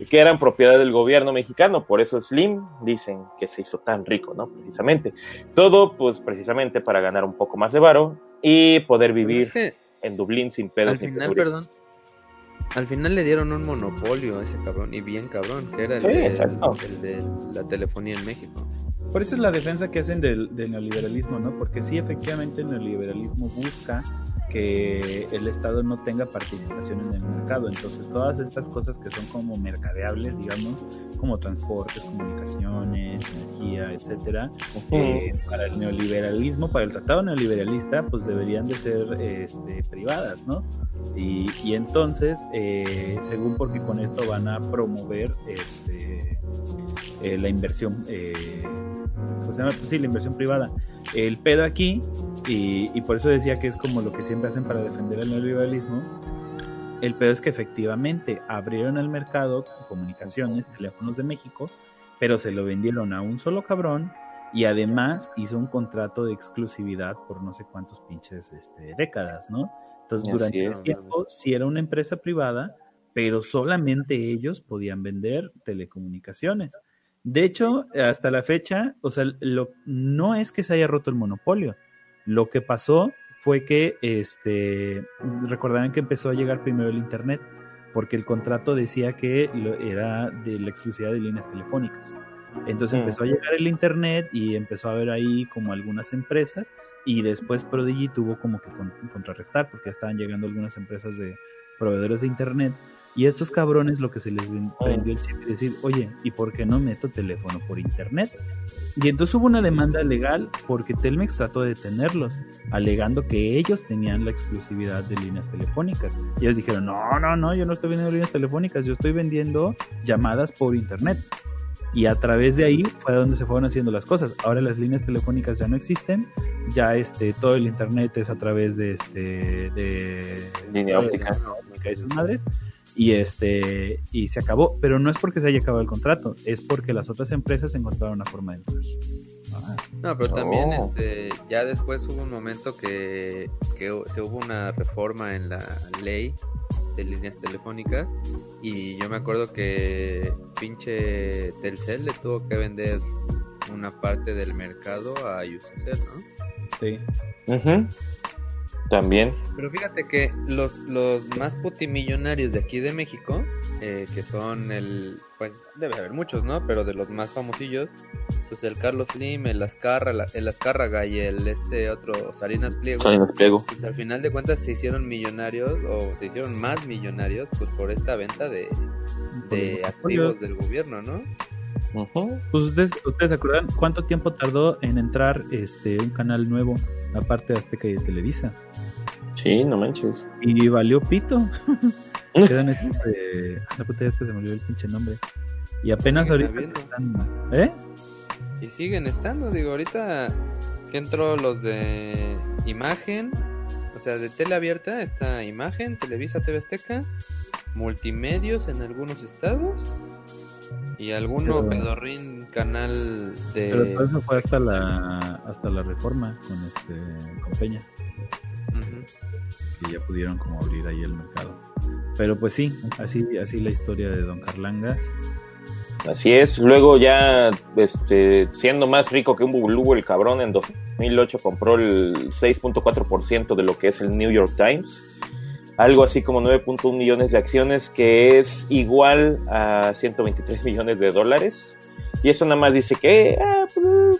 que eran propiedad del gobierno mexicano, por eso Slim dicen que se hizo tan rico, ¿no? Precisamente. Todo, pues precisamente para ganar un poco más de varo y poder pues vivir en Dublín sin pedos. Al final, perdón. Al final le dieron un monopolio a ese cabrón, y bien cabrón, que era el, de, la telefonía en México. Por eso es la defensa que hacen del, del neoliberalismo, ¿no? Porque sí, efectivamente, el neoliberalismo busca que el Estado no tenga participación en el mercado. Entonces, todas estas cosas que son como mercadeables, digamos, como transportes, comunicaciones, energía, etcétera, eh, para el neoliberalismo, para el tratado neoliberalista, pues deberían de ser este, privadas, ¿no? Y, y entonces, eh, según porque con esto van a promover este, eh, la inversión, pues, sí, la inversión privada. El pedo aquí y, por eso decía que es como lo que siempre hacen para defender el neoliberalismo. El peor es que efectivamente abrieron el mercado comunicaciones, teléfonos de México, pero se lo vendieron a un solo cabrón y además hizo un contrato de exclusividad por no sé cuántos pinches este, décadas, ¿no? Entonces, durante el tiempo, sí era una empresa privada, pero solamente ellos podían vender telecomunicaciones. De hecho, hasta la fecha, o sea, lo, no es que se haya roto el monopolio, lo que pasó fue que, este, recordarán que empezó a llegar primero el Internet, porque el contrato decía que era de la exclusividad de líneas telefónicas. Entonces mm. empezó a llegar el Internet y empezó a haber ahí como algunas empresas y después Prodigy tuvo como que contrarrestar porque estaban llegando algunas empresas de proveedores de Internet y estos cabrones lo que se les prendió el chip y decir, oye, ¿y por qué no meto teléfono por internet? Y entonces hubo una demanda legal porque Telmex trató de detenerlos, alegando que ellos tenían la exclusividad de líneas telefónicas. Y ellos dijeron, no, no, no, yo no estoy vendiendo líneas telefónicas, yo estoy vendiendo llamadas por internet. Y a través de ahí fue donde se fueron haciendo las cosas. Ahora las líneas telefónicas ya no existen, ya este todo el internet es a través de este de línea óptica, y esas madres y este y se acabó, pero no es porque se haya acabado el contrato, es porque las otras empresas encontraron una forma de entrar. Ah. No, pero también este, ya después hubo un momento que, que se hubo una reforma en la ley de líneas telefónicas y yo me acuerdo que pinche Telcel le tuvo que vender una parte del mercado a Usacell, ¿no? Sí. También. Pero fíjate que los, los más putimillonarios de aquí de México, eh, que son el, pues debe haber muchos, ¿no? Pero de los más famosillos, pues el Carlos Slim, el Azcarra, el Azcárraga y el este otro Salinas Pliego. Salinas Pliego. Pues al final de cuentas se hicieron millonarios o se hicieron más millonarios pues por esta venta de, de activos del gobierno, ¿no? Pues ustedes, ustedes se acuerdan cuánto tiempo tardó en entrar este un canal nuevo, aparte de Azteca y de Televisa. Sí, no manches. Y valió pito. Quedan de. La puta ya se me olvidó el pinche nombre. Y apenas Siguen ahorita. habiendo. están- ¿Eh? Y siguen estando, digo, ahorita que entró los de imagen, o sea, de tele abierta está imagen, Televisa, TV Azteca, multimedios en algunos estados y alguno Pero- pedorrín canal de... Pero todo eso fue hasta la, hasta la reforma con este con Peña, que ya pudieron como abrir ahí el mercado. Pero pues sí, así, así la historia de Don Carlangas. Así es. Luego ya, este, siendo más rico que un bubulubo, el cabrón en 2008 compró el 6.4% de lo que es el New York Times. Algo así como 9.1 millones de acciones, que es igual a 123 millones de dólares. Y eso nada más dice que, ah, pues,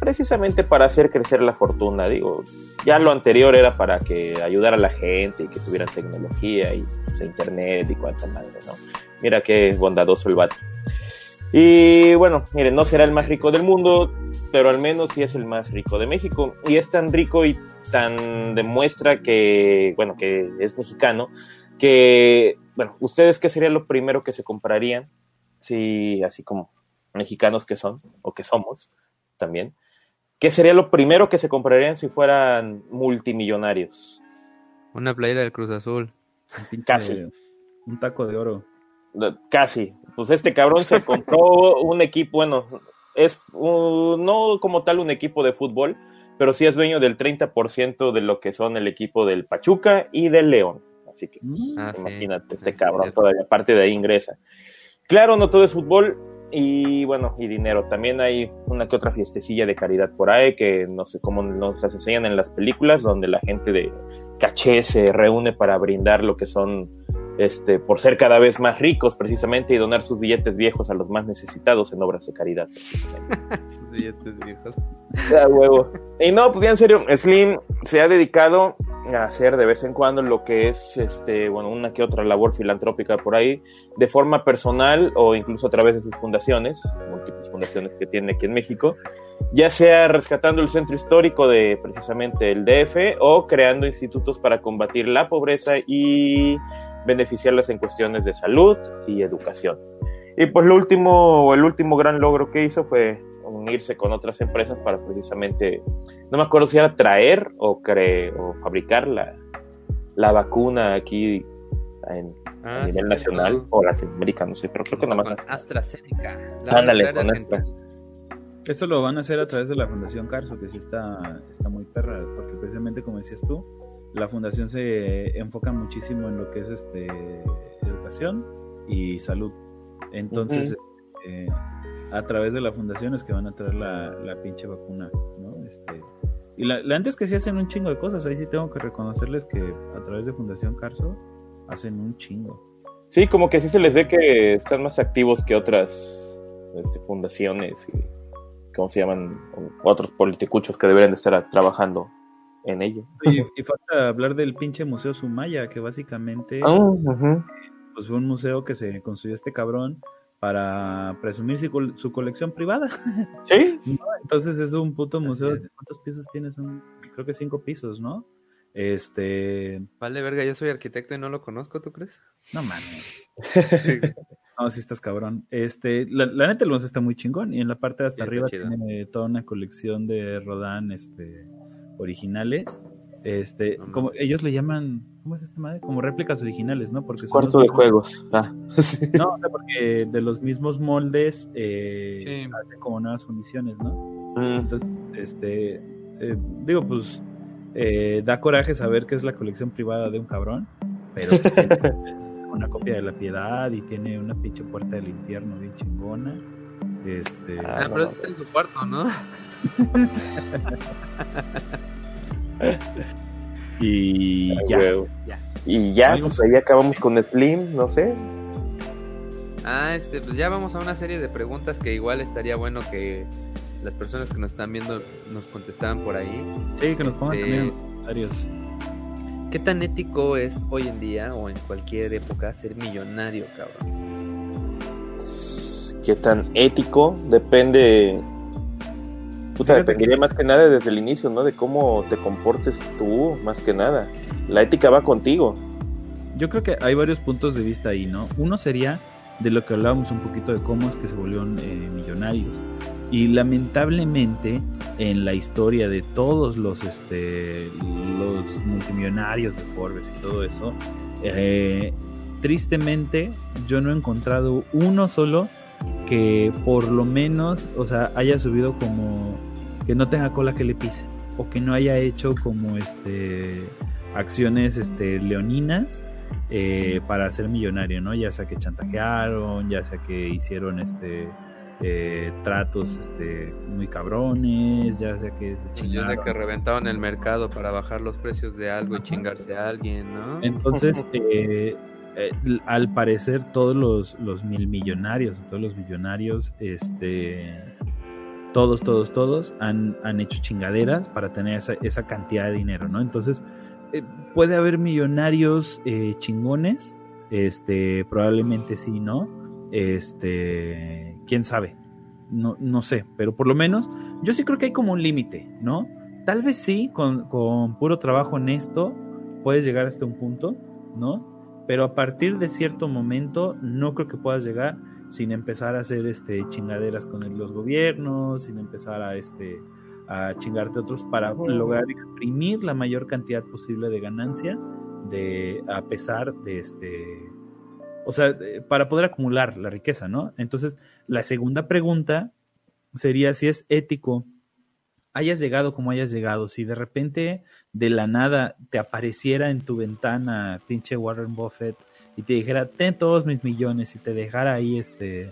precisamente para hacer crecer la fortuna, digo. Ya lo anterior era para que ayudara a la gente y que tuviera tecnología y pues, internet y cuanta madre, ¿no? Mira qué bondadoso el vato. Y bueno, miren, no será el más rico del mundo, pero al menos sí es el más rico de México. Y es tan rico y tan demuestra que, bueno, que es mexicano, que, bueno, ¿ustedes qué sería lo primero que se comprarían? Si, así como mexicanos que son, o que somos también, ¿qué sería lo primero que se comprarían si fueran multimillonarios? Una playera del Cruz Azul. Casi. Un taco de oro. Casi. Pues este cabrón se compró un equipo, bueno, es uh, no como tal un equipo de fútbol, pero sí es dueño del 30% de lo que son el equipo del Pachuca y del León. Así que Mm, Ah, sí. imagínate, Sí, este sí, cabrón cierto. todavía, aparte de ahí ingresa. Claro, no todo es fútbol y bueno, y dinero. También hay una que otra fiestecilla de caridad por ahí que no sé cómo nos las enseñan en las películas, donde la gente de caché se reúne para brindar lo que son, este, por ser cada vez más ricos precisamente y donar sus billetes viejos a los más necesitados en obras de caridad. Sus billetes viejos. Ah, huevo. Y no, pues ya en serio, Slim se ha dedicado a hacer de vez en cuando lo que es, este, bueno, una que otra labor filantrópica por ahí, de forma personal o incluso a través de sus fundaciones, múltiples fundaciones que tiene aquí en México, ya sea rescatando el centro histórico de precisamente el DF o creando institutos para combatir la pobreza y beneficiarlas en cuestiones de salud y educación. Y pues lo último, el último gran logro que hizo fue unirse con otras empresas para precisamente, no me acuerdo si era traer o, cre o fabricar la, la vacuna aquí en, Ah, a nivel sí, nacional cierto. o Latinoamérica, no sé, pero creo que nada más. AstraZeneca. la Ándale, con argentina. Eso lo van a hacer a través de la Fundación Carso, que sí está, está muy perra, porque precisamente como decías tú, la fundación se enfoca muchísimo en lo que es este educación y salud. Entonces, este, a través de la fundación es que van a traer la, la pinche vacuna, ¿no? Este, y la, la antes que sí hacen un chingo de cosas, ahí sí tengo que reconocerles que a través de Fundación Carso hacen un chingo. Sí, como que sí se les ve que están más activos que otras este, fundaciones y, ¿cómo se llaman? Otros politicuchos que deberían de estar trabajando en ello. Y, y falta hablar del pinche Museo Sumaya, que básicamente Ah, pues fue un museo que se construyó este cabrón para presumir su, col- su colección privada. Sí, Entonces es un puto museo. Así es. ¿de ¿Cuántos pisos tiene? Son, creo que cinco pisos, ¿no? Este, Vale, verga, yo soy arquitecto y no lo conozco, ¿tú crees? no mames. No, sí estás cabrón. Este, la, la neta el museo está muy chingón y en la parte de hasta Sí, arriba tiene toda una colección de Rodán, este, originales. Este, No como ellos le llaman, ¿cómo es esta madre? Como réplicas originales, ¿no? Porque son cuarto de juegos. Ah. No, o sea, porque de los mismos moldes eh, Sí. hacen como nuevas fundiciones, ¿no? Mm. Entonces, este, eh, digo, pues, eh, da coraje saber que es la colección privada de un cabrón, pero pues, tiene una copia de la piedad y tiene una pinche puerta del infierno bien chingona. Este, Ah, Ah, no pero está en su cuarto, ¿no? y ya. Y ya, Algo- pues ahí acabamos con Slim, no sé. Ah, este, pues ya vamos a una serie de preguntas que igual estaría bueno que las personas que nos están viendo nos contestaran por ahí. Sí, que nos pongan Este, también en los comentarios. ¿Qué tan ético es hoy en día o en cualquier época ser millonario, cabrón? Qué tan ético depende. Puta, dependería más que nada desde el inicio, ¿no? De cómo te comportes tú, más que nada. La ética va contigo. yo creo que hay varios puntos de vista ahí, ¿no? Uno sería de lo que hablábamos un poquito de cómo es que se volvieron eh, millonarios. Y lamentablemente en la historia de todos los, este, los multimillonarios de Forbes y todo eso, eh, tristemente yo no he encontrado uno solo que por lo menos, o sea, haya subido como que no tenga cola que le pise o que no haya hecho como este acciones este leoninas eh, para ser millonario, ¿no? Ya sea que chantajearon, ya sea que hicieron este eh, tratos este, muy cabrones, ya sea que se chingaron. Ya sea que reventaron el mercado para bajar los precios de algo y chingarse a alguien, ¿no? Entonces, eh, al parecer todos los, los mil millonarios, todos los millonarios, este, todos, todos, todos han, han hecho chingaderas para tener esa, esa cantidad de dinero, ¿no? Entonces, eh, puede haber millonarios eh, chingones, este, probablemente sí, ¿no? Este, quién sabe, no, no sé, pero por lo menos yo sí creo que hay como un límite, ¿no? Tal vez sí, con, con puro trabajo honesto, puedes llegar hasta un punto, ¿no? Pero a partir de cierto momento no creo que puedas llegar sin empezar a hacer este chingaderas con los gobiernos, sin empezar a este a chingarte otros para lograr exprimir la mayor cantidad posible de ganancia de a pesar de este o sea, para poder acumular la riqueza, ¿no? Entonces, la segunda pregunta sería si es ético hayas llegado como hayas llegado, si de repente de la nada te apareciera en tu ventana pinche Warren Buffett y te dijera, ten todos mis millones y te dejara ahí este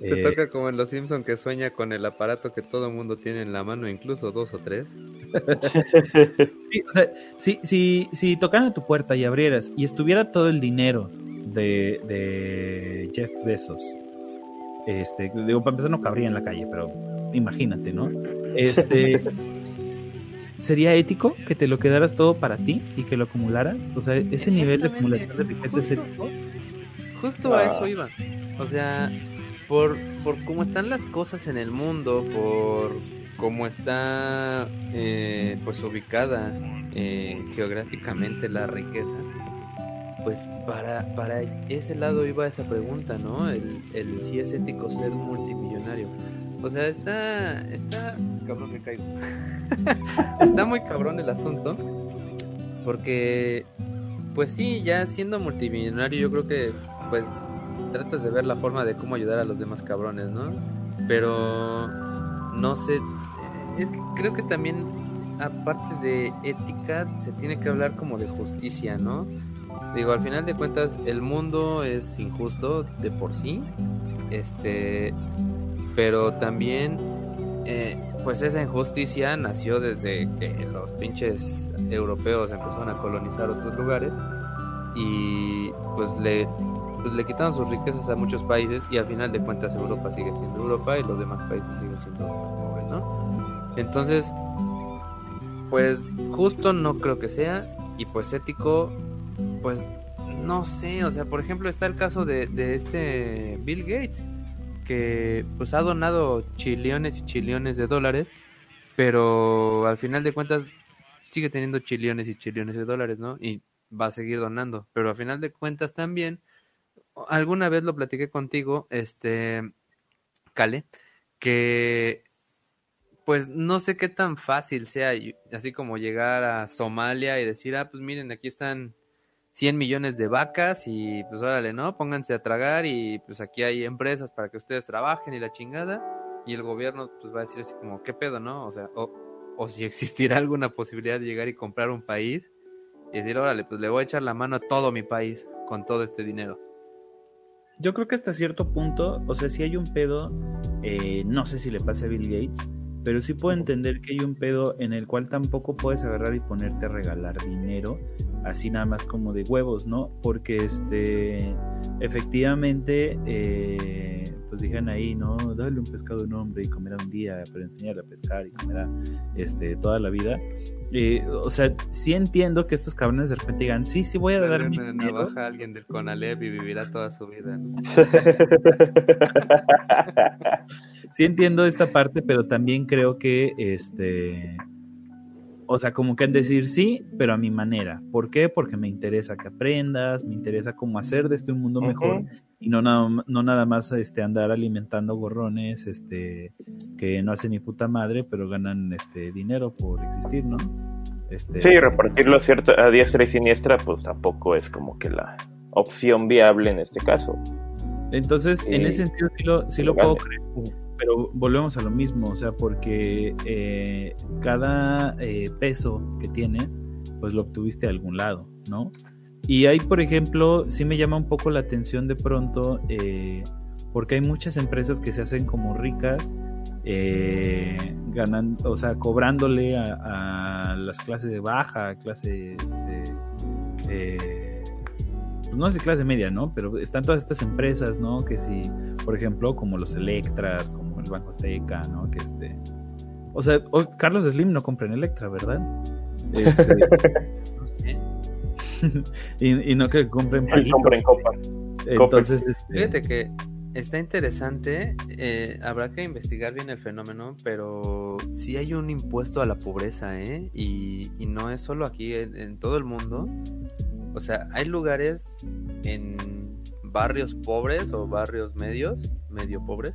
te eh, toca como en Los Simpson que sueña con el aparato que todo el mundo tiene en la mano, incluso dos o tres. sí, o sea, si, si, si tocaran a tu puerta y abrieras y estuviera todo el dinero de, de Jeff Bezos, este, digo, para empezar no cabría en la calle, pero imagínate, ¿no? Este, ¿sería ético que te lo quedaras todo para ti y que lo acumularas? O sea, ese nivel de acumulación de riqueza es ético. Justo a eso iba. O sea, por, por cómo están las cosas en el mundo, por cómo está eh, pues ubicada eh, geográficamente la riqueza, pues para, para ese lado iba esa pregunta, ¿no? El, el si es ético ser multimillonario. O sea, está, está, cabrón, me caigo. está muy cabrón el asunto, porque, pues sí, ya siendo multimillonario, yo creo que, pues, tratas de ver la forma de cómo ayudar a los demás cabrones, ¿no? Pero no sé, es que creo que también aparte de ética se tiene que hablar como de justicia, ¿no? Digo, al final de cuentas el mundo es injusto de por sí, este, pero también eh, pues esa injusticia nació desde que los pinches europeos empezaron a colonizar otros lugares y pues le pues le quitaron sus riquezas a muchos países y al final de cuentas Europa sigue siendo Europa y los demás países siguen siendo pobres, ¿no? Entonces, pues justo no creo que sea y pues ético, pues no sé, o sea, por ejemplo está el caso de, de este Bill Gates que pues ha donado chillones y chillones de dólares, pero al final de cuentas sigue teniendo chillones y chillones de dólares, ¿no? Y va a seguir donando, pero al final de cuentas también alguna vez lo platiqué contigo, este, Cale, que pues no sé qué tan fácil sea, así como llegar a Somalia y decir, ah, pues miren, aquí están 100 millones de vacas y pues órale, ¿no? Pónganse a tragar y pues aquí hay empresas para que ustedes trabajen y la chingada. Y el gobierno pues va a decir así como, ¿qué pedo, no? O sea, o, o si existirá alguna posibilidad de llegar y comprar un país y decir, órale, pues le voy a echar la mano a todo mi país con todo este dinero yo creo que hasta cierto punto, o sea, si hay un pedo, eh, no sé si le pasa a Bill Gates, pero sí puedo entender que hay un pedo en el cual tampoco puedes agarrar y ponerte a regalar dinero, así nada más como de huevos, ¿no? Porque este, efectivamente, eh, pues dijeron ahí, ¿no? Dale un pescado a un hombre y comerá un día, pero enseñarle a pescar y comerá este, toda la vida. Eh, o sea, sí entiendo que estos cabrones de repente digan, sí, sí voy a dar mi una navaja a alguien del Conalep y vivirá toda su vida. sí entiendo esta parte, pero también creo que este O sea, como que decir sí, pero a mi manera. ¿Por qué? Porque me interesa que aprendas, me interesa cómo hacer de este un mundo mejor y no nada, no nada más este, andar alimentando gorrones este, que no hacen ni puta madre, pero ganan este, dinero por existir, ¿no? Este, sí, repartirlo cierto, a diestra y siniestra, pues tampoco es como que la opción viable en este caso. Entonces, en ese sentido sí lo, sí lo puedo creer pero volvemos a lo mismo, o sea, porque eh, cada eh, peso que tienes, pues lo obtuviste de algún lado, ¿no? Y ahí, por ejemplo, sí me llama un poco la atención de pronto, eh, porque hay muchas empresas que se hacen como ricas, ganando, o sea, cobrándole a, las clases de baja, clase, este, pues, no sé clase media, ¿no? Pero están todas estas empresas, ¿no? Que si, por ejemplo, como los Electras, como el Banco Azteca, ¿no? Que este... O sea, Carlos Slim no compra en Electra, ¿verdad? Este... no sé. y, no que compren compra en Copa. Entonces, este... Fíjate que está interesante, eh, habrá que investigar bien el fenómeno, pero sí hay un impuesto a la pobreza, ¿eh? Y, y no es solo aquí, en todo el mundo o sea, hay lugares en barrios pobres o barrios medios, medio pobres,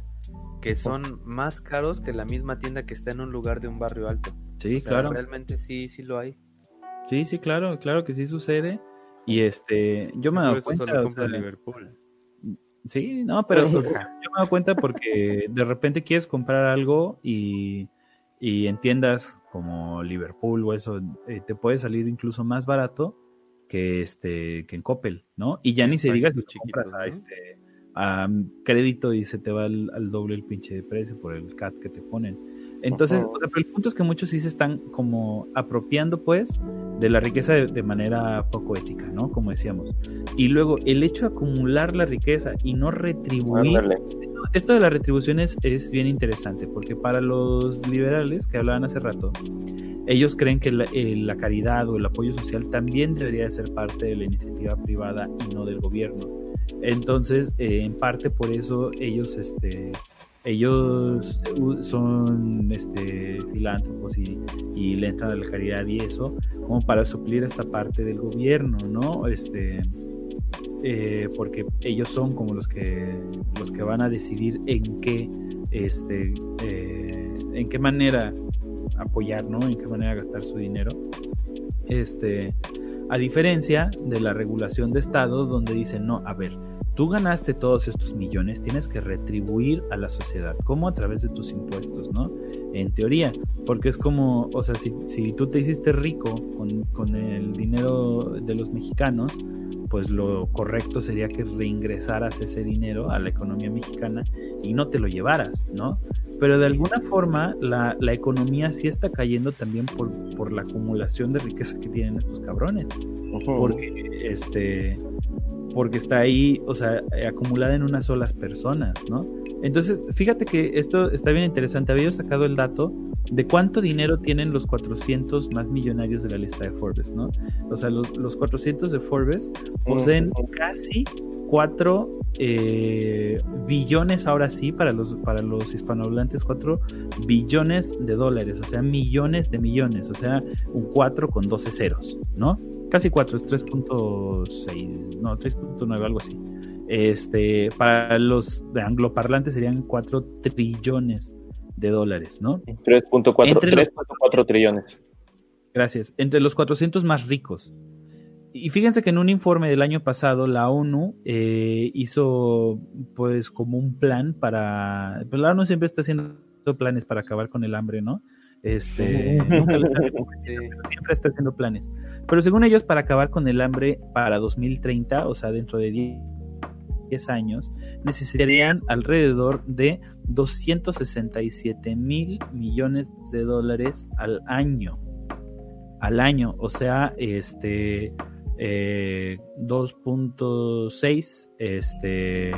que son más caros que la misma tienda que está en un lugar de un barrio alto. Sí, claro. Realmente sí, sí lo hay. Sí, sí, claro, claro que sí sucede. Y este, yo me he dado cuenta. Liverpool. Sí, no, pero yo me he dado cuenta porque de repente quieres comprar algo y, y en tiendas como Liverpool o eso, eh, te puede salir incluso más barato que este que en Coppel, ¿no? Y ya ni se diga si compras a este a crédito y se te va al, doble el pinche de precio por el CAT que te ponen. Entonces, o sea, pero el punto es que muchos sí se están como apropiando, pues, de la riqueza de, manera poco ética, ¿no? Como decíamos. Y luego, el hecho de acumular la riqueza y no retribuir. Esto, de las retribuciones es bien interesante, porque para los liberales que hablaban hace rato, ellos creen que eh, la, caridad o el apoyo social también debería ser parte de la iniciativa privada y no del gobierno. Entonces, eh, en parte por eso ellos, este, ellos son este, filántropos y, y le entran a la caridad y eso, como para suplir esta parte del gobierno, ¿no? Este, eh, porque ellos son como los que los que van a decidir en qué este en qué manera apoyar, ¿no? En qué manera gastar su dinero. Este, a diferencia de la regulación de Estado, donde dicen, no, a ver, tú ganaste todos estos millones, tienes que retribuir a la sociedad, como a través de tus impuestos, ¿no? En teoría, porque es como, o sea, si, si tú te hiciste rico con, con el dinero de los mexicanos, pues lo correcto sería que reingresaras ese dinero a la economía mexicana y no te lo llevaras, ¿no? Pero de alguna forma la, la economía sí está cayendo también por, por, la acumulación de riqueza que tienen estos cabrones. Porque este porque está ahí, o sea, acumulada en unas solas personas, ¿no? Entonces, fíjate que esto está bien interesante. Había sacado el dato de cuánto dinero tienen los 400 más millonarios de la lista de Forbes, ¿no? O sea, los, los 400 de Forbes poseen casi 4 eh, billones, ahora sí, para los, para los hispanohablantes, 4 billones de dólares, o sea, millones de millones, o sea, un 4 con 12 ceros, ¿no? Casi 4, es 3.6, no, 3.9, algo así. Este, para los de angloparlantes serían 4 trillones de dólares, ¿no? 3.4 trillones. Gracias. Entre los 400 más ricos. Y fíjense que en un informe del año pasado la ONU eh, hizo pues como un plan para... Pues la ONU siempre está haciendo planes para acabar con el hambre, ¿no? Este, nunca les siempre está haciendo planes. Pero según ellos, para acabar con el hambre para 2030, o sea, dentro de 10 años, necesitarían alrededor de 267 mil millones de dólares al año. Al año, o sea, este 2.6 eh, este,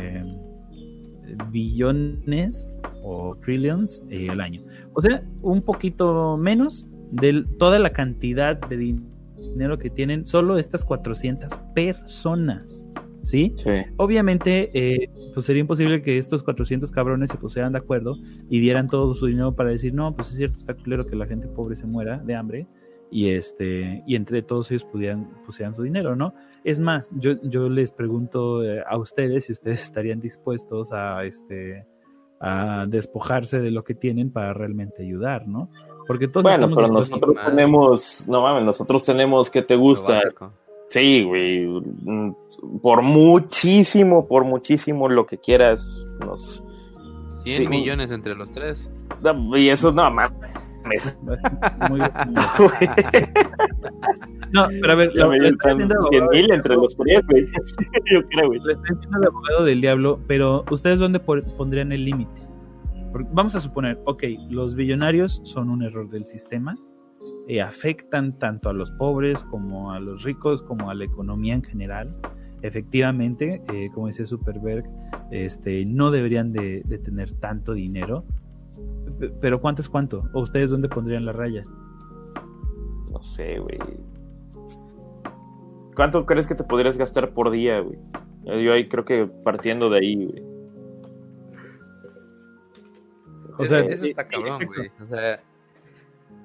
billones o trillions eh, al año. O sea, un poquito menos de toda la cantidad de dinero que tienen solo estas 400 personas. ¿Sí? Obviamente, eh, pues sería imposible que estos 400 cabrones se pusieran de acuerdo y dieran todo su dinero para decir, no, pues es cierto, está culero que la gente pobre se muera de hambre, y este y entre todos ellos pudieran pusieran su dinero, ¿no? Es más, yo, yo les pregunto eh, a ustedes si ustedes estarían dispuestos a este a despojarse de lo que tienen para realmente ayudar, ¿no? Porque todos bueno, pero nosotros tenemos, no mames, nosotros tenemos que te gusta. Sí, güey, mm, por muchísimo, por muchísimo lo que quieras, nos 100 millones entre los tres. Y eso no mames. no, pero a ver, lo, 100 mil entre los tres, güey. Yo creo, güey. Le estoy el abogado del diablo, pero ¿ustedes dónde pondrían el límite? Vamos a suponer, ok, los billonarios son un error del sistema, y afectan tanto a los pobres como a los ricos, como a la economía en general. Efectivamente, eh, como dice Superberg, este, no deberían de, tener tanto dinero. Pero ¿cuánto es cuánto? ¿O ustedes dónde pondrían la raya? No sé, güey. ¿Cuánto crees que te podrías gastar por día, güey? Yo ahí creo que partiendo de ahí, güey. O sea, eso está cabrón, güey. O sea,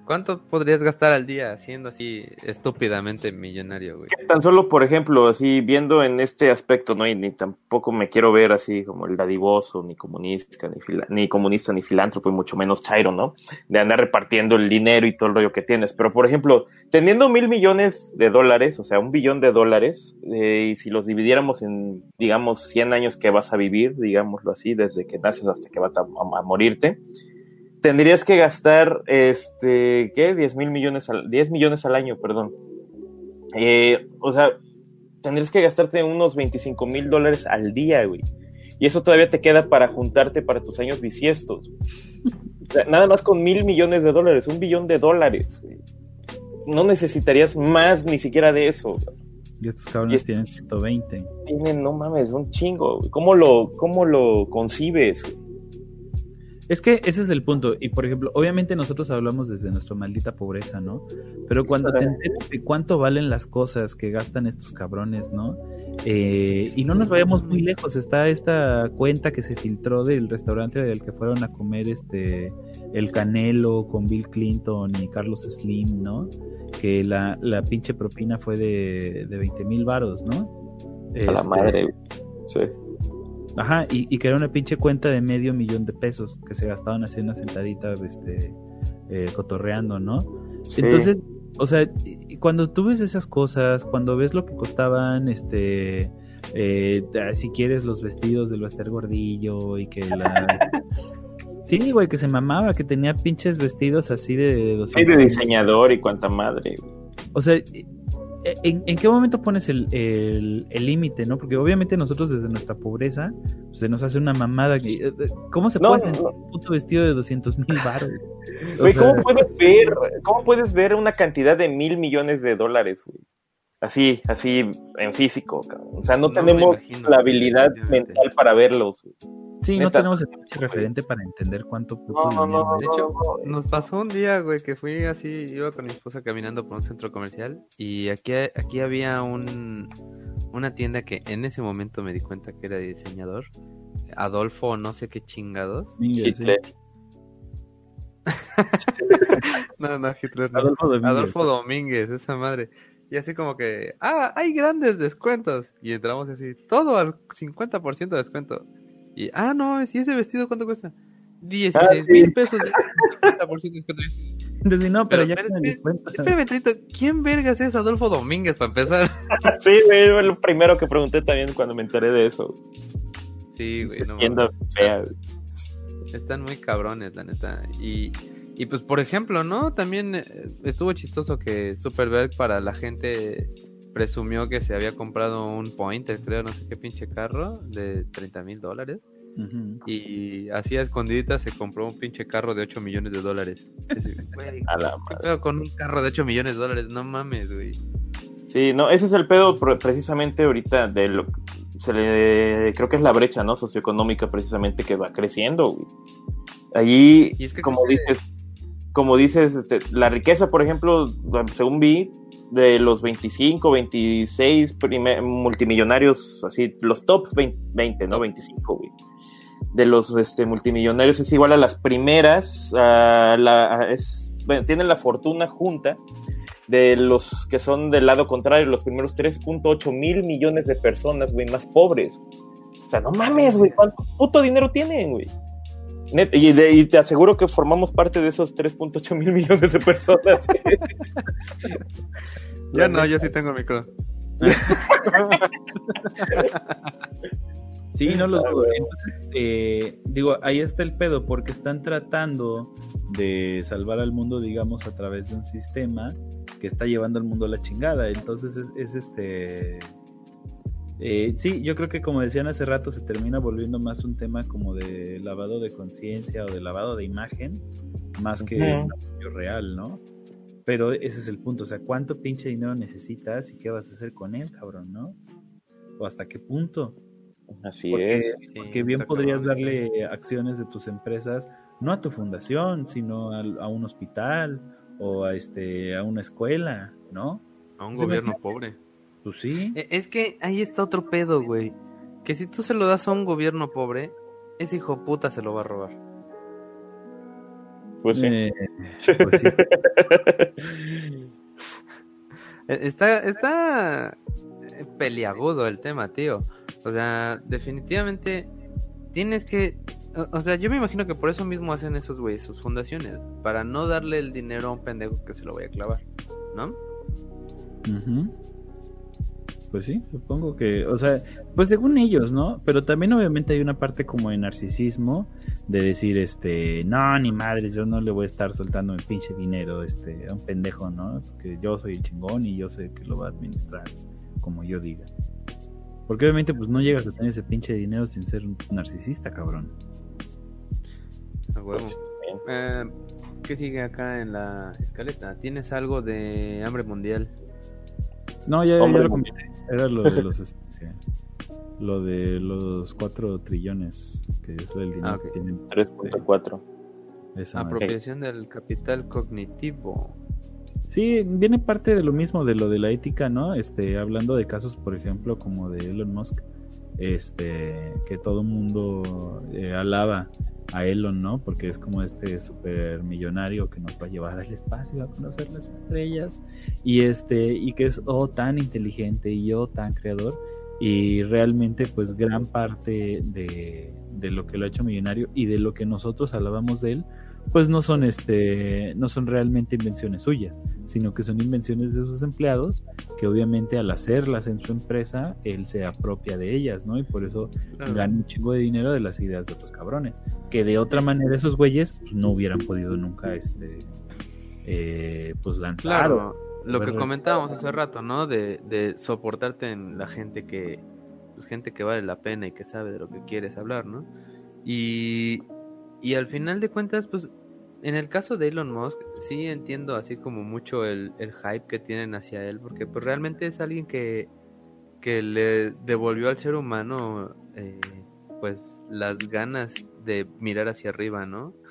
¿Cuánto podrías gastar al día siendo así estúpidamente millonario, güey? Tan solo, por ejemplo, así viendo en este aspecto, ¿no? Y ni tampoco me quiero ver así como el dadivoso, ni comunista, ni, ni comunista, ni filántropo, y mucho menos chairo, ¿no? De andar repartiendo el dinero y todo el rollo que tienes. Pero, por ejemplo, teniendo mil millones de dólares, o sea, un billón de dólares, eh, y si los dividiéramos en, digamos, 100 años que vas a vivir, digámoslo así, desde que naces hasta que vas a, a morirte, tendrías que gastar, este, ¿qué? 10 mil millones al, 10 millones al año, perdón. Eh, o sea, tendrías que gastarte unos 25 mil dólares al día, güey. Y eso todavía te queda para juntarte para tus años bisiestos. O sea, nada más con mil millones de dólares, un billón de dólares. Güey. No necesitarías más ni siquiera de eso. Y estos cabrones tienen 120. Tienen, no mames, un chingo. ¿Cómo lo, cómo lo concibes? Es que ese es el punto. Y por ejemplo, obviamente nosotros hablamos desde nuestra maldita pobreza, ¿no? Pero cuando te enteras de cuánto valen las cosas que gastan estos cabrones, ¿no? Eh, y no nos vayamos muy lejos. Está esta cuenta que se filtró del restaurante del que fueron a comer este el Canelo con Bill Clinton y Carlos Slim, ¿no? Que la, la pinche propina fue de, de 20 mil varos, ¿no? A la este, madre. Sí. Ajá, y, que era una pinche cuenta de medio millón de pesos que se gastaban así una sentadita, este, eh, cotorreando, ¿no? Entonces, o sea, cuando tú ves esas cosas, cuando ves lo que costaban, este, eh, si quieres los vestidos del Baster Gordillo y que la... sí, güey, que se mamaba, que tenía pinches vestidos así de... sí, de diseñador y cuanta madre. O sea, ¿En, qué momento pones el límite, no? Porque obviamente nosotros desde nuestra pobreza pues, se nos hace una mamada. Eh, ¿Cómo se puede hacer un puto vestido de 200 mil baros? ¿cómo puedes ver, cómo puedes ver una cantidad de mil millones de dólares, güey? Así, así en físico, O sea, no, tenemos la habilidad mental para verlos, güey. Sí, no tenemos el referente para entender cuánto puto no, no, no, De hecho, nos pasó un día, güey, que fui así, iba con mi esposa caminando por un centro comercial y aquí, aquí había un, una tienda que en ese momento me di cuenta que era diseñador. Adolfo, no sé qué chingados. Hitler. no, no, Hitler no. Adolfo Domínguez. Adolfo Domínguez, esa madre. Y así como que, ah, hay grandes descuentos. Y entramos así, todo al 50% de descuento. Y, ah, no, ¿y ese vestido cuánto cuesta? 16 ah, mil pesos. Entonces, no, pero, ya espérame, ¿quién vergas es Adolfo Domínguez para empezar? sí, güey, fue lo primero que pregunté también cuando me enteré de eso. Sí, güey, no. Están muy cabrones, la neta. Y, y pues, por ejemplo, ¿no? También eh, estuvo chistoso que Superberg para la gente presumió que se había comprado un Pointer, creo, no sé qué pinche carro, de 30 mil dólares. Y así a escondiditas se compró un pinche carro de 8 millones de dólares. a la madre. con un carro de 8 millones de dólares? No mames, güey. Sí, no, ese es el pedo precisamente ahorita de lo se le creo que es la brecha, ¿no? socioeconómica precisamente que va creciendo, güey. Allí, como dices, como dices, este, la riqueza, por ejemplo, según vi, de los 25, 26 multimillonarios, así, los top 20, ¿no? 25, güey. De los este, multimillonarios es igual a las primeras, tienen la fortuna junta de los que son del lado contrario, los primeros 3.8 mil millones de personas, güey, más pobres. O sea, no mames, güey, ¿cuánto puto dinero tienen, güey? Y, te aseguro que formamos parte de esos 3.8 mil millones de personas. ya no, yo sí tengo micro. sí, no lo dudo. Entonces, eh, digo, ahí está el pedo, porque están tratando de salvar al mundo, digamos, a través de un sistema que está llevando al mundo a la chingada. Entonces es, este... Eh, sí, yo creo que como decían hace rato, se termina volviendo más un tema como de lavado de conciencia o de lavado de imagen, más que un apoyo real, ¿no? Pero ese es el punto, o sea, ¿cuánto pinche dinero necesitas y qué vas a hacer con él, cabrón, no? ¿O hasta qué punto? Así es. porque bien podrías darle acciones de tus empresas, no a tu fundación, sino a un hospital o a este a una escuela, ¿no? A un gobierno pobre. Pues sí. E, es que ahí está otro pedo, güey. Que si tú se lo das a un gobierno pobre, ese hijo puta se lo va a robar. Pues sí. Eh, pues sí. E, está, está peliagudo el tema, tío. O sea, definitivamente tienes que o sea, yo me imagino que por eso mismo hacen esos güeyes, sus fundaciones, para no darle el dinero a un pendejo que se lo vaya a clavar, ¿no? Pues sí, supongo que, o sea, pues según ellos, ¿no? Pero también obviamente hay una parte como de narcisismo, de decir, este, no, ni madres, yo no le voy a estar soltando el pinche dinero, este, a un pendejo, ¿no? Que yo soy el chingón y yo el que lo va a administrar, como yo diga. Porque obviamente pues no llegas a tener ese pinche dinero sin ser un narcisista, cabrón. Eh, ¿Qué sigue acá en la escaleta? ¿Tienes algo de hambre mundial? No, ya, lo comenté. Era lo de los este, lo de los 4 trillones, que es el dinero ah, que tienen. 3.4. Este, Apropiación del capital cognitivo. Sí, viene parte de lo mismo, de lo de la ética, ¿no? Este, hablando de casos, por ejemplo, como de Elon Musk, este, que todo el mundo eh, alaba a Elon, ¿no? Porque es como este super millonario que nos va a llevar al espacio a conocer las estrellas y este y que es oh tan inteligente y yo oh, tan creador y realmente pues gran parte de, de lo que lo ha hecho millonario y de lo que nosotros alabamos de él pues no son este no son realmente invenciones suyas, sino que son invenciones de sus empleados que obviamente al hacerlas en su empresa él se apropia de ellas, ¿no? Y por eso gana un chingo de dinero de las ideas de otros cabrones, que de otra manera esos güeyes pues, no hubieran podido nunca este eh, pues lanzar claro, lo que comentábamos hace rato, ¿no? De, de soportarte en la gente que pues gente que vale la pena y que sabe de lo que quieres hablar, ¿no? Y y al final de cuentas, pues en el caso de Elon Musk, sí entiendo así como mucho el, hype que tienen hacia él, porque pues realmente es alguien que, que le devolvió al ser humano eh, pues las ganas de mirar hacia arriba, ¿no?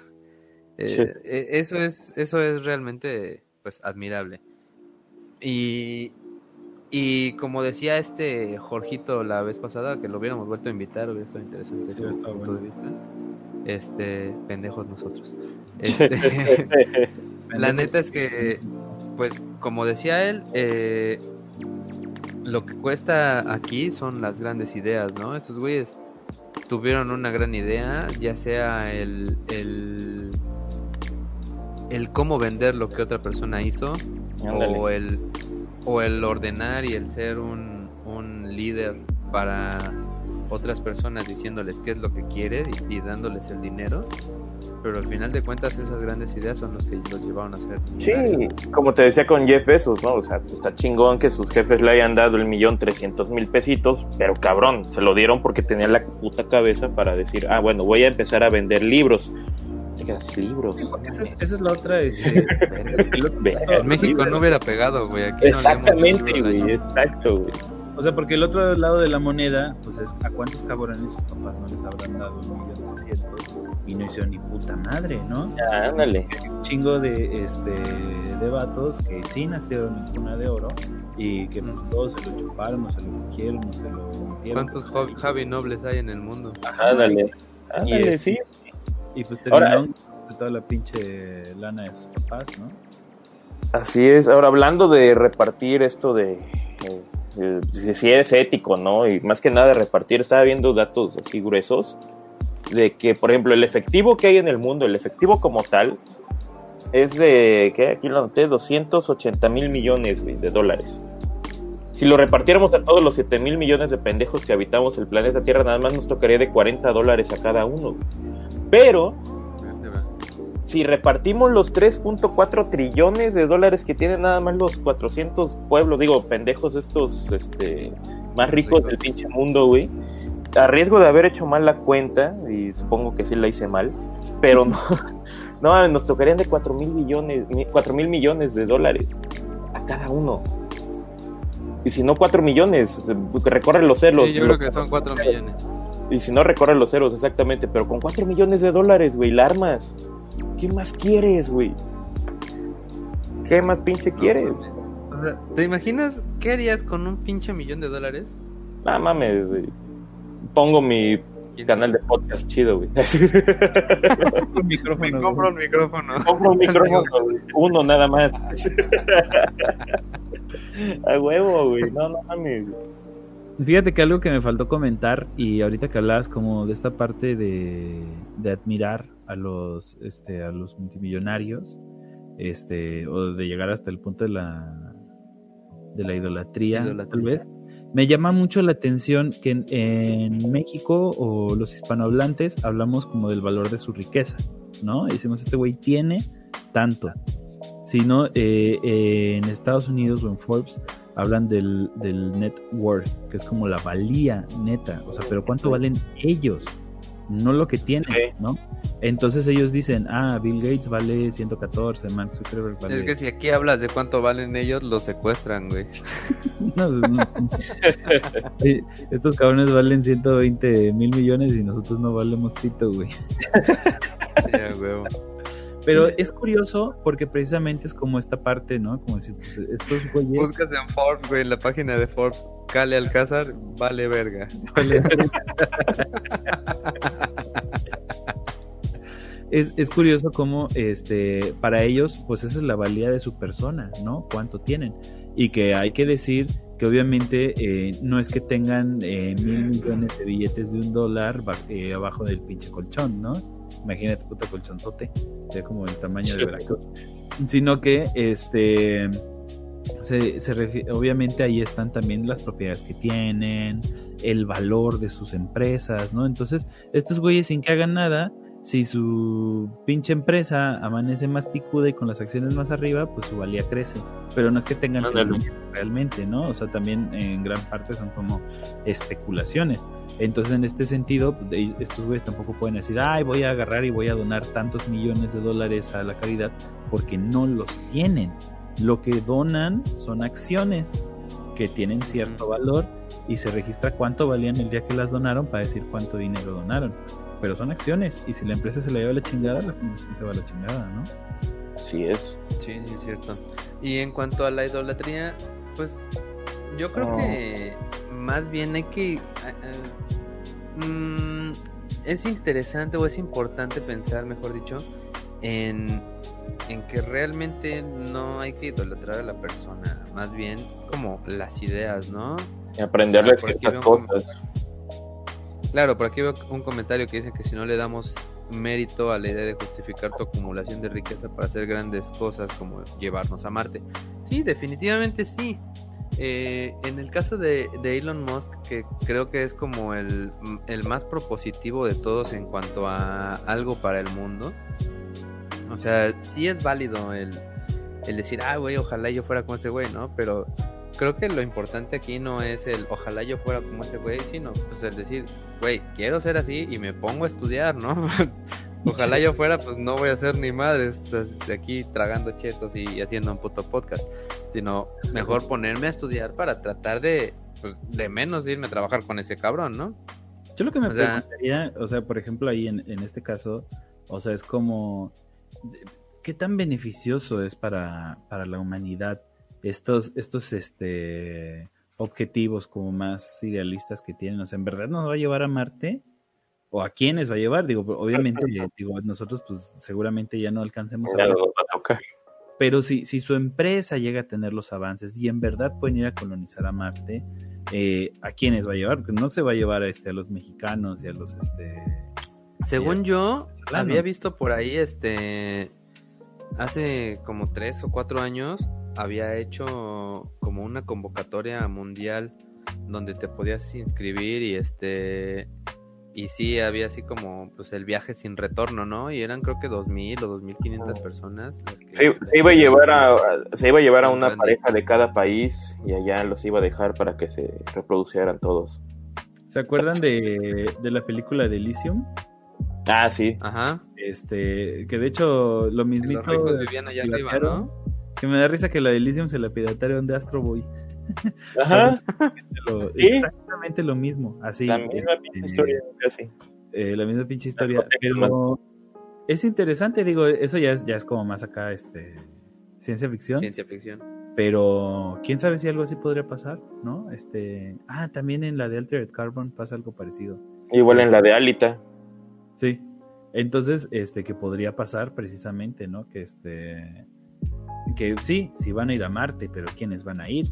Eh, e, eso es, eso es realmente pues admirable. Y, y como decía este Jorgito la vez pasada, que lo hubiéramos vuelto a invitar, hubiera estado interesante sí, punto de vista este, pendejos nosotros. Este, la neta es que, pues, como decía él, eh, lo que cuesta aquí son las grandes ideas, ¿no? Estos güeyes tuvieron una gran idea, ya sea el, el, el cómo vender lo que otra persona hizo, o el, o el ordenar y el ser un, un líder para otras personas diciéndoles qué es lo que quiere y, dándoles el dinero, pero al final de cuentas esas grandes ideas son los que los llevaron a hacer. Sí, como te decía con Jeff Bezos, ¿no? O sea, está chingón que sus jefes le hayan dado el millón trescientos mil pesitos, pero cabrón, se lo dieron porque tenía la puta cabeza para decir, ah, bueno, voy a empezar a vender libros. libros. Esa es, la otra. Este, en México no hubiera pegado, güey. Exactamente, güey. exacto, güey. O sea, porque el otro lado de la moneda, pues es a cuántos cabrones sus papás no les habrán dado un millón trescientos y no hicieron ni puta madre, ¿no? Ah, ándale. Un chingo de, este, de vatos que sí nacieron en cuna de oro y que pues, todos se lo chuparon, no se lo cogieron, no se lo metieron. ¿Cuántos Javi Nobles hay en el mundo? ándale. Ándale, sí. Y pues terminaron toda la pinche lana de sus papás, ¿no? Así es. Ahora, hablando de repartir esto de, si es ético, ¿no? Y más que nada de repartir, estaba viendo datos así gruesos de que, por ejemplo, el efectivo que hay en el mundo, el efectivo como tal, es de, ¿qué? Aquí lo noté, 280 mil millones de dólares. Si lo repartiéramos a todos los 7 mil millones de pendejos que habitamos el planeta Tierra, nada más nos tocaría de 40 dólares a cada uno. Pero si repartimos los 3.4 trillones de dólares que tienen nada más los 400 pueblos, digo, pendejos estos este, más ricos del pinche mundo, güey, a riesgo de haber hecho mal la cuenta, y supongo que sí la hice mal, pero no, no nos tocarían de 4 mil millones, 4 mil millones de dólares a cada uno. Y si no 4 millones, recorre los ceros. Sí, yo creo que son 4 millones. Y si no recorre los ceros, exactamente, pero con 4 millones de dólares, güey, la armas. ¿Qué más quieres, güey? ¿Qué más pinche quieres? O sea, ¿te imaginas qué harías con un pinche millón de dólares? Ah, mames, güey. Pongo mi canal de podcast chido, güey. un micrófono. Me compro un micrófono. compro un micrófono, Uno nada más. A huevo, güey. No, no mames. Fíjate que algo que me faltó comentar y ahorita que hablabas como de esta parte de, de admirar a los, este, a los multimillonarios, este, o de llegar hasta el punto de la, de la idolatría, tal vez. Me llama mucho la atención que en, México o los hispanohablantes hablamos como del valor de su riqueza, ¿no? decimos, este güey tiene tanto. Sino eh, en Estados Unidos o en Forbes hablan del, del net worth, que es como la valía neta. O sea, pero ¿cuánto valen ellos? No lo que tienen, ¿no? Entonces ellos dicen, ah, Bill Gates vale 114, Mark Zuckerberg vale... Es que si aquí hablas de cuánto valen ellos, los secuestran, güey. Pues, estos cabrones valen 120 mil millones y nosotros no valemos pito, güey. Pero es curioso porque precisamente es como esta parte, ¿no? Como decir, pues estos güeyes... Buscas en Forbes, güey, en la página de Forbes, Cale Alcázar, vale verga. Vale verga. es, curioso cómo este, para ellos, pues esa es la valía de su persona, ¿no? Cuánto tienen. Y que hay que decir que obviamente eh, no es que tengan eh, mil millones de billetes de un dólar eh, abajo del pinche colchón, ¿no? Imagínate, puto colchonzote, sea como el tamaño de Veracruz. Sino que, este, se, se obviamente ahí están también las propiedades que tienen, el valor de sus empresas, ¿no? Entonces, estos güeyes sin que hagan nada, si su pinche empresa amanece más picuda y con las acciones más arriba, pues su valía crece. Pero no es que tengan realmente, ¿no? O sea, también en gran parte son como especulaciones. Entonces, en este sentido, estos güeyes tampoco pueden decir, ay, voy a agarrar y voy a donar tantos millones de dólares a la caridad, porque no los tienen. Lo que donan son acciones que tienen cierto valor y se registra cuánto valían el día que las donaron para decir cuánto dinero donaron pero son acciones y si la empresa se la lleva a la chingada, la fundación se va a la chingada, ¿no? Sí es. Sí, sí, es cierto. Y en cuanto a la idolatría, pues yo creo que más bien hay que... Eh, eh, mm, es interesante o es importante pensar, mejor dicho, en, en que realmente no hay que idolatrar a la persona, más bien como las ideas, ¿no? Y aprenderles o cosas. Claro, por aquí veo un comentario que dice que si no le damos mérito a la idea de justificar tu acumulación de riqueza para hacer grandes cosas como llevarnos a Marte. Sí, definitivamente sí. Eh, en el caso de, Elon Musk, que creo que es como el, más propositivo de todos en cuanto a algo para el mundo, o sea, sí es válido el, el decir, ah, güey, ojalá yo fuera como ese güey, ¿no? Pero creo que lo importante aquí no es el ojalá yo fuera como ese güey, sino pues el decir, güey, quiero ser así y me pongo a estudiar, ¿no? ojalá yo fuera, pues no voy a ser ni madre de aquí tragando chetos y haciendo un puto podcast, sino mejor ponerme a estudiar para tratar de, pues, de menos irme a trabajar con ese cabrón, ¿no? Yo lo que me o preguntaría, o sea, por ejemplo, ahí en, en este caso, o sea, es como, ¿qué tan beneficioso es para, para la humanidad? Estos, estos este, objetivos como más idealistas que tienen. O sea, ¿en verdad nos va a llevar a Marte? ¿O a quiénes va a llevar? Digo, obviamente, digo, nosotros pues seguramente ya no alcancemos a... a tocar. Pero si, si su empresa llega a tener los avances y en verdad pueden ir a colonizar a Marte, eh, ¿a quiénes va a llevar? Porque no se va a llevar a, este, a los mexicanos y a los... Este, Según yo, había visto por ahí, este, hace como tres o cuatro años, había hecho como una convocatoria mundial donde te podías inscribir y este, y sí, había así como, pues el viaje sin retorno, ¿no? Y eran creo que 2.000 o 2.500 personas. las que- Se, se iba a llevar a, se iba a llevar a una grande. pareja de cada país y allá los iba a dejar para que se reproducieran todos. ¿Se acuerdan de, de la película de Elysium? Ah, sí. Ajá. Este, que de hecho lo mismito... Los ricos vivían allá arriba. ¿no? Que me da risa que la de Elysium se la piratearon de Astro Boy. Ajá. Lo- ¿Sí? Exactamente lo mismo. Así. la misma este, pinche historia, casi. eh, la misma pinche historia. Pero es interesante, digo, eso ya es, ya es como más acá, este, ciencia ficción. Ciencia ficción. Pero quién sabe si algo así podría pasar, ¿no? Este, ah, también en la de Altered Carbon pasa algo parecido. Igual en la de Alita. Sí. Entonces, este, que podría pasar precisamente, ¿no? Que este, que sí, sí van a ir a Marte, pero ¿quiénes van a ir?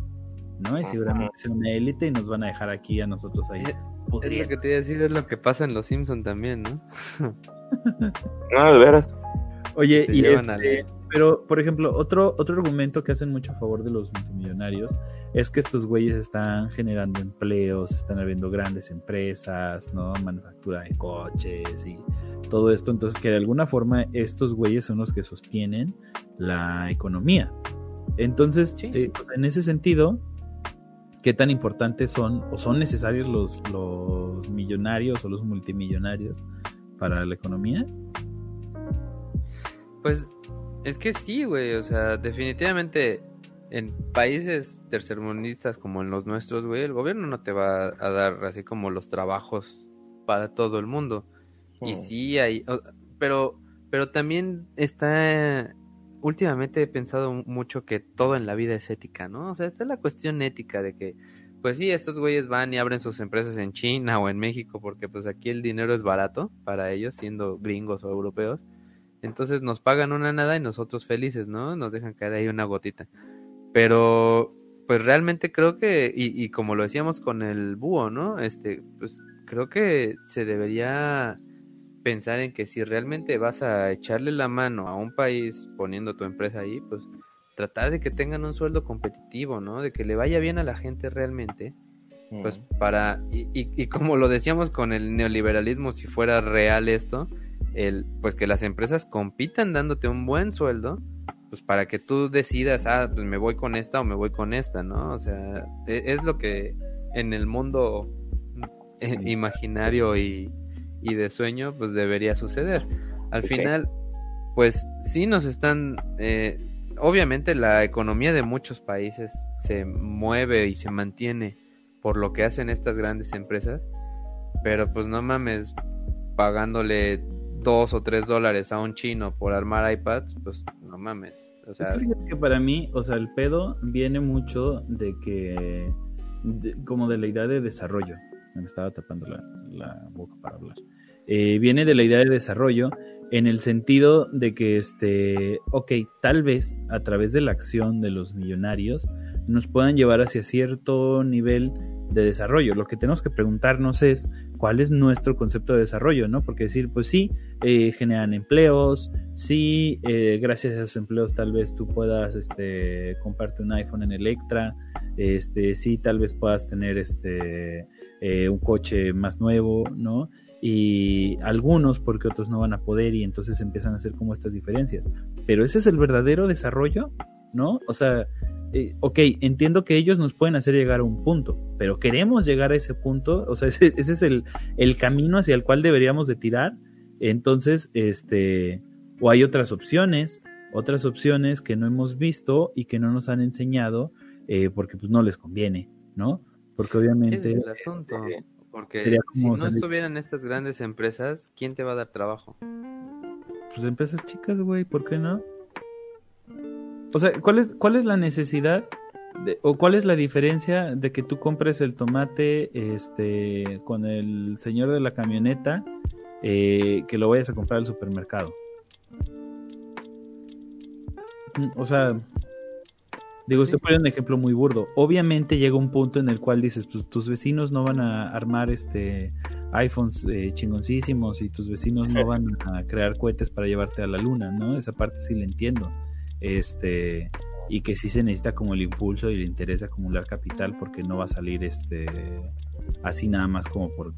¿No? Y seguramente es una élite y nos van a dejar aquí a nosotros ahí. Es lo que te iba a decir, es lo que pasa en Los Simpson también, ¿no? No, de veras. Oye, y este, pero por ejemplo, otro, otro argumento que hacen mucho a favor de los multimillonarios es que estos güeyes están generando empleos, están habiendo grandes empresas, ¿no? Manufactura de coches y todo esto. Entonces, que de alguna forma estos güeyes son los que sostienen la economía. Entonces, Sí. eh, pues, en ese sentido, ¿qué tan importantes son o son necesarios los, los millonarios o los multimillonarios para la economía? Pues es que sí, güey, o sea, definitivamente en países tercermundistas como en los nuestros, güey, el gobierno no te va a dar así como los trabajos para todo el mundo. Y Mm. sí hay, pero, pero también está, últimamente he pensado mucho que todo en la vida es ética, ¿no? O sea, está la cuestión ética de que, pues sí, estos güeyes van y abren sus empresas en China o en México porque pues aquí el dinero es barato para ellos, siendo gringos o europeos. Entonces nos pagan una nada y nosotros felices, ¿no? Nos dejan caer ahí una gotita. Pero, pues realmente creo que, y, y como lo decíamos con el búho, ¿no? Este, pues creo que se debería pensar en que si realmente vas a echarle la mano a un país poniendo tu empresa ahí, pues tratar de que tengan un sueldo competitivo, ¿no? De que le vaya bien a la gente realmente, pues para, y, y, y como lo decíamos con el neoliberalismo, si fuera real esto, el, pues que las empresas compitan dándote un buen sueldo, pues para que tú decidas, ah, pues me voy con esta o me voy con esta, ¿no? O sea, e- es, lo que en el mundo eh, imaginario y, y de sueño, pues debería suceder. Al final, pues sí nos están, eh, obviamente la economía de muchos países se mueve y se mantiene por lo que hacen estas grandes empresas, pero pues no mames, pagándole dos o tres dólares a un chino por armar iPads, pues no mames. O sea, es que que para mí, o sea, el pedo viene mucho de que, de- como de la idea de desarrollo. Me estaba tapando la, la boca para hablar. Eh, viene de la idea de desarrollo en el sentido de que, este, ok, tal vez a través de la acción de los millonarios nos puedan llevar hacia cierto nivel de desarrollo. Lo que tenemos que preguntarnos es cuál es nuestro concepto de desarrollo, ¿no? Porque decir, pues sí, eh, generan empleos, sí, eh, gracias a esos empleos tal vez tú puedas este, comprarte un iPhone en Electra, este, sí, tal vez puedas tener este, eh, un coche más nuevo, ¿no? Y algunos porque otros no van a poder y entonces empiezan a hacer como estas diferencias. Pero ese es el verdadero desarrollo, ¿no? O sea, eh, ok, entiendo que ellos nos pueden hacer llegar a un punto, pero queremos llegar a ese punto, o sea, ese, ese es el, el camino hacia el cual deberíamos de tirar. Entonces, este, o hay otras opciones, otras opciones que no hemos visto y que no nos han enseñado eh, porque pues no les conviene, ¿no? Porque ese obviamente... es el asunto. este, Porque sería si no salir- estuvieran estas grandes empresas, ¿quién te va a dar trabajo? Pues empresas chicas, güey, ¿por qué no? O sea, ¿cuál es, cuál es la necesidad de- o cuál es la diferencia de que tú compres el tomate este, con el señor de la camioneta eh, que lo vayas a comprar al supermercado? Mm, o sea, digo, estoy poniendo un ejemplo muy burdo. Obviamente llega un punto en el cual dices, pues tus vecinos no van a armar este iPhones eh, chingoncísimos y tus vecinos no van a crear cohetes para llevarte a la luna, ¿no? Esa parte sí la entiendo. Este, y que sí se necesita como el impulso y el interés de acumular capital porque no va a salir este así nada más como por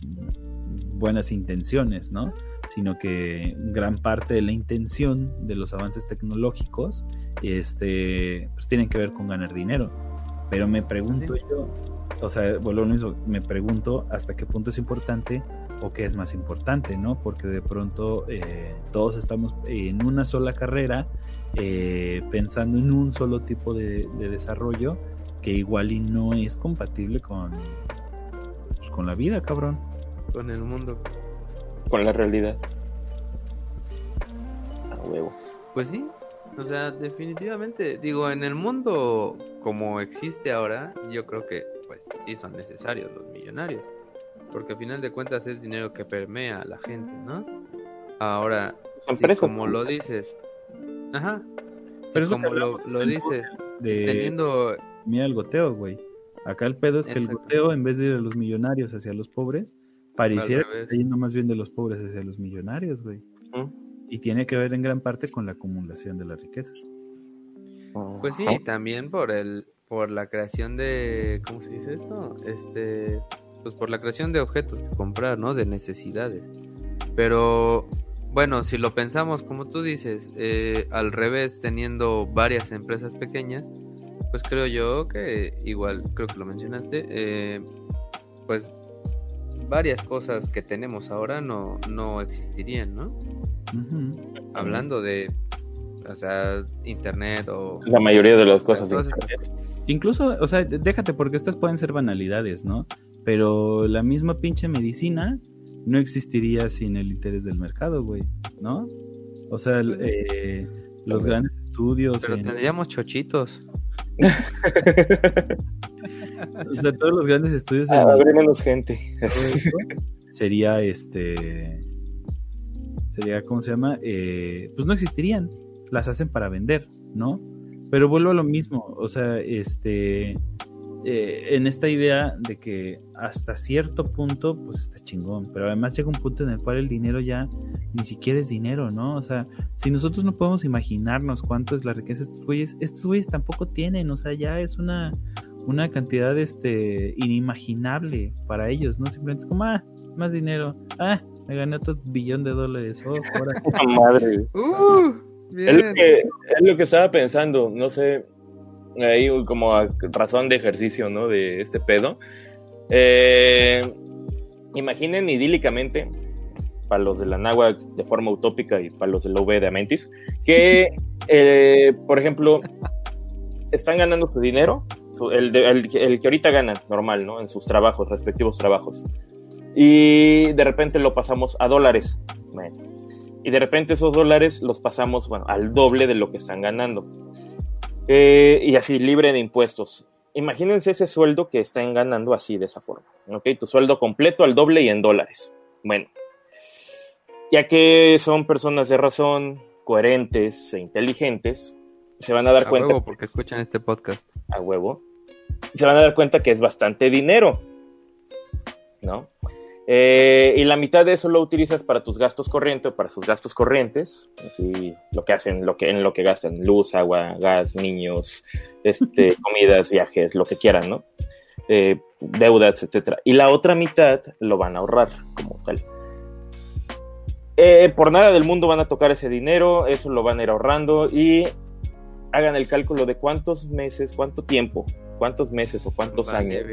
buenas intenciones, ¿no? Sino que gran parte de la intención de los avances tecnológicos este, pues tienen que ver con ganar dinero. Pero me pregunto yo, o sea, bueno, me pregunto hasta qué punto es importante o qué es más importante, ¿no? Porque de pronto eh, todos estamos en una sola carrera eh, pensando en un solo tipo de, desarrollo que igual y no es compatible con, pues, con la vida, cabrón. Con el mundo. Con la realidad. A huevo. Pues sí, o sea, definitivamente, digo, en el mundo como existe ahora, yo creo que pues sí son necesarios los millonarios, porque al final de cuentas es dinero que permea a la gente, ¿no? Ahora, como lo dices, ajá, Pero como lo, dices, teniendo... Mira el goteo, güey. Acá el pedo es que el goteo, en vez de ir a los millonarios hacia los pobres, pareciera que está yendo más bien de los pobres hacia los millonarios, güey. Y tiene que ver en gran parte con la acumulación de las riquezas. Pues sí, también por el por la creación de ¿cómo se dice esto? Este, pues por la creación de objetos que comprar, ¿no? De necesidades. Pero bueno, si lo pensamos como tú dices, eh, al revés, teniendo varias empresas pequeñas, pues creo yo que igual, creo que lo mencionaste, eh, pues varias cosas que tenemos ahora no, no existirían, ¿no? Hablando de, o sea, internet o... La mayoría de las cosas. Incluso, o sea, déjate porque estas pueden ser banalidades, ¿no? Pero la misma pinche medicina no existiría sin el interés del mercado, güey, ¿no? O sea, eh, los grandes estudios... Pero tendríamos chochitos. o sea, todos los grandes estudios... Ah, menos gente. sería este sería, ¿cómo se llama? Eh, pues no existirían, las hacen para vender, ¿no? Pero vuelvo a lo mismo, o sea, este, eh, en esta idea de que hasta cierto punto, pues está chingón, pero además llega un punto en el cual el dinero ya ni siquiera es dinero, ¿no? O sea, si nosotros no podemos imaginarnos cuánto es la riqueza de estos güeyes, estos güeyes tampoco tienen, o sea, ya es una, una cantidad este, inimaginable para ellos, ¿no? Simplemente es como, ah, más dinero, ah, me gané otro billón de dólares. Oh, ahora. madre. Uh, es, lo que, es lo que estaba pensando, no sé, ahí como razón de ejercicio, ¿no? De este pedo. Eh, imaginen idílicamente, para los de la Nahua de forma utópica y para los de la UV de Amentis, que, eh, por ejemplo, están ganando su dinero, el, que ahorita ganan, normal, ¿no? En sus trabajos, respectivos trabajos y de repente lo pasamos a dólares. y de repente esos dólares los pasamos bueno, al doble de lo que están ganando. Eh, y así, libre de impuestos. Imagínense ese sueldo que están ganando así, de esa forma. ¿ok? Tu sueldo completo al doble y en dólares. Bueno, ya que son personas de razón, coherentes e inteligentes, se van a dar a cuenta. Huevo, porque escuchan este podcast. A huevo. Se van a dar cuenta que es bastante dinero. ¿No? Eh, y la mitad de eso lo utilizas para tus gastos corrientes o para sus gastos corrientes, así lo que hacen, lo que, en lo que gastan, luz, agua, gas, niños, este, comidas, viajes, lo que quieran, ¿no? Eh, deudas, etcétera. Y la otra mitad lo van a ahorrar como tal. Eh, por nada del mundo van a tocar ese dinero, eso lo van a ir ahorrando y hagan el cálculo de cuántos meses, cuánto tiempo, cuántos meses o cuántos años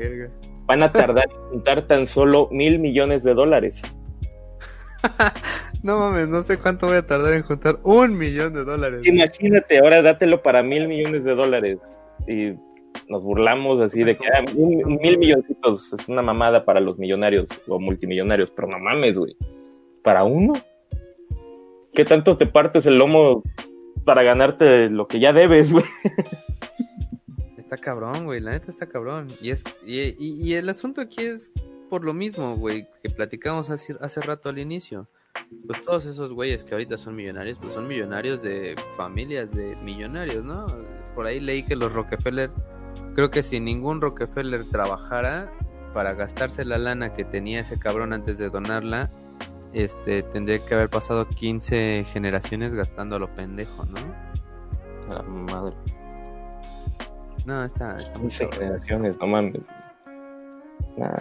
van a tardar en juntar tan solo mil millones de dólares. no mames, no sé cuánto voy a tardar en juntar un millón de dólares. Imagínate, ahora dátelo para mil millones de dólares. Y nos burlamos así de que ah, mil milloncitos es una mamada para los millonarios o multimillonarios, pero no mames, güey. ¿Para uno? ¿Qué tanto te partes el lomo para ganarte lo que ya debes, güey? Está cabrón, güey, la neta está cabrón. Y, es, y, el asunto aquí es por lo mismo, güey, que platicamos hace, hace rato al inicio. pues todos esos güeyes que ahorita son millonarios, pues son millonarios de familias de millonarios, ¿no? Por ahí leí que los Rockefeller, creo que si ningún Rockefeller trabajara para gastarse la lana que tenía ese cabrón antes de donarla, este tendría que haber pasado 15 generaciones gastando a lo pendejo, ¿no? La madre. No, está, está muy 15 cabrón. generaciones, no mames. Nah.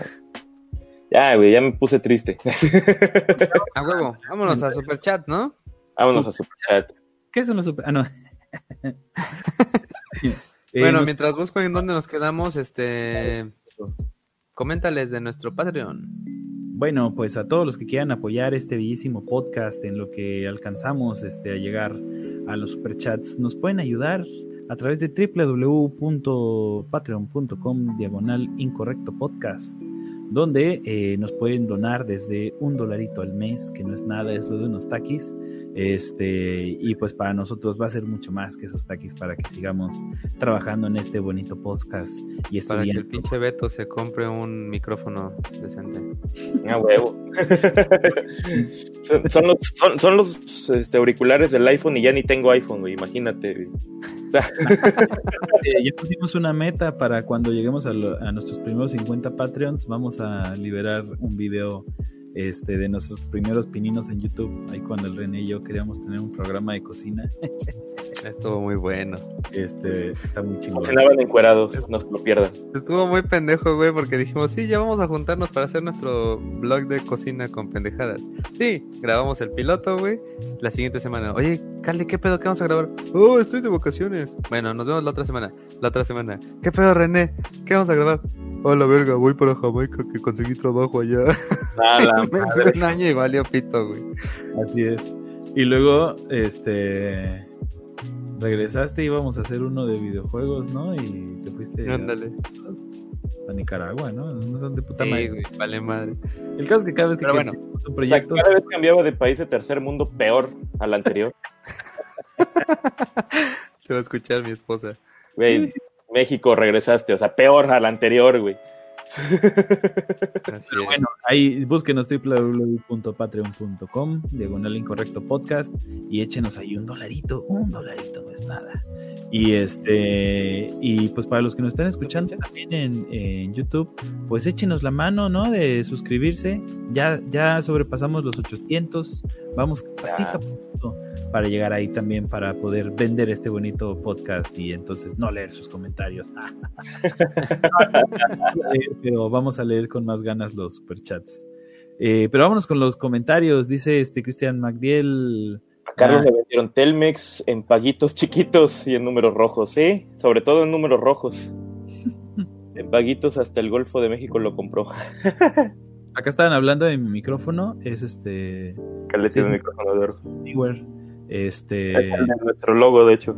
Ya, güey, ya me puse triste. A huevo, vámonos a Superchat, ¿no? Vámonos a Superchat. ¿Qué son los super.? Ah, no. Eh, bueno, nos- mientras busco en dónde nos quedamos, este coméntales de nuestro Patreon. Bueno, pues a todos los que quieran apoyar este bellísimo podcast en lo que alcanzamos este, a llegar a los superchats, nos pueden ayudar a través de www.patreon.com diagonal incorrecto podcast, donde eh, nos pueden donar desde un dolarito al mes, que no es nada, es lo de unos taquis. Este, y pues para nosotros va a ser mucho más que esos taquis para que sigamos trabajando en este bonito podcast y Para que el estudiando. pinche Beto se compre un micrófono decente. A huevo. son, son los, son, son los este, auriculares del iPhone y ya ni tengo iPhone, güey. Imagínate. güey. O sea, Eh, ya pusimos una meta para cuando lleguemos a, lo- a nuestros primeros 50 Patreons. Vamos a liberar un video este, de nuestros primeros pininos en YouTube. Ahí cuando el René y yo queríamos tener un programa de cocina. Estuvo muy bueno. Este, está muy chingón. cocinaban encuerados, no se lo pierdan. Estuvo muy pendejo, güey, porque dijimos, sí, ya vamos a juntarnos para hacer nuestro blog de cocina con pendejadas. Sí, grabamos el piloto, güey. La siguiente semana, oye, Carly, ¿qué pedo? ¿Qué vamos a grabar? Oh, estoy de vacaciones. Bueno, nos vemos la otra semana. La otra semana, ¿qué pedo, René? ¿Qué vamos a grabar? Oh, la verga, voy para Jamaica que conseguí trabajo allá. Nada, Me fui un año y valió pito, güey. Así es. Y luego, este. Regresaste y íbamos a hacer uno de videojuegos, ¿no? Y te fuiste a- Ándale. a, Nicaragua, ¿no? No son de puta Sí, madre. güey, vale madre. El caso es que cada vez que Pero bueno. O sea, cada vez cambiaba de país de tercer mundo peor al anterior. Se va a escuchar mi esposa. Güey, México regresaste, o sea, peor al anterior, güey. Pero bueno, ahí búsquenos www.patreon.com, diagonal incorrecto podcast, y échenos ahí un dolarito, un dolarito no es nada. Y este, y pues para los que nos están escuchando también en, en YouTube, pues échenos la mano, ¿no? De suscribirse. Ya, ya sobrepasamos los 800, vamos pasito a pasito para llegar ahí también para poder vender este bonito podcast y entonces no leer sus comentarios. pero vamos a leer con más ganas los superchats. Eh, pero vámonos con los comentarios. Dice este Cristian Magdiel. A Carlos Ah. le vendieron Telmex en paguitos chiquitos y en números rojos, ¿sí? Sobre todo en números rojos. En paguitos hasta el Golfo de México lo compró. Acá estaban hablando de mi micrófono. Es este. De micrófono de oro. Este. Es el de nuestro logo, de hecho.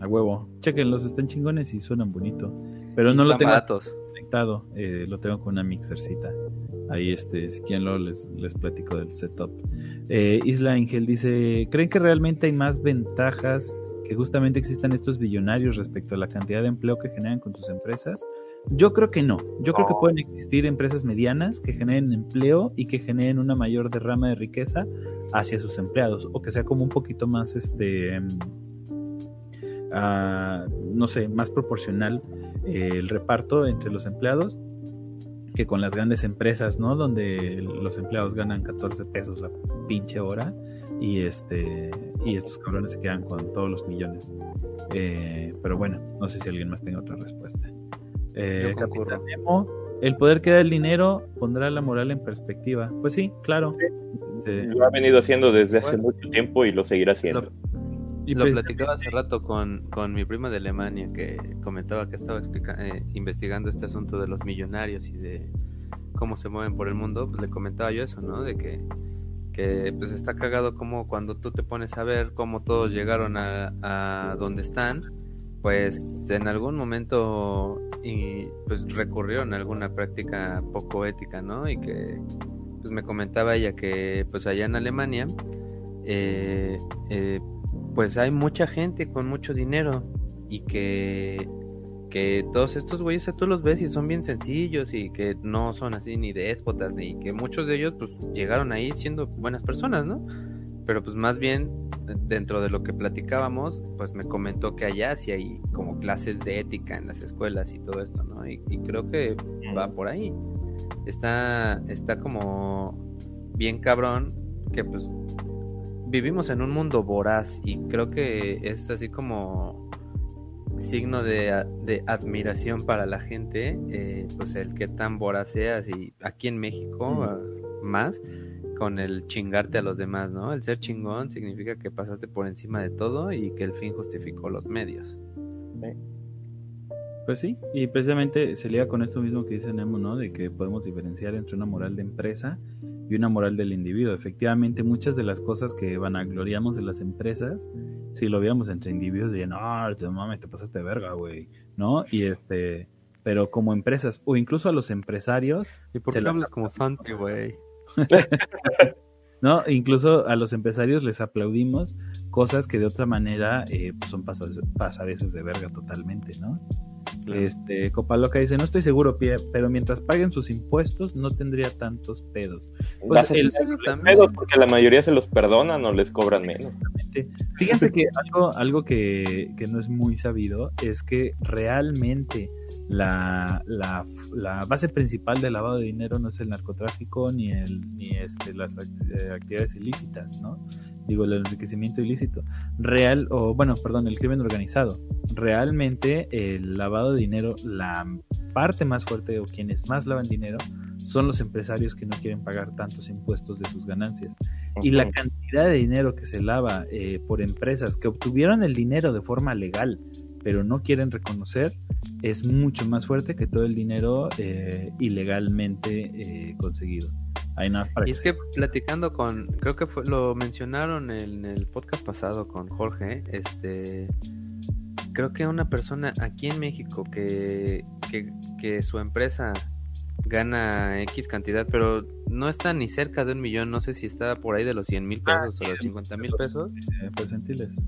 A huevo. Chequenlos, están chingones y suenan bonito. Pero no lo tengo baratos. conectado. eh, lo tengo con una mixercita. Ahí, este, si quieren, luego les, les platico del setup. Eh, Isla Ángel dice: ¿Creen que realmente hay más ventajas que justamente existan estos billonarios respecto a la cantidad de empleo que generan con sus empresas? Yo creo que no. Yo creo que pueden existir empresas medianas que generen empleo y que generen una mayor derrama de riqueza hacia sus empleados. O que sea como un poquito más, este, ah, no sé, más proporcional eh, el reparto entre los empleados que con las grandes empresas, ¿no? Donde los empleados ganan 14 pesos la pinche hora y este y estos cabrones se quedan con todos los millones. Eh, pero bueno, no sé si alguien más tenga otra respuesta. Eh. Capitán Nemo, el poder que da el dinero pondrá la moral en perspectiva. Pues sí, claro. Este, Lo ha venido haciendo desde hace Bueno. mucho tiempo y lo seguirá haciendo. y Lo pues, platicaba hace rato con, con mi prima de Alemania que comentaba que estaba explica- eh, investigando este asunto de los millonarios y de cómo se mueven por el mundo. Pues le comentaba yo eso, ¿no? De que, que pues está cagado como cuando tú te pones a ver cómo todos llegaron a, a donde están, pues en algún momento y pues recurrieron a alguna práctica poco ética, ¿no? Y que pues me comentaba ella que pues allá en Alemania eh, eh, pues hay mucha gente con mucho dinero y que, que todos estos güeyes tú los ves y son bien sencillos y que no son así ni déspotas ni que muchos de ellos pues llegaron ahí siendo buenas personas, ¿no? Pero pues más bien dentro de lo que platicábamos, pues me comentó que allá sí hay como clases de ética en las escuelas y todo esto, ¿no? Y, y creo que va por ahí. Está, está como bien cabrón que pues vivimos en un mundo voraz y creo que es así como signo de, de admiración para la gente, eh, pues el que tan voraz seas y aquí en México más con el chingarte a los demás, ¿no? El ser chingón significa que pasaste por encima de todo y que el fin justificó los medios. Pues sí, y precisamente se liga con esto mismo que dice Nemo, ¿no? De que podemos diferenciar entre una moral de empresa y una moral del individuo. Efectivamente, muchas de las cosas que vanagloriamos de las empresas, si lo veíamos entre individuos, dirían, no, te mames, te pasaste de verga, güey, ¿no? Y este, pero como empresas, o incluso a los empresarios. ¿Y por qué hablas como Santi, güey? ¿no? Incluso a los empresarios les aplaudimos cosas que de otra manera eh, pues son pasadeces de verga totalmente, ¿no? Este, Copa Loca dice, no estoy seguro, pero mientras paguen sus impuestos no tendría tantos pedos. Pues el, pedos porque la mayoría se los perdonan o les cobran menos. Fíjense que algo, algo que, que no es muy sabido es que realmente la, la, la, base principal del lavado de dinero no es el narcotráfico ni, el, ni este, las eh, actividades ilícitas, ¿no? Digo, el enriquecimiento ilícito. Real, o bueno, perdón, el crimen organizado. Realmente el lavado de dinero, la parte más fuerte o quienes más lavan dinero son los empresarios que no quieren pagar tantos impuestos de sus ganancias. Y la cantidad de dinero que se lava eh, por empresas que obtuvieron el dinero de forma legal, pero no quieren reconocer, es mucho más fuerte que todo el dinero eh, ilegalmente eh, conseguido. Hay nada y es que platicando con, creo que fue, lo mencionaron en el podcast pasado con Jorge, este, creo que una persona aquí en México que, que, que su empresa gana X cantidad, pero no está ni cerca de un millón, no sé si está por ahí de los 100 mil ah, pesos o los 50 mil pesos. Eh, percentiles.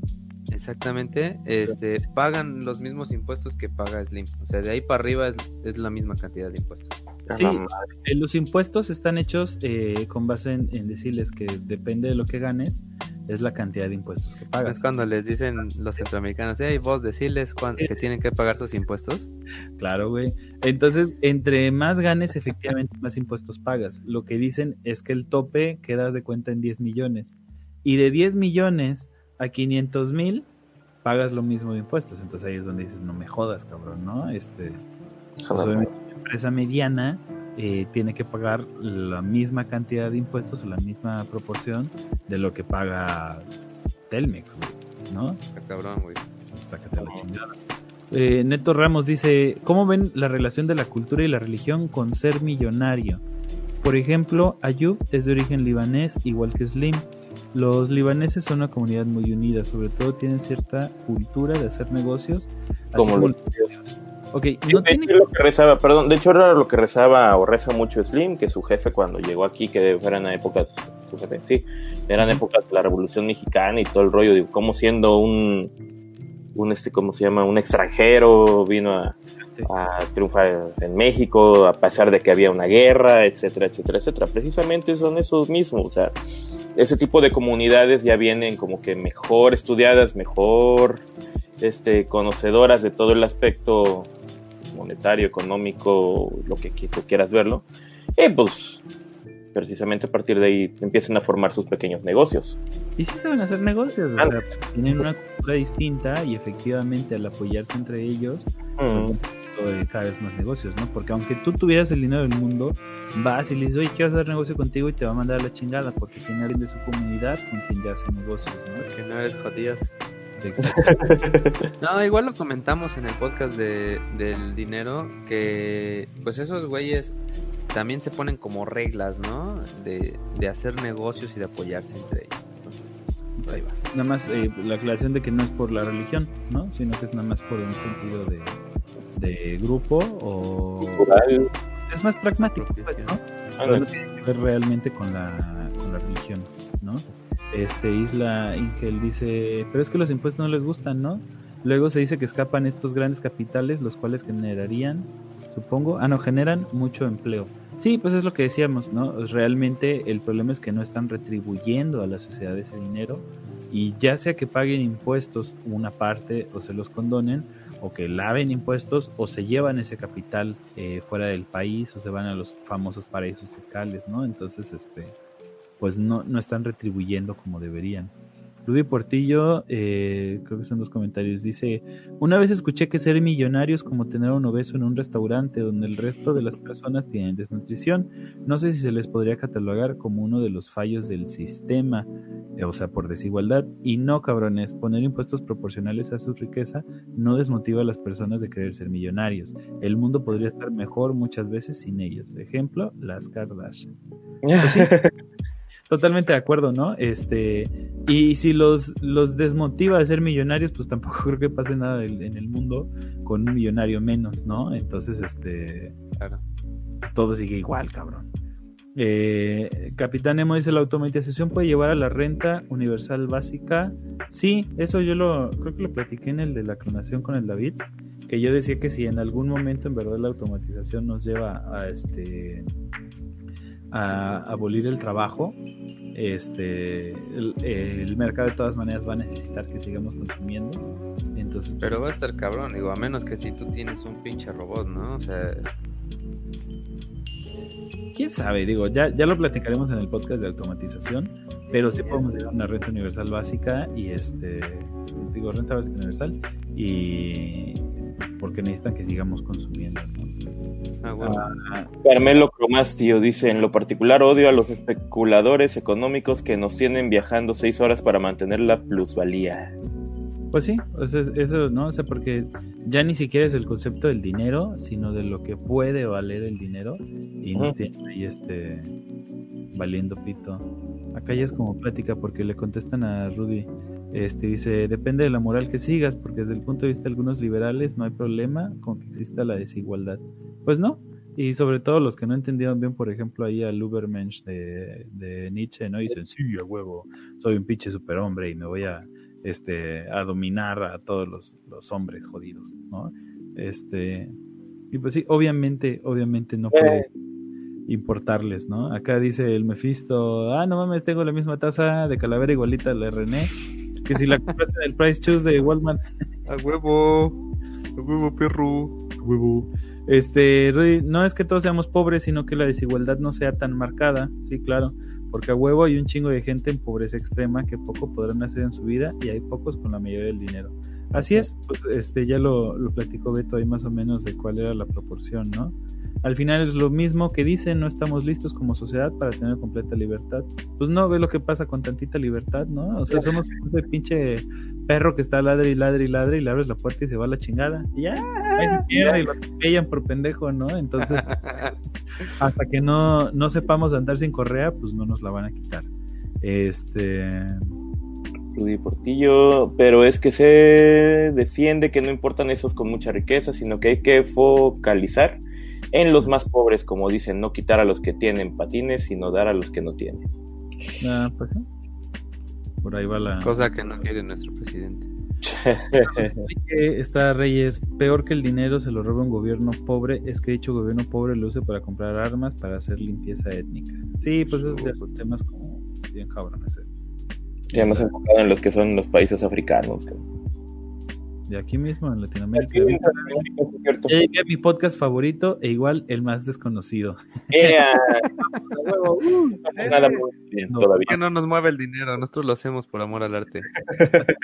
Exactamente, este, pagan los mismos impuestos que paga Slim. O sea, de ahí para arriba es, la misma cantidad de impuestos. Sí, eh, los impuestos están hechos eh, con base en, decirles que depende de lo que ganes, es la cantidad de impuestos que pagas. Es cuando les dicen los centroamericanos, ¿y vos decirles que tienen que pagar sus impuestos? Claro, güey. Entonces, entre más ganes, efectivamente, más impuestos pagas. Lo que dicen es que el tope quedas de cuenta en 10 millones. Y de 10 millones a 500 mil pagas lo mismo de impuestos. Entonces ahí es donde dices, no me jodas, cabrón, ¿no? Este, pues, una empresa mediana eh, tiene que pagar la misma cantidad de impuestos o la misma proporción de lo que paga Telmex, ¿no? Está cabrón, güey. Sácate la chingada. Eh, Neto Ramos dice, ¿cómo ven la relación de la cultura y la religión con ser millonario? Por ejemplo, Ayub es de origen libanés, igual que Slim. Los libaneses son una comunidad muy unida, sobre todo tienen cierta cultura de hacer negocios. Como los Ok, no tiene... lo que rezaba, perdón, de hecho era lo que rezaba o reza mucho Slim, que su jefe cuando llegó aquí, que eran épocas, su jefe, sí, eran épocas de la Revolución Mexicana y todo el rollo, digo, como siendo un, un este, ¿cómo se llama? Un extranjero, vino a, a triunfar en México, a pesar de que había una guerra, etcétera, etcétera, etcétera. Precisamente son esos mismos, o sea, ese tipo de comunidades ya vienen como que mejor estudiadas, mejor este, conocedoras de todo el aspecto monetario, económico, lo que, tú quieras verlo. Y pues precisamente a partir de ahí empiezan a formar sus pequeños negocios. Y sí saben hacer negocios, tienen una cultura distinta y efectivamente al apoyarse entre ellos, mm de cada vez más negocios, ¿no? Porque aunque tú tuvieras el dinero del mundo, vas y le dices, oye, quiero hacer negocio contigo y te va a mandar la chingada porque tiene alguien de su comunidad con quien ya hace negocios, ¿no? Que no eres jodido. no, igual lo comentamos en el podcast de, del dinero, que pues esos güeyes también se ponen como reglas, ¿no? De, de hacer negocios y de apoyarse entre ellos. ahí va. Nada más eh, la aclaración de que no es por la religión, ¿no? Sino que es nada más por un sentido de, de grupo o es más pragmático, pues, ¿no? no tiene que ver realmente con la, con la religión, ¿no? Este Isla Ingel dice, pero es que los impuestos no les gustan, ¿no? Luego se dice que escapan estos grandes capitales, los cuales generarían, supongo, ah, no, generan mucho empleo. Sí, pues es lo que decíamos, ¿no? Realmente el problema es que no están retribuyendo a la sociedad ese dinero y ya sea que paguen impuestos una parte o se los condonen, o que laven impuestos o se llevan ese capital eh, fuera del país o se van a los famosos paraísos fiscales, ¿no? Entonces, este, pues no, no están retribuyendo como deberían. Rudy Portillo, eh, creo que son dos comentarios, dice, una vez escuché que ser millonario es como tener un obeso en un restaurante donde el resto de las personas tienen desnutrición. No sé si se les podría catalogar como uno de los fallos del sistema, eh, o sea, por desigualdad. Y no, cabrones, poner impuestos proporcionales a su riqueza no desmotiva a las personas de querer ser millonarios. El mundo podría estar mejor muchas veces sin ellos. Ejemplo, las Kardashian. Pues Totalmente de acuerdo, ¿no? Este, y si los, los desmotiva de ser millonarios, pues tampoco creo que pase nada en el mundo con un millonario menos, ¿no? Entonces, este, claro, todo sigue igual, cabrón. Eh, Capitán Emo dice, la automatización puede llevar a la renta universal básica. Sí, eso yo lo, creo que lo platiqué en el de la clonación con el David, que yo decía que si en algún momento en verdad la automatización nos lleva a este a abolir el trabajo, este el, mercado de todas maneras va a necesitar que sigamos consumiendo. Entonces, pues, pero va a estar cabrón, digo, a menos que si tú tienes un pinche robot, ¿no? O sea, quién sabe, digo, ya, ya lo platicaremos en el podcast de automatización, pero sí podemos llegar a una renta universal básica y este, digo, renta básica universal y porque necesitan que sigamos consumiendo, ¿no? Ah, ah, Carmelo Cromastio dice, en lo particular odio a los especuladores económicos que nos tienen viajando seis horas para mantener la plusvalía. Pues sí, eso, ¿no? O sea, porque ya ni siquiera es el concepto del dinero, sino de lo que puede valer el dinero y nos tienen ahí este valiendo pito. Acá ya es como plática porque le contestan a Rudy, este dice, depende de la moral que sigas, porque desde el punto de vista de algunos liberales no hay problema con que exista la desigualdad. Pues no, y sobre todo los que no entendieron bien, por ejemplo, ahí al Ubermensch de, de Nietzsche, ¿no? Y dicen, sí, a huevo, soy un pinche superhombre y me voy a, este, a dominar a todos los, los hombres jodidos, ¿no? Este, y pues sí, obviamente, obviamente no puede eh. importarles, ¿no? Acá dice el Mephisto, ah, no mames, tengo la misma taza de calavera igualita a la René que si la compras en el Price Choose de Walmart. A huevo, a huevo, perro, a huevo. Este, no es que todos seamos pobres, sino que la desigualdad no sea tan marcada, sí, claro, porque a huevo hay un chingo de gente en pobreza extrema que poco podrán hacer en su vida y hay pocos con la mayoría del dinero. Así es, pues este ya lo, lo platicó Beto ahí más o menos de cuál era la proporción, ¿no? Al final es lo mismo que dicen, no estamos listos como sociedad para tener completa libertad. Pues no, ve lo que pasa con tantita libertad, ¿no? O sea, somos ese pinche perro que está ladre y ladre y ladre y le abres la puerta y se va a la chingada. Y ya, y lo atropellan por pendejo, ¿no? Entonces, hasta que no, no sepamos andar sin correa, pues no nos la van a quitar. Este... Rudy Portillo, pero es que se defiende que no importan esos con mucha riqueza, sino que hay que focalizar en los más pobres, como dicen, no quitar a los que tienen patines, sino dar a los que no tienen. Ah, pues Por ahí va la. Cosa que no quiere nuestro presidente. Está Reyes, peor que el dinero se lo roba un gobierno pobre, es que dicho gobierno pobre lo use para comprar armas para hacer limpieza étnica. Sí, pues esos ya son temas como bien cabrones. Ya más enfocado en los que son los países africanos. De aquí mismo en Latinoamérica. Aquí mi podcast favorito e igual el más desconocido. no, Que no nos mueve el dinero, nosotros lo hacemos por amor al arte.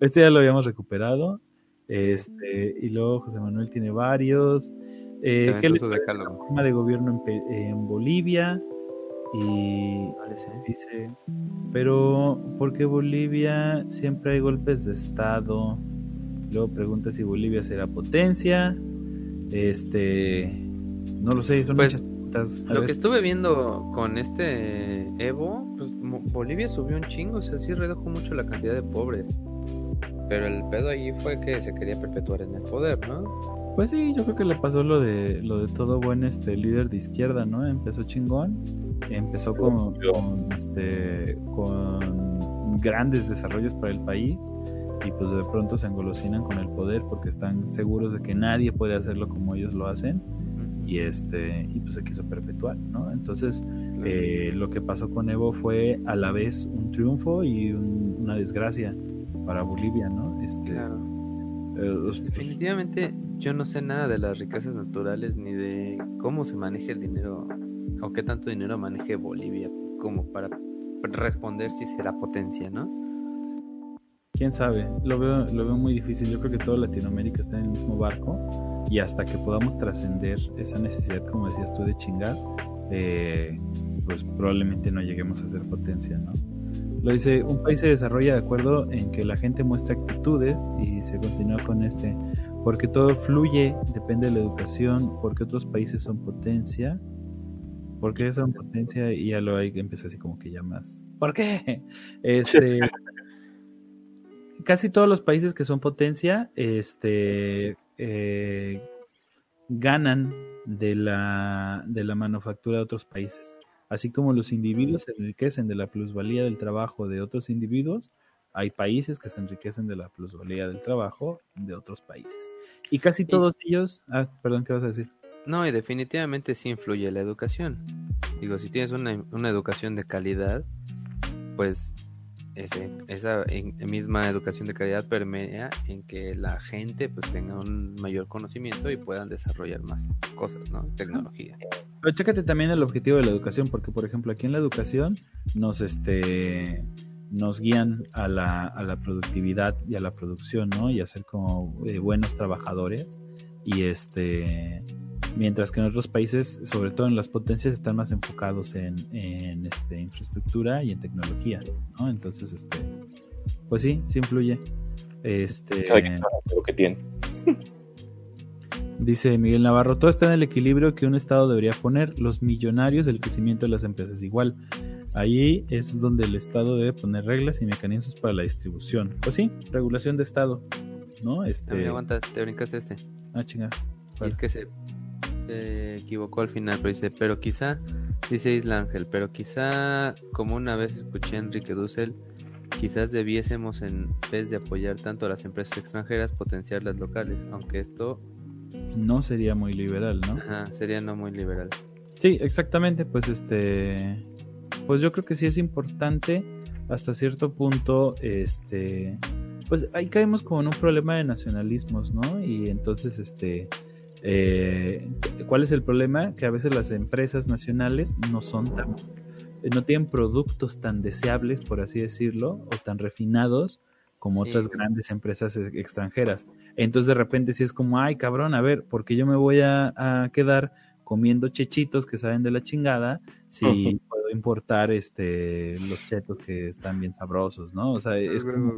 este ya lo habíamos recuperado. Este, y luego José Manuel tiene varios. Eh, ¿Qué le tema de gobierno en, en Bolivia? Y dice, pero ¿por qué Bolivia siempre hay golpes de Estado? Luego pregunta si Bolivia será potencia. Este, no lo sé, son pues, Lo que estuve viendo con este Evo, pues Bolivia subió un chingo, o sea, sí redujo mucho la cantidad de pobres. Pero el pedo ahí fue que se quería perpetuar en el poder, ¿no? Pues sí, yo creo que le pasó lo de lo de todo buen este líder de izquierda, ¿no? Empezó chingón, empezó con, con este con grandes desarrollos para el país y pues de pronto se engolosinan con el poder porque están seguros de que nadie puede hacerlo como ellos lo hacen y este y pues se quiso perpetuar, ¿no? Entonces eh, lo que pasó con Evo fue a la vez un triunfo y una desgracia para Bolivia, ¿no? Este, eh, Definitivamente yo no sé nada de las riquezas naturales ni de cómo se maneja el dinero o qué tanto dinero maneje Bolivia como para responder si será potencia, ¿no? Quién sabe, lo veo, lo veo muy difícil. Yo creo que toda Latinoamérica está en el mismo barco y hasta que podamos trascender esa necesidad, como decías tú, de chingar, eh, pues probablemente no lleguemos a ser potencia, ¿no? Lo dice, un país se desarrolla de acuerdo en que la gente muestra actitudes y se continúa con este, porque todo fluye, depende de la educación, porque otros países son potencia, porque son potencia y ya lo hay empieza así como que ya más. ¿Por qué? Este, casi todos los países que son potencia, este, eh, ganan de la, de la manufactura de otros países. Así como los individuos se enriquecen de la plusvalía del trabajo de otros individuos, hay países que se enriquecen de la plusvalía del trabajo de otros países. Y casi todos ellos... Ah, perdón, ¿qué vas a decir? No, y definitivamente sí influye la educación. Digo, si tienes una, una educación de calidad, pues esa misma educación de calidad permea en que la gente pues tenga un mayor conocimiento y puedan desarrollar más cosas, ¿no? Tecnología. Pero chécate también el objetivo de la educación, porque por ejemplo aquí en la educación nos este nos guían a la, a la productividad y a la producción, ¿no? Y a ser como eh, buenos trabajadores. Y este mientras que en otros países, sobre todo en las potencias, están más enfocados en, este, infraestructura y en tecnología, ¿no? Entonces, este, pues sí, sí influye. Este, lo que tiene. Dice Miguel Navarro, todo está en el equilibrio que un Estado debería poner, los millonarios, el crecimiento de las empresas igual. Ahí es donde el Estado debe poner reglas y mecanismos para la distribución. Pues sí, regulación de Estado, ¿no? Este... aguanta, te brincaste este. Ah, chingada. Y es que se se equivocó al final, pero dice, pero quizá, dice Isla Ángel, pero quizá, como una vez escuché a Enrique Dussel, quizás debiésemos, en vez de apoyar tanto a las empresas extranjeras, potenciar las locales, aunque esto... No sería muy liberal, ¿no? Ajá, sería no muy liberal. Sí, exactamente, pues este... Pues yo creo que sí es importante hasta cierto punto, este... Pues ahí caemos como en un problema de nacionalismos, ¿no? Y entonces, este eh, ¿Cuál es el problema? Que a veces las empresas nacionales no son tan, no tienen productos tan deseables, por así decirlo, o tan refinados como otras grandes empresas extranjeras. Entonces de repente si es como, ay cabrón, a ver, porque yo me voy a, quedar comiendo chechitos que saben de la chingada si puedo importar este los chetos que están bien sabrosos, ¿no? O sea, es como,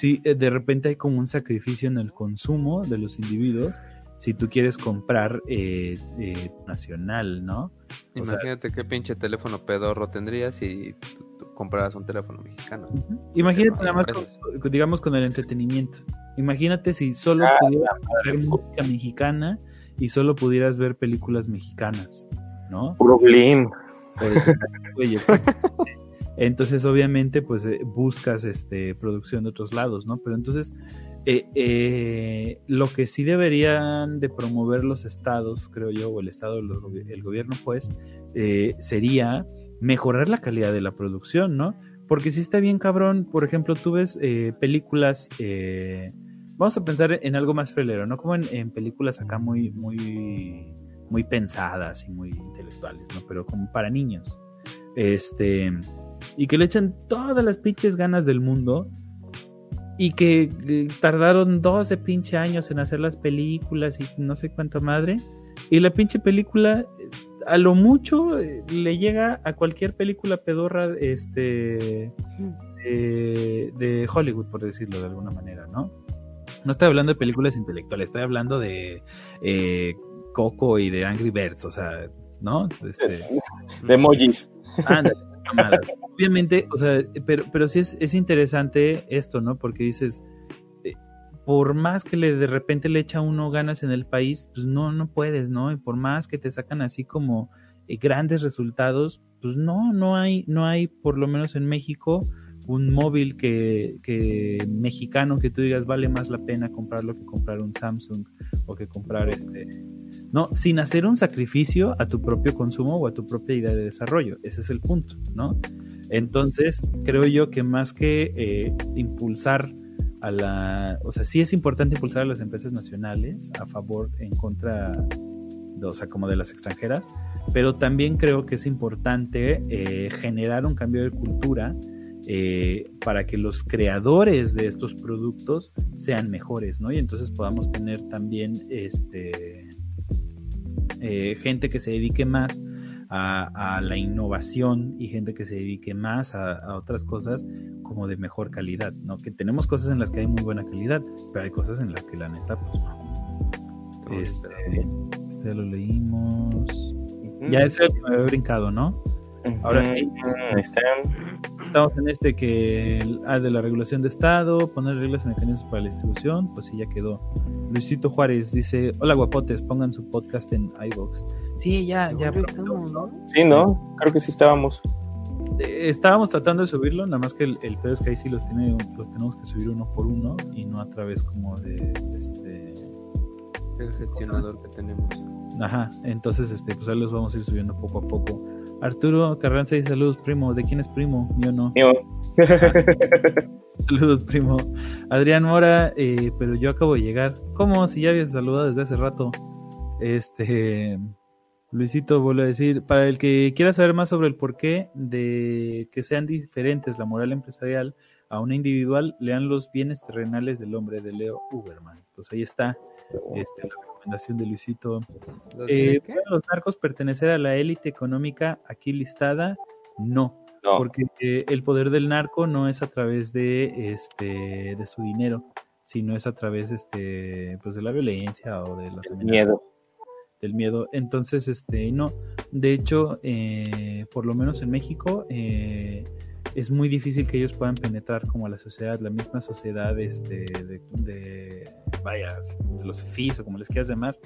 sí, eh, de repente hay como un sacrificio en el consumo de los individuos si tú quieres comprar eh, eh, nacional, ¿no? Imagínate qué pinche teléfono pedorro tendrías si compraras un teléfono mexicano. Imagínate nada más, digamos, con el entretenimiento. Imagínate si solo ah, pudieras ver música mexicana y solo pudieras ver películas mexicanas, ¿no? Puro entonces, obviamente, pues eh, buscas este producción de otros lados, ¿no? Pero entonces, eh, eh, lo que sí deberían de promover los estados, creo yo, o el estado, el gobierno, pues, sería mejorar la calidad de la producción, ¿no? Porque si está bien cabrón, por ejemplo, tú ves películas, vamos a pensar en algo más felero, ¿no? Como en, películas acá muy, muy, muy pensadas y muy intelectuales, ¿no? Pero como para niños. Este, y que le echan todas las pinches ganas del mundo y que eh, tardaron 12 pinche años en hacer las películas y no sé cuánta madre. Y la pinche película, a lo mucho, eh, le llega a cualquier película pedorra este, de, Hollywood, por decirlo de alguna manera, ¿no? No estoy hablando de películas intelectuales, estoy hablando de eh, Coco y de Angry Birds, o sea, ¿no? Este, de emojis. Ándale, Obviamente, o sea, pero, pero sí es, interesante esto, ¿no? Porque dices, eh, por más que le de repente le echa uno ganas en el país, pues no, no puedes, ¿no? Y por más que te sacan así como eh, grandes resultados, pues no, no hay, no hay, por lo menos en México, un móvil que, que, mexicano que tú digas vale más la pena comprarlo que comprar un Samsung o que comprar este no sin hacer un sacrificio a tu propio consumo o a tu propia idea de desarrollo. Ese es el punto no entonces creo yo que más que eh, impulsar a la o sea sí es importante impulsar a las empresas nacionales a favor en contra o sea como de las extranjeras pero también creo que es importante eh, generar un cambio de cultura eh, para que los creadores de estos productos sean mejores, ¿no? Y entonces podamos tener también este, eh, gente que se dedique más a, la innovación y gente que se dedique más a, otras cosas como de mejor calidad, ¿no? Que tenemos cosas en las que hay muy buena calidad, pero hay cosas en las que la neta, pues no. Este, este lo leímos. Ya ese me había brincado, ¿no? Ahora sí. Estamos en este que de la regulación de Estado, poner reglas y mecanismos para la distribución, pues sí, ya quedó. Luisito Juárez dice: Hola guapotes, pongan su podcast en iBox. Sí, ya, ya. Estamos, ¿no? Sí, ¿no? Creo que sí estábamos. Eh, estábamos tratando de subirlo, nada más que el, el peor es que ahí sí los, tiene, los tenemos que subir uno por uno y no a través como de este. El gestionador que tenemos. Ajá, entonces este, pues ahí los vamos a ir subiendo poco a poco. Arturo Carranza dice saludos, primo. ¿De quién es primo? Yo no. saludos, primo. Adrián Mora, eh, pero yo acabo de llegar. ¿Cómo? Si ya habías saludado desde hace rato. Este. Luisito vuelve a decir, para el que quiera saber más sobre el porqué de que sean diferentes la moral empresarial a una individual, lean los bienes terrenales del hombre de Leo Uberman. Pues ahí está este, la recomendación de Luisito. Eh, ¿Los narcos pertenecer a la élite económica aquí listada? No. Porque eh, el poder del narco no es a través de este de su dinero, sino es a través este pues de la violencia o de las miedo del miedo. Entonces, este, no, de hecho, eh, por lo menos en México, eh, es muy difícil que ellos puedan penetrar como a la sociedad, la misma sociedad este, de, vaya, de los FIS o como les quieras llamar,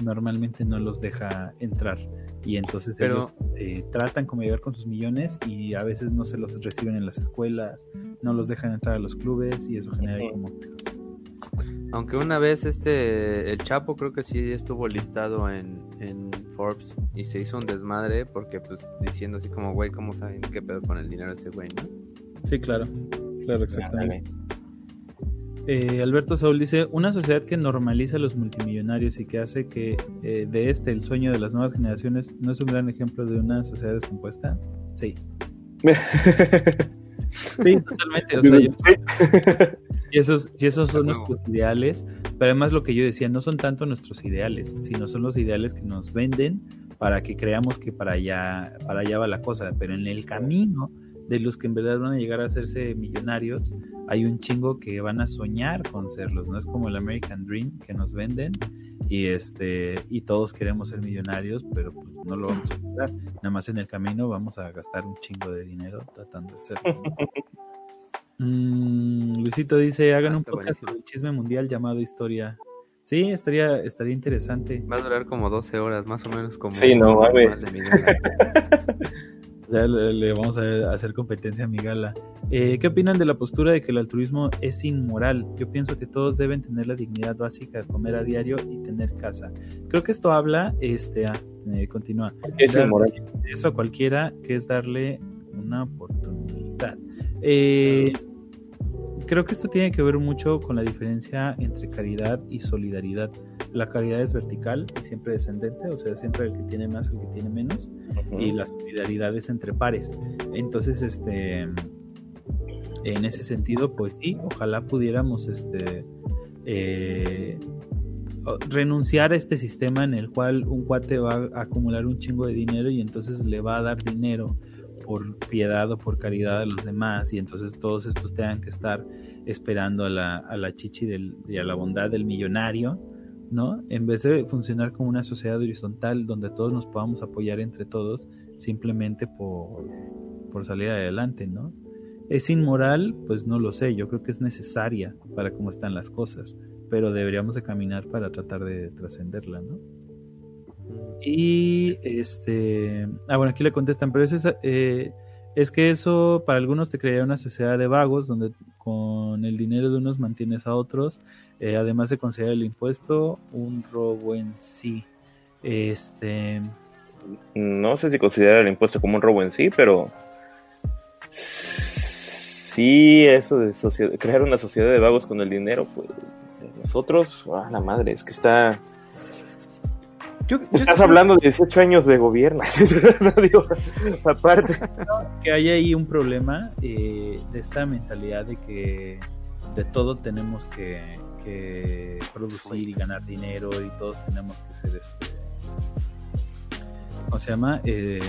normalmente no los deja entrar. Y entonces ellos eh, tratan como llegar con sus millones y a veces no se los reciben en las escuelas, no los dejan entrar a los clubes y eso genera como... Aunque una vez este, el Chapo creo que sí estuvo listado en, Forbes y se hizo un desmadre porque pues diciendo así como, güey, ¿cómo saben qué pedo con el dinero ese güey, no? Sí, claro, claro, exactamente. Eh, Alberto Saúl dice, una sociedad que normaliza a los multimillonarios y que hace que eh, de este el sueño de las nuevas generaciones no es un gran ejemplo de una sociedad descompuesta. Sí. sí, totalmente. O sea, yo, y esos, si esos son nuestros ideales, pero además lo que yo decía, no son tanto nuestros ideales, sino son los ideales que nos venden para que creamos que para allá, para allá va la cosa, pero en el camino de los que en verdad van a llegar a hacerse millonarios, hay un chingo que van a soñar con serlos, no es como el American Dream que nos venden y este y todos queremos ser millonarios, pero pues no lo vamos a lograr. Nada más en el camino vamos a gastar un chingo de dinero tratando de serlo. Mm, Luisito dice, hagan un podcast sobre el chisme mundial llamado Historia. Sí, estaría, estaría interesante. Va a durar como 12 horas, más o menos como... Sí, no, ya le, vamos a hacer competencia a mi gala. Eh, ¿Qué opinan de la postura de que el altruismo es inmoral? Yo pienso que todos deben tener la dignidad básica de comer a diario y tener casa. Creo que esto habla, este, ah, eh, continúa. Es inmoral. Eso a cualquiera que es darle una oportunidad. Eh, creo que esto tiene que ver mucho con la diferencia entre caridad y solidaridad. La caridad es vertical y siempre descendente, o sea, siempre el que tiene más, el que tiene menos, y la solidaridad es entre pares. Entonces, este, en ese sentido, pues sí, ojalá pudiéramos, este, eh, renunciar a este sistema en el cual un cuate va a acumular un chingo de dinero y entonces le va a dar dinero por piedad o por caridad a los demás y entonces todos estos tengan que estar esperando a la, a la chichi del, y a la bondad del millonario, ¿no? En vez de funcionar como una sociedad horizontal donde todos nos podamos apoyar entre todos simplemente por, por salir adelante, ¿no? ¿Es inmoral? Pues no lo sé, yo creo que es necesaria para cómo están las cosas, pero deberíamos de caminar para tratar de trascenderla, ¿no? Y este. Ah, bueno, aquí le contestan, pero ese, eh, es que eso para algunos te crearía una sociedad de vagos donde con el dinero de unos mantienes a otros, eh, además de considerar el impuesto un robo en sí. Este, no sé si considera el impuesto como un robo en sí, pero sí, eso de crear una sociedad de vagos con el dinero, pues nosotros, ah, la madre, es que está... Estás hablando de 18 años de gobierno, aparte. Que hay ahí un problema eh, de esta mentalidad de que de todo tenemos que, que producir y ganar dinero y todos tenemos que ser este ¿cómo se llama? Eh,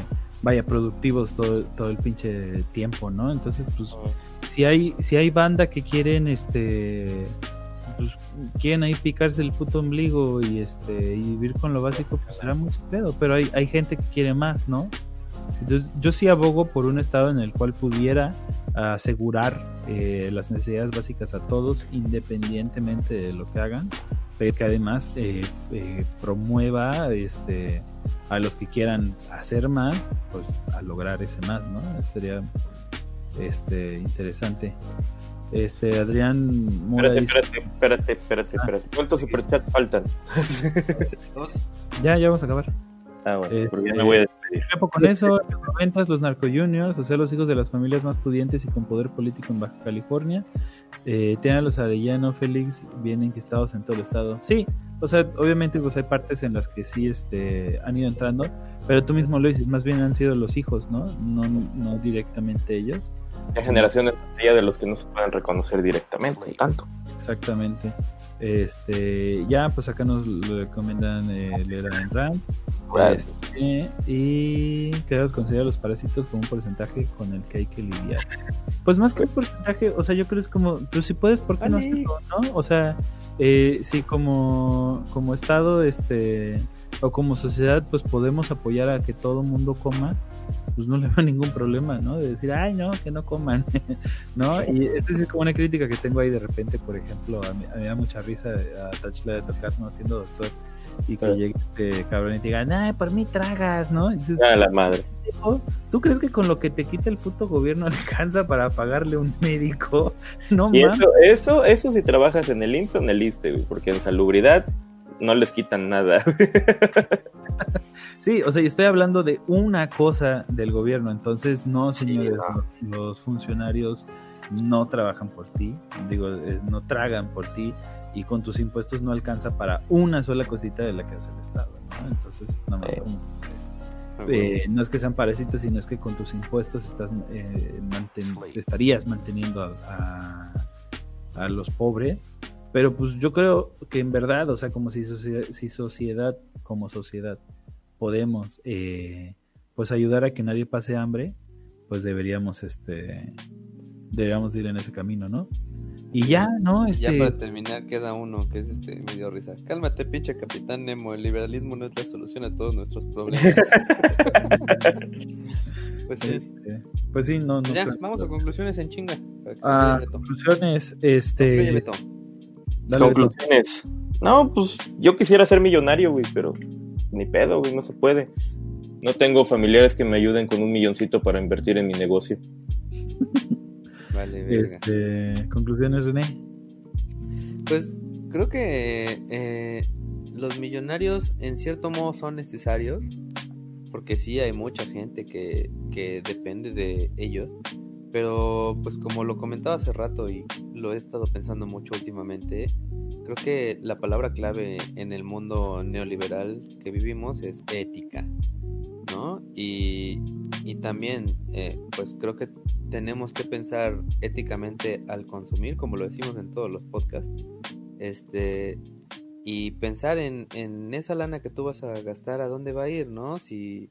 vaya, productivos todo, todo el pinche tiempo, ¿no? Entonces, pues, si hay, si hay banda que quieren, este, pues, quieren ahí picarse el puto ombligo y este, y vivir con lo básico, pues será muy pedo, pero hay, hay gente que quiere más, ¿no? Entonces, yo sí abogo por un estado en el cual pudiera asegurar eh, las necesidades básicas a todos, independientemente de lo que hagan, pero que además eh, promueva este a los que quieran hacer más, pues a lograr ese más, ¿no? Sería este interesante. Este, Adrián espérate, espérate, espérate, espérate, espérate. ¿Cuántos superchats faltan? ya, ya vamos a acabar. Ah, bueno, este, ya me voy a despedir. Con eso, en los narco juniors, o sea, los hijos de las familias más pudientes y con poder político en Baja California, eh, tienen a los Arellano, Félix, bien enquistados en todo el estado. Sí, o sea, obviamente pues hay partes en las que sí este, han ido entrando, pero tú mismo lo dices, más bien han sido los hijos, ¿no? No, no directamente ellos. Hay generaciones de los que no se pueden reconocer directamente, tanto. Exactamente. Este, ya, pues acá nos lo recomiendan eh, leer en RAM. Este, y queremos considerar los parásitos como un porcentaje con el que hay que lidiar. Pues más que un porcentaje, o sea, yo creo que es como, pero si puedes, ¿por qué no hacerlo, no? O sea, eh, si como, como Estado, este, o como sociedad, pues podemos apoyar a que todo mundo coma, pues no le veo ningún problema, ¿no? De decir, ay, no, que no coman, ¿no? Y esta es como una crítica que tengo ahí de repente, por ejemplo, a mí, me da mucha risa a Tachla de tocar, ¿no? Siendo doctor, y que llegue este cabrón y te diga, ay, por mí tragas, ¿no? Y dices, la madre. ¿Tú crees que con lo que te quita el puto gobierno alcanza para pagarle un médico? No y eso, eso, eso si trabajas en el IMSS o en el ISTE, porque en salubridad no les quitan nada. sí, o sea, estoy hablando de una cosa del gobierno, entonces no, señores, los, funcionarios no trabajan por ti, digo, eh, no tragan por ti y con tus impuestos no alcanza para una sola cosita de la que hace el Estado, ¿no? Entonces, nada más como... Eh, no es que sean parásitos, sino es que con tus impuestos estás eh, estarías manteniendo a, a los pobres pero pues yo creo que en verdad, o sea, como si sociedad, si sociedad como sociedad podemos eh, pues ayudar a que nadie pase hambre, pues deberíamos este deberíamos ir en ese camino, ¿no? Y ya, ¿no? Ya este para terminar queda uno que es este medio risa. Cálmate, pinche capitán Nemo, el liberalismo no es la solución a todos nuestros problemas. pues sí. Este, pues sí, no, no Ya, vamos a conclusiones en chinga. Ah, conclusiones, este Conclusiones. No, pues yo quisiera ser millonario, güey, pero ni pedo, güey, no se puede. No tengo familiares que me ayuden con un milloncito para invertir en mi negocio. vale, verga. Este, conclusiones, René. Pues creo que eh, los millonarios en cierto modo son necesarios, porque sí hay mucha gente que, que depende de ellos pero pues como lo comentaba hace rato y lo he estado pensando mucho últimamente, creo que la palabra clave en el mundo neoliberal que vivimos es ética, ¿no? Y, y también eh, pues creo que tenemos que pensar éticamente al consumir, como lo decimos en todos los podcasts, este, y pensar en, en esa lana que tú vas a gastar, a dónde va a ir, ¿no? Si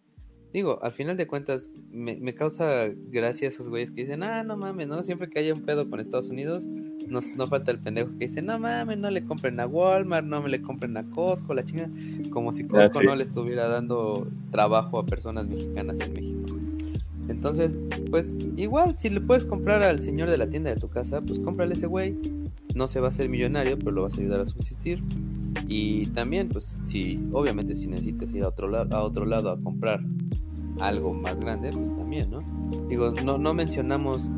Digo, al final de cuentas, me, me causa gracia esos güeyes que dicen, ah, no mames, ¿no? Siempre que haya un pedo con Estados Unidos, no, no falta el pendejo que dice, no mames, no le compren a Walmart, no me le compren a Costco, la chinga. Como si Costco ah, no le estuviera dando trabajo a personas mexicanas en México. Entonces, pues igual, si le puedes comprar al señor de la tienda de tu casa, pues cómprale ese güey. No se va a hacer millonario, pero lo vas a ayudar a subsistir. Y también, pues, si, obviamente, si necesitas ir a otro, a otro lado a comprar algo más grande, pues también, ¿no? Digo, no, no mencionamos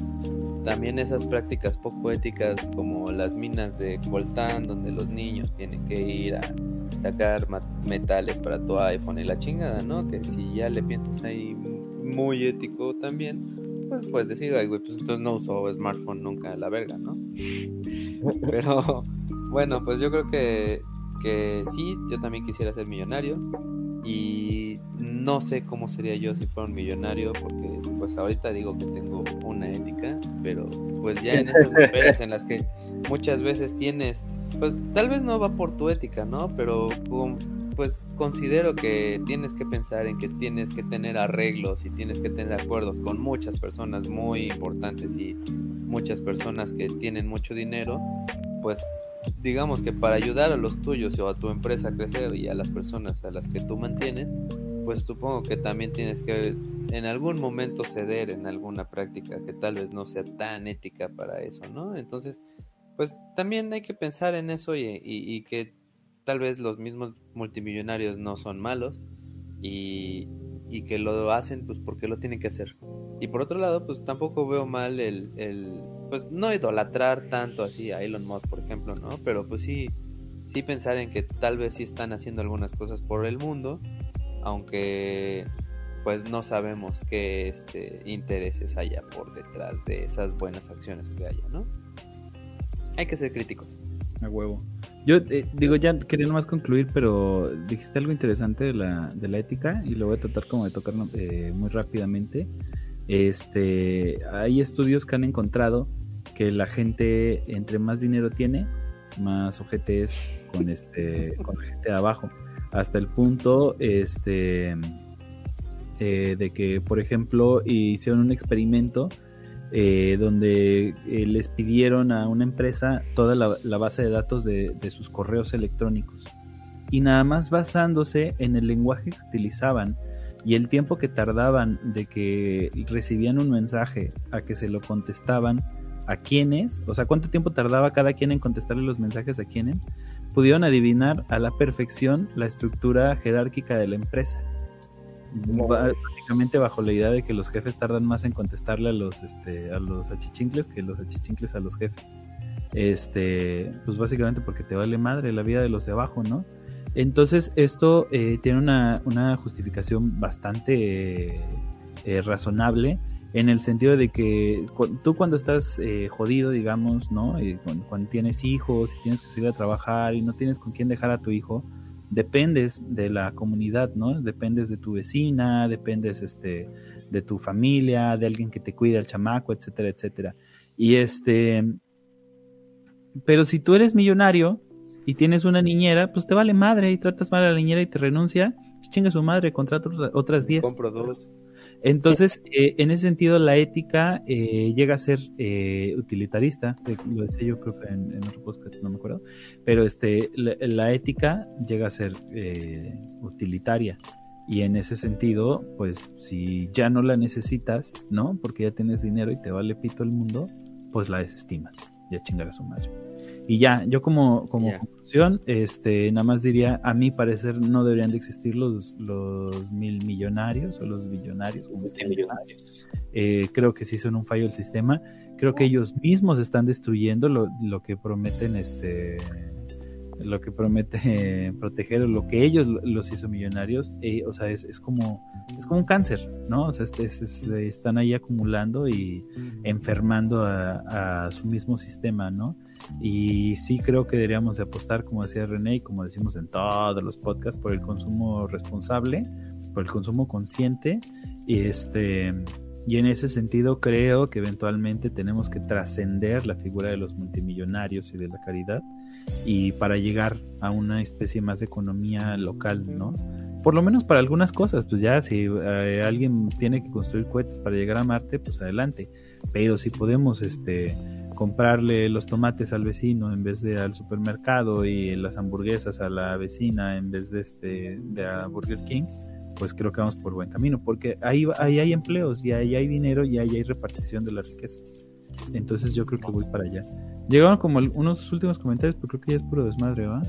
también esas prácticas poco éticas como las minas de coltán, donde los niños tienen que ir a sacar metales para tu iPhone y la chingada, ¿no? Que si ya le piensas ahí muy ético también, pues puedes decir, ay, güey, pues entonces no uso smartphone nunca la verga, ¿no? Pero bueno, pues yo creo que, que sí, yo también quisiera ser millonario y no sé cómo sería yo si fuera un millonario porque pues ahorita digo que tengo una ética, pero pues ya en esas esferas en las que muchas veces tienes, pues tal vez no va por tu ética, ¿no? Pero pues considero que tienes que pensar en que tienes que tener arreglos y tienes que tener acuerdos con muchas personas muy importantes y muchas personas que tienen mucho dinero, pues digamos que para ayudar a los tuyos o a tu empresa a crecer y a las personas a las que tú mantienes, pues supongo que también tienes que en algún momento ceder en alguna práctica que tal vez no sea tan ética para eso, ¿no? Entonces, pues también hay que pensar en eso y, que tal vez los mismos multimillonarios no son malos y, y, que lo hacen pues porque lo tienen que hacer. Y por otro lado, pues tampoco veo mal el, el pues no idolatrar tanto así a Elon Musk, por ejemplo, ¿no? Pero pues sí, sí pensar en que tal vez sí están haciendo algunas cosas por el mundo aunque pues no sabemos qué este, intereses haya por detrás de esas buenas acciones que haya, ¿no? Hay que ser críticos. A huevo. Yo eh, digo, ya quería nomás concluir, pero dijiste algo interesante de la, de la ética y lo voy a tratar como de tocar eh, muy rápidamente. Este, hay estudios que han encontrado que la gente entre más dinero tiene, más ojete es con este, con la gente de abajo hasta el punto este, eh, de que, por ejemplo, hicieron un experimento eh, donde eh, les pidieron a una empresa toda la, base de datos de, de, sus correos electrónicos. Y nada más basándose en el lenguaje que utilizaban y el tiempo que tardaban de que recibían un mensaje a que se lo contestaban a quienes, o sea, cuánto tiempo tardaba cada quien en contestarle los mensajes a quienes, pudieron adivinar a la perfección la estructura jerárquica de la empresa. Básicamente bajo la idea de que los jefes tardan más en contestarle a los este a los achichincles que los achichincles a los jefes. Este, pues básicamente porque te vale madre la vida de los de abajo, ¿no? Entonces esto eh, tiene una, justificación bastante eh, razonable en el sentido de que tú cuando estás eh, jodido, digamos, ¿no? Y cuando, tienes hijos y tienes que salir a trabajar y no tienes con quién dejar a tu hijo, dependes de la comunidad, ¿no? Dependes de tu vecina, dependes este, de tu familia, de alguien que te cuide al chamaco, etcétera, etcétera. Y este, pero si tú eres millonario y tienes una niñera, pues te vale madre y tratas mal a la niñera y te renuncia, pues chinga su madre, contrata otras 10. Compro dos. Entonces, eh, en ese sentido, la ética eh, llega a ser eh, utilitarista, lo decía yo creo que en, otro podcast, no me acuerdo, pero este, la, ética llega a ser utilitaria. Y en ese sentido, pues si ya no la necesitas, ¿no? Porque ya tienes dinero y te vale pito el mundo, pues la desestimas. Ya chingar a su. Y ya, yo como, como conclusión, este, nada más diría, a mi parecer no deberían de existir los, los mil millonarios o los billonarios, como millonarios. Eh, creo que sí son un fallo del sistema. Creo que ellos mismos están destruyendo lo, lo que prometen este lo que promete proteger o lo que ellos los hizo millonarios, eh, o sea, es, es, como es como un cáncer, ¿no? O sea, este, están ahí acumulando y enfermando a, a, su mismo sistema, ¿no? Y sí creo que deberíamos de apostar, como decía René, y como decimos en todos los podcasts, por el consumo responsable, por el consumo consciente, y este y en ese sentido creo que eventualmente tenemos que trascender la figura de los multimillonarios y de la caridad y para llegar a una especie más de economía local, ¿no? Por lo menos para algunas cosas, pues ya si eh, alguien tiene que construir cohetes para llegar a Marte, pues adelante. Pero si podemos este comprarle los tomates al vecino en vez de al supermercado y las hamburguesas a la vecina en vez de este de a Burger King, pues creo que vamos por buen camino, porque ahí, ahí hay empleos y ahí hay dinero y ahí hay repartición de la riqueza. Entonces yo creo que voy para allá. Llegaron como unos últimos comentarios, pero creo que ya es puro desmadre, ¿va?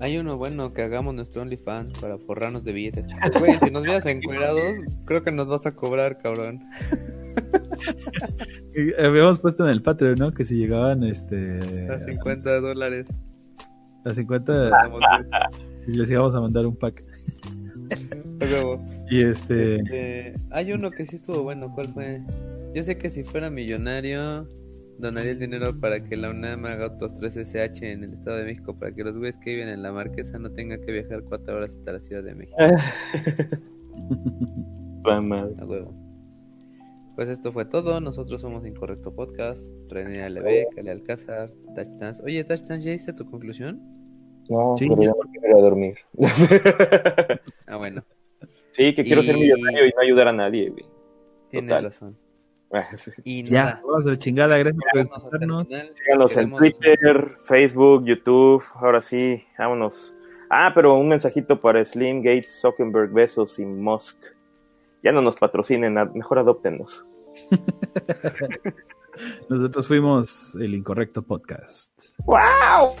Hay uno bueno que hagamos nuestro OnlyFans para forrarnos de billetes. Güey, si nos veas encuerados, creo que nos vas a cobrar, cabrón. Habíamos puesto en el Patreon, ¿no? Que si llegaban este. A 50 dólares. A 50 y les íbamos a mandar un pack. Luego, Y este. este, hay uno que sí estuvo bueno, ¿cuál fue? Yo sé que si fuera millonario, donaría el dinero para que la UNAM haga otros 3 SH en el Estado de México, para que los güeyes que viven en la Marquesa no tengan que viajar 4 horas hasta la Ciudad de México. Va mal. A huevo. Pues esto fue todo. Nosotros somos Incorrecto Podcast. René Aleve, Cale Alcázar, Touchdance. Oye, Touchdance, ¿ya hiciste tu conclusión? No, Sí. pero ya me quiero dormir. Ah, bueno, sí, que quiero ser millonario y no ayudar a nadie, güey. tienes Total. razón. Y Ya, nada, vamos a la chingada. Gracias por escucharnos. Síganos en Twitter, Facebook, YouTube. Ahora sí, vámonos. Ah, pero un mensajito para Slim, Gates, Zuckerberg, Besos y Musk. Ya no nos patrocinen, mejor adóptenos. Nosotros fuimos el Incorrecto Podcast. ¡Wow!